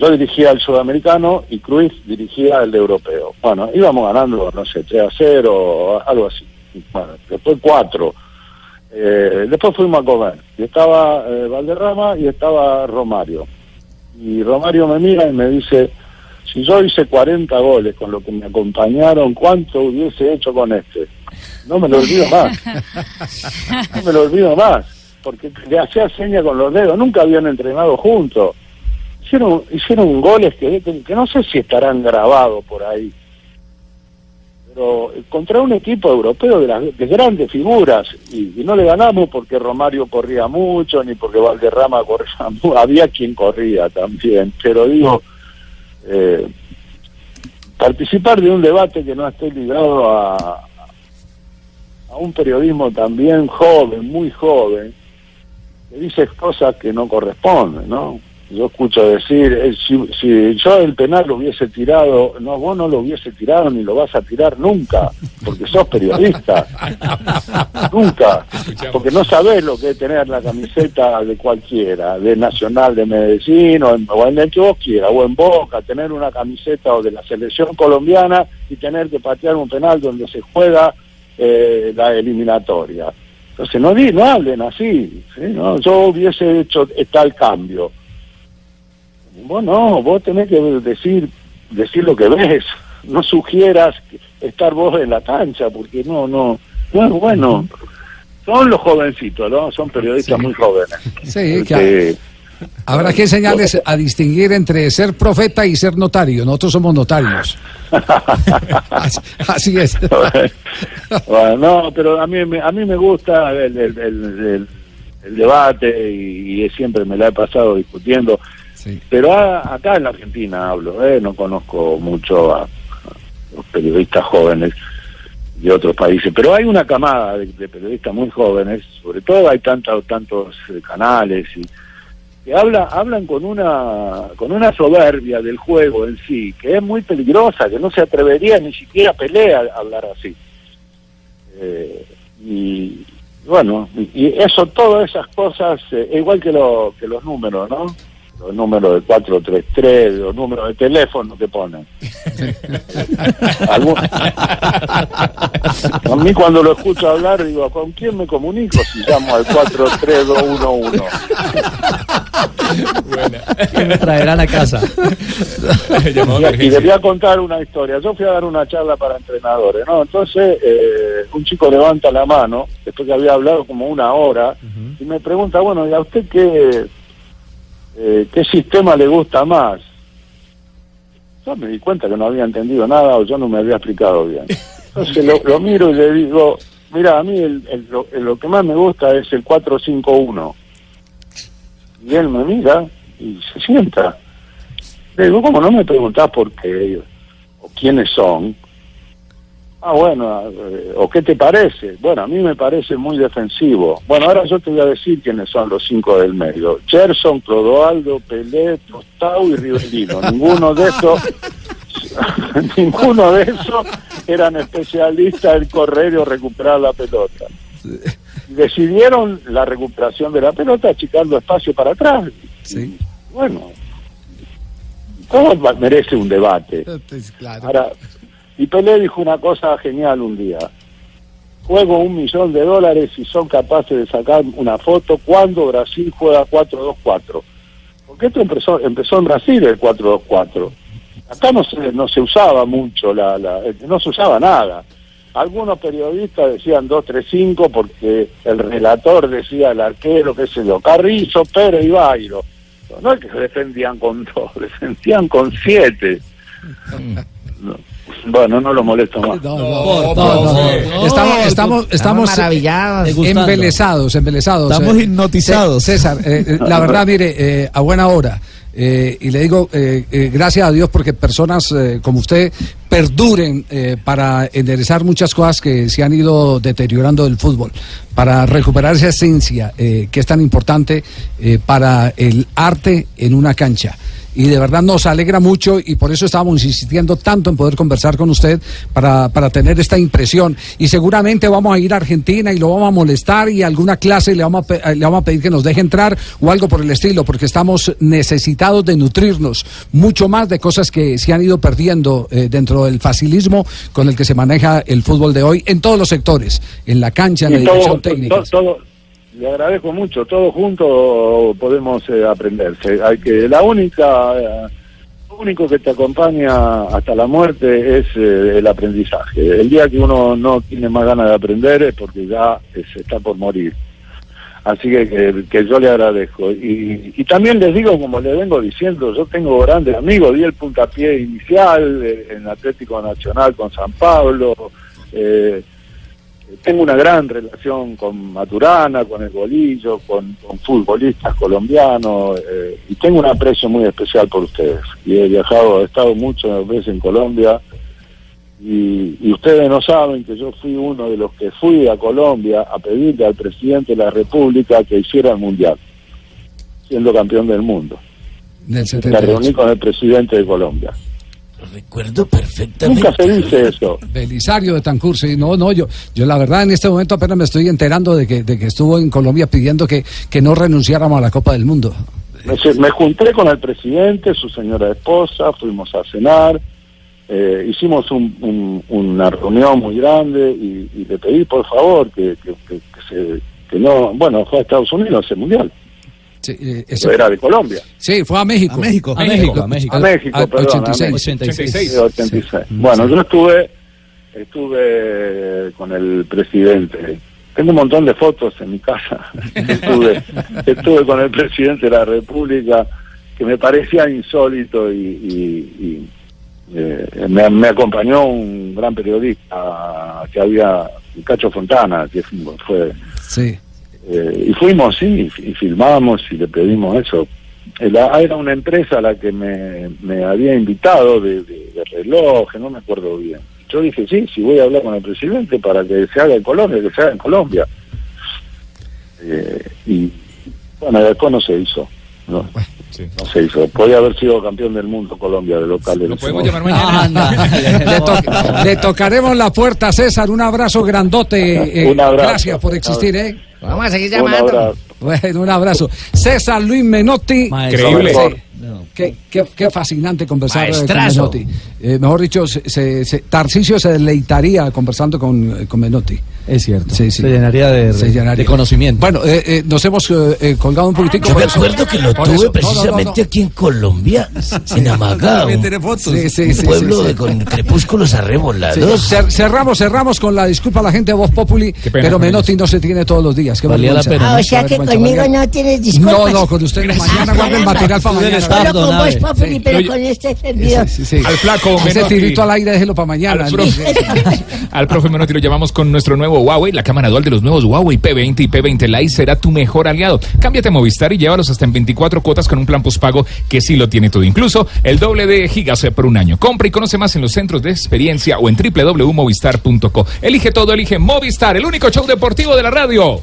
yo dirigía el sudamericano y Cruz dirigía el europeo. Bueno, íbamos ganando, no sé, 3 a 0, algo así. Bueno, después 4. Eh, después fuimos a comer. Y estaba eh, Valderrama y estaba Romario. Y Romario me mira y me dice, si yo hice 40 goles con lo que me acompañaron, ¿cuánto hubiese hecho con este? No me lo olvido más. No me lo olvido más. Porque le hacía seña con los dedos. Nunca habían entrenado juntos. Hicieron, hicieron goles que, que, que no sé si estarán grabados por ahí. Pero eh, contra un equipo europeo de, las, de grandes figuras. Y, y no le ganamos porque Romario corría mucho, ni porque Valderrama corría mucho. Había quien corría también. Pero digo, eh, participar de un debate que no esté ligado a, a un periodismo también joven, muy joven, que dice cosas que no corresponden, ¿no? Yo escucho decir, eh, si, si yo el penal lo hubiese tirado, no, vos no lo hubiese tirado ni lo vas a tirar nunca, porque sos periodista. nunca. Porque no sabés lo que es tener la camiseta de cualquiera, de Nacional de Medellín o en, o en el que vos quieras, o en Boca, tener una camiseta o de la selección colombiana y tener que patear un penal donde se juega eh, la eliminatoria. Entonces no, di- no hablen así, ¿sí? ¿no? yo hubiese hecho tal cambio. Vos no, vos tenés que decir, decir lo que ves, no sugieras estar vos en la cancha, porque no, no, no es bueno. Son los jovencitos, ¿no? Son periodistas muy jóvenes. Sí, Que- que habrá que enseñarles a distinguir entre ser profeta y ser notario. Nosotros somos notarios. así, así es. Bueno, no, pero a mí, me- a mí me gusta el, el- el- el- el debate y, y siempre me la he pasado discutiendo. Pero a- acá en la Argentina hablo, ¿eh? no conozco mucho a, a los periodistas jóvenes de otros países, pero hay una camada de, de periodistas muy jóvenes, sobre todo hay tantos tantos eh, canales y que habla, hablan con una con una soberbia del juego en sí, que es muy peligrosa, que no se atrevería ni siquiera pelea a hablar así. Eh, y bueno, y, eso, todas esas cosas, eh, igual que, lo, que los números, ¿no? Los números de 433, los números de teléfono que ponen. Algún- A mí cuando lo escucho hablar digo, ¿con quién me comunico si llamo al 43211? Que me traerán a casa. Y, y les voy a contar una historia. Yo fui a dar una charla para entrenadores, ¿no? Entonces, eh, un chico levanta la mano, después que había hablado como una hora, y me pregunta, bueno, ¿y a usted qué, eh, qué sistema le gusta más? Yo me di cuenta que no había entendido nada o yo no me había explicado bien. Entonces lo, lo miro y le digo, mira, a mí el- el- lo, lo que más me gusta es el 451. Y él me mira y se sienta. Le digo, ¿cómo no me preguntás por qué o quiénes son? Ah, bueno, eh, ¿o qué te parece? Bueno, a mí me parece muy defensivo. Bueno, ahora yo te voy a decir quiénes son los cinco del medio. Gerson, Clodoaldo, Pelé, Tostao y Rivelino. Ninguno de esos, ninguno de esos eran especialistas en correr o recuperar la pelota. Decidieron la recuperación de la pelota achicando espacio para atrás. Y, bueno, todo merece un debate. Ahora, y Pelé dijo una cosa genial un día. Juego un millón de dólares si son capaces de sacar una foto cuando Brasil juega 4-2-4. Porque esto empezó, empezó en Brasil el 4-2-4. Acá no se, no se usaba mucho, la, la- no se usaba nada. Algunos periodistas decían 2-3-5 porque el relator decía el arquero, qué sé yo, Carrizo, Pérez y Bairo. No es que defendían con dos, defendían con siete. No. Bueno, no lo molesto más. No, no, no. Estamos, estamos, estamos maravillados. embelesados, embelesados. Estamos Eh, hipnotizados. Cé- César, eh, eh, la verdad, mire, eh, a buena hora. eh, y le digo, eh, eh, gracias a Dios porque personas eh, como usted perduren eh, para enderezar muchas cosas que se han ido deteriorando del fútbol, para recuperar esa esencia eh, que es tan importante eh, para el arte en una cancha y de verdad nos alegra mucho y por eso estábamos insistiendo tanto en poder conversar con usted para, para tener esta impresión y seguramente vamos a ir a Argentina y lo vamos a molestar y alguna clase le vamos a, pe- le vamos a pedir que nos deje entrar o algo por el estilo porque estamos necesitados de nutrirnos mucho más de cosas que se han ido perdiendo eh, dentro del facilismo con el que se maneja el fútbol de hoy en todos los sectores, en la cancha, en la dirección técnica. todo- le agradezco mucho, todos juntos podemos eh, aprender. Hay que, la única, eh, lo único que te acompaña hasta la muerte es eh, el aprendizaje. El día que uno no tiene más ganas de aprender es porque ya eh, se está por morir. Así que, que, que yo le agradezco. Y, y también les digo, como le vengo diciendo, yo tengo grandes amigos, di el puntapié inicial en Atlético Nacional con San Pablo, eh, tengo una gran relación con Maturana, con el Bolillo, con, con futbolistas colombianos eh, y tengo un aprecio muy especial por ustedes. Y he viajado, he estado muchas veces en Colombia y, y ustedes no saben que yo fui uno de los que fui a Colombia a pedirle al presidente de la República que hiciera el Mundial, siendo campeón del mundo. Me 78. reuní con el presidente de Colombia. Recuerdo perfectamente. Nunca se dice eso. Belisario de Tancur, sí, no, no, yo, yo la verdad en este momento apenas me estoy enterando de que, de que estuvo en Colombia pidiendo que, que no renunciáramos a la Copa del Mundo. Me, me junté con el presidente, su señora esposa, fuimos a cenar, eh, hicimos un- un- una reunión muy grande y, y le pedí por favor que, que, que- que se, que no, bueno, fue a Estados Unidos ese mundial, Sí, eh, era de Colombia. Sí, fue a México. A México. A México. A México, perdón, a 86. México. Sí, 86. Bueno, yo estuve, estuve con el presidente tengo un montón de fotos en mi casa. estuve, estuve con el presidente de la República, que me parecía insólito y, y- y, eh, me, me acompañó un gran periodista que había, Cacho Fontana, que fue, fue Sí. Eh, y fuimos, sí, y, filmamos y le pedimos eso. Eh, la- era una empresa a la que me, me había invitado de, de, de relojes, no me acuerdo bien. Yo dije, sí, sí, voy a hablar con el presidente para que se haga en Colombia, que se haga en Colombia. Eh, y bueno, después no se hizo. No, no se hizo. Podía haber sido campeón del mundo Colombia de local. Lo podemos llamar mañana. le, to- le tocaremos la puerta a César. Un abrazo grandote. eh, Un abrazo. Gracias por existir, ¿eh? Vamos a seguir Un llamando. abrazo. Bueno, un abrazo. César Luis Menotti. Increíble. Qué, qué- qué fascinante conversar eh, con Maestrazo. Menotti. Eh, mejor dicho, se, se- se- Tarcisio se deleitaría conversando con, con Menotti. Es cierto. Sí, sí. Se llenaría de, Se llenaría. de conocimiento. Bueno, eh, eh, nos hemos eh, eh, colgado un poquitico. Yo me eso- acuerdo que lo por tuve eso- no, no, no, precisamente no. aquí en Colombia, en Amagao. También tiene fotos. Sí, sí, un sí, pueblo sí, sí. de- con crepúsculos arrebolados. cer- cerramos, cerramos con la disculpa a la gente de Voz Populi, pena pero con Menotti no se tiene todos los días. Qué Valía la pena, Ah, o sea que conmigo no tienes No, disculpas. no, con usted mañana guarden material para mañana. Solo con vos, Populi, pero con este servidor. Sí, sí. Al flaco Ese tirito al aire, déjelo para mañana. Al profe, al profe Menotti lo llamamos con nuestro nuevo Huawei. La cámara dual de los nuevos Huawei P20 y P20 Lite será tu mejor aliado. Cámbiate a Movistar y llévalos hasta en 24 cuotas con un plan postpago que sí lo tiene todo. Incluso el doble de gigas por un año. Compra y conoce más en los centros de experiencia o en www.movistar.co. Elige todo, elige Movistar, el único show deportivo de la radio.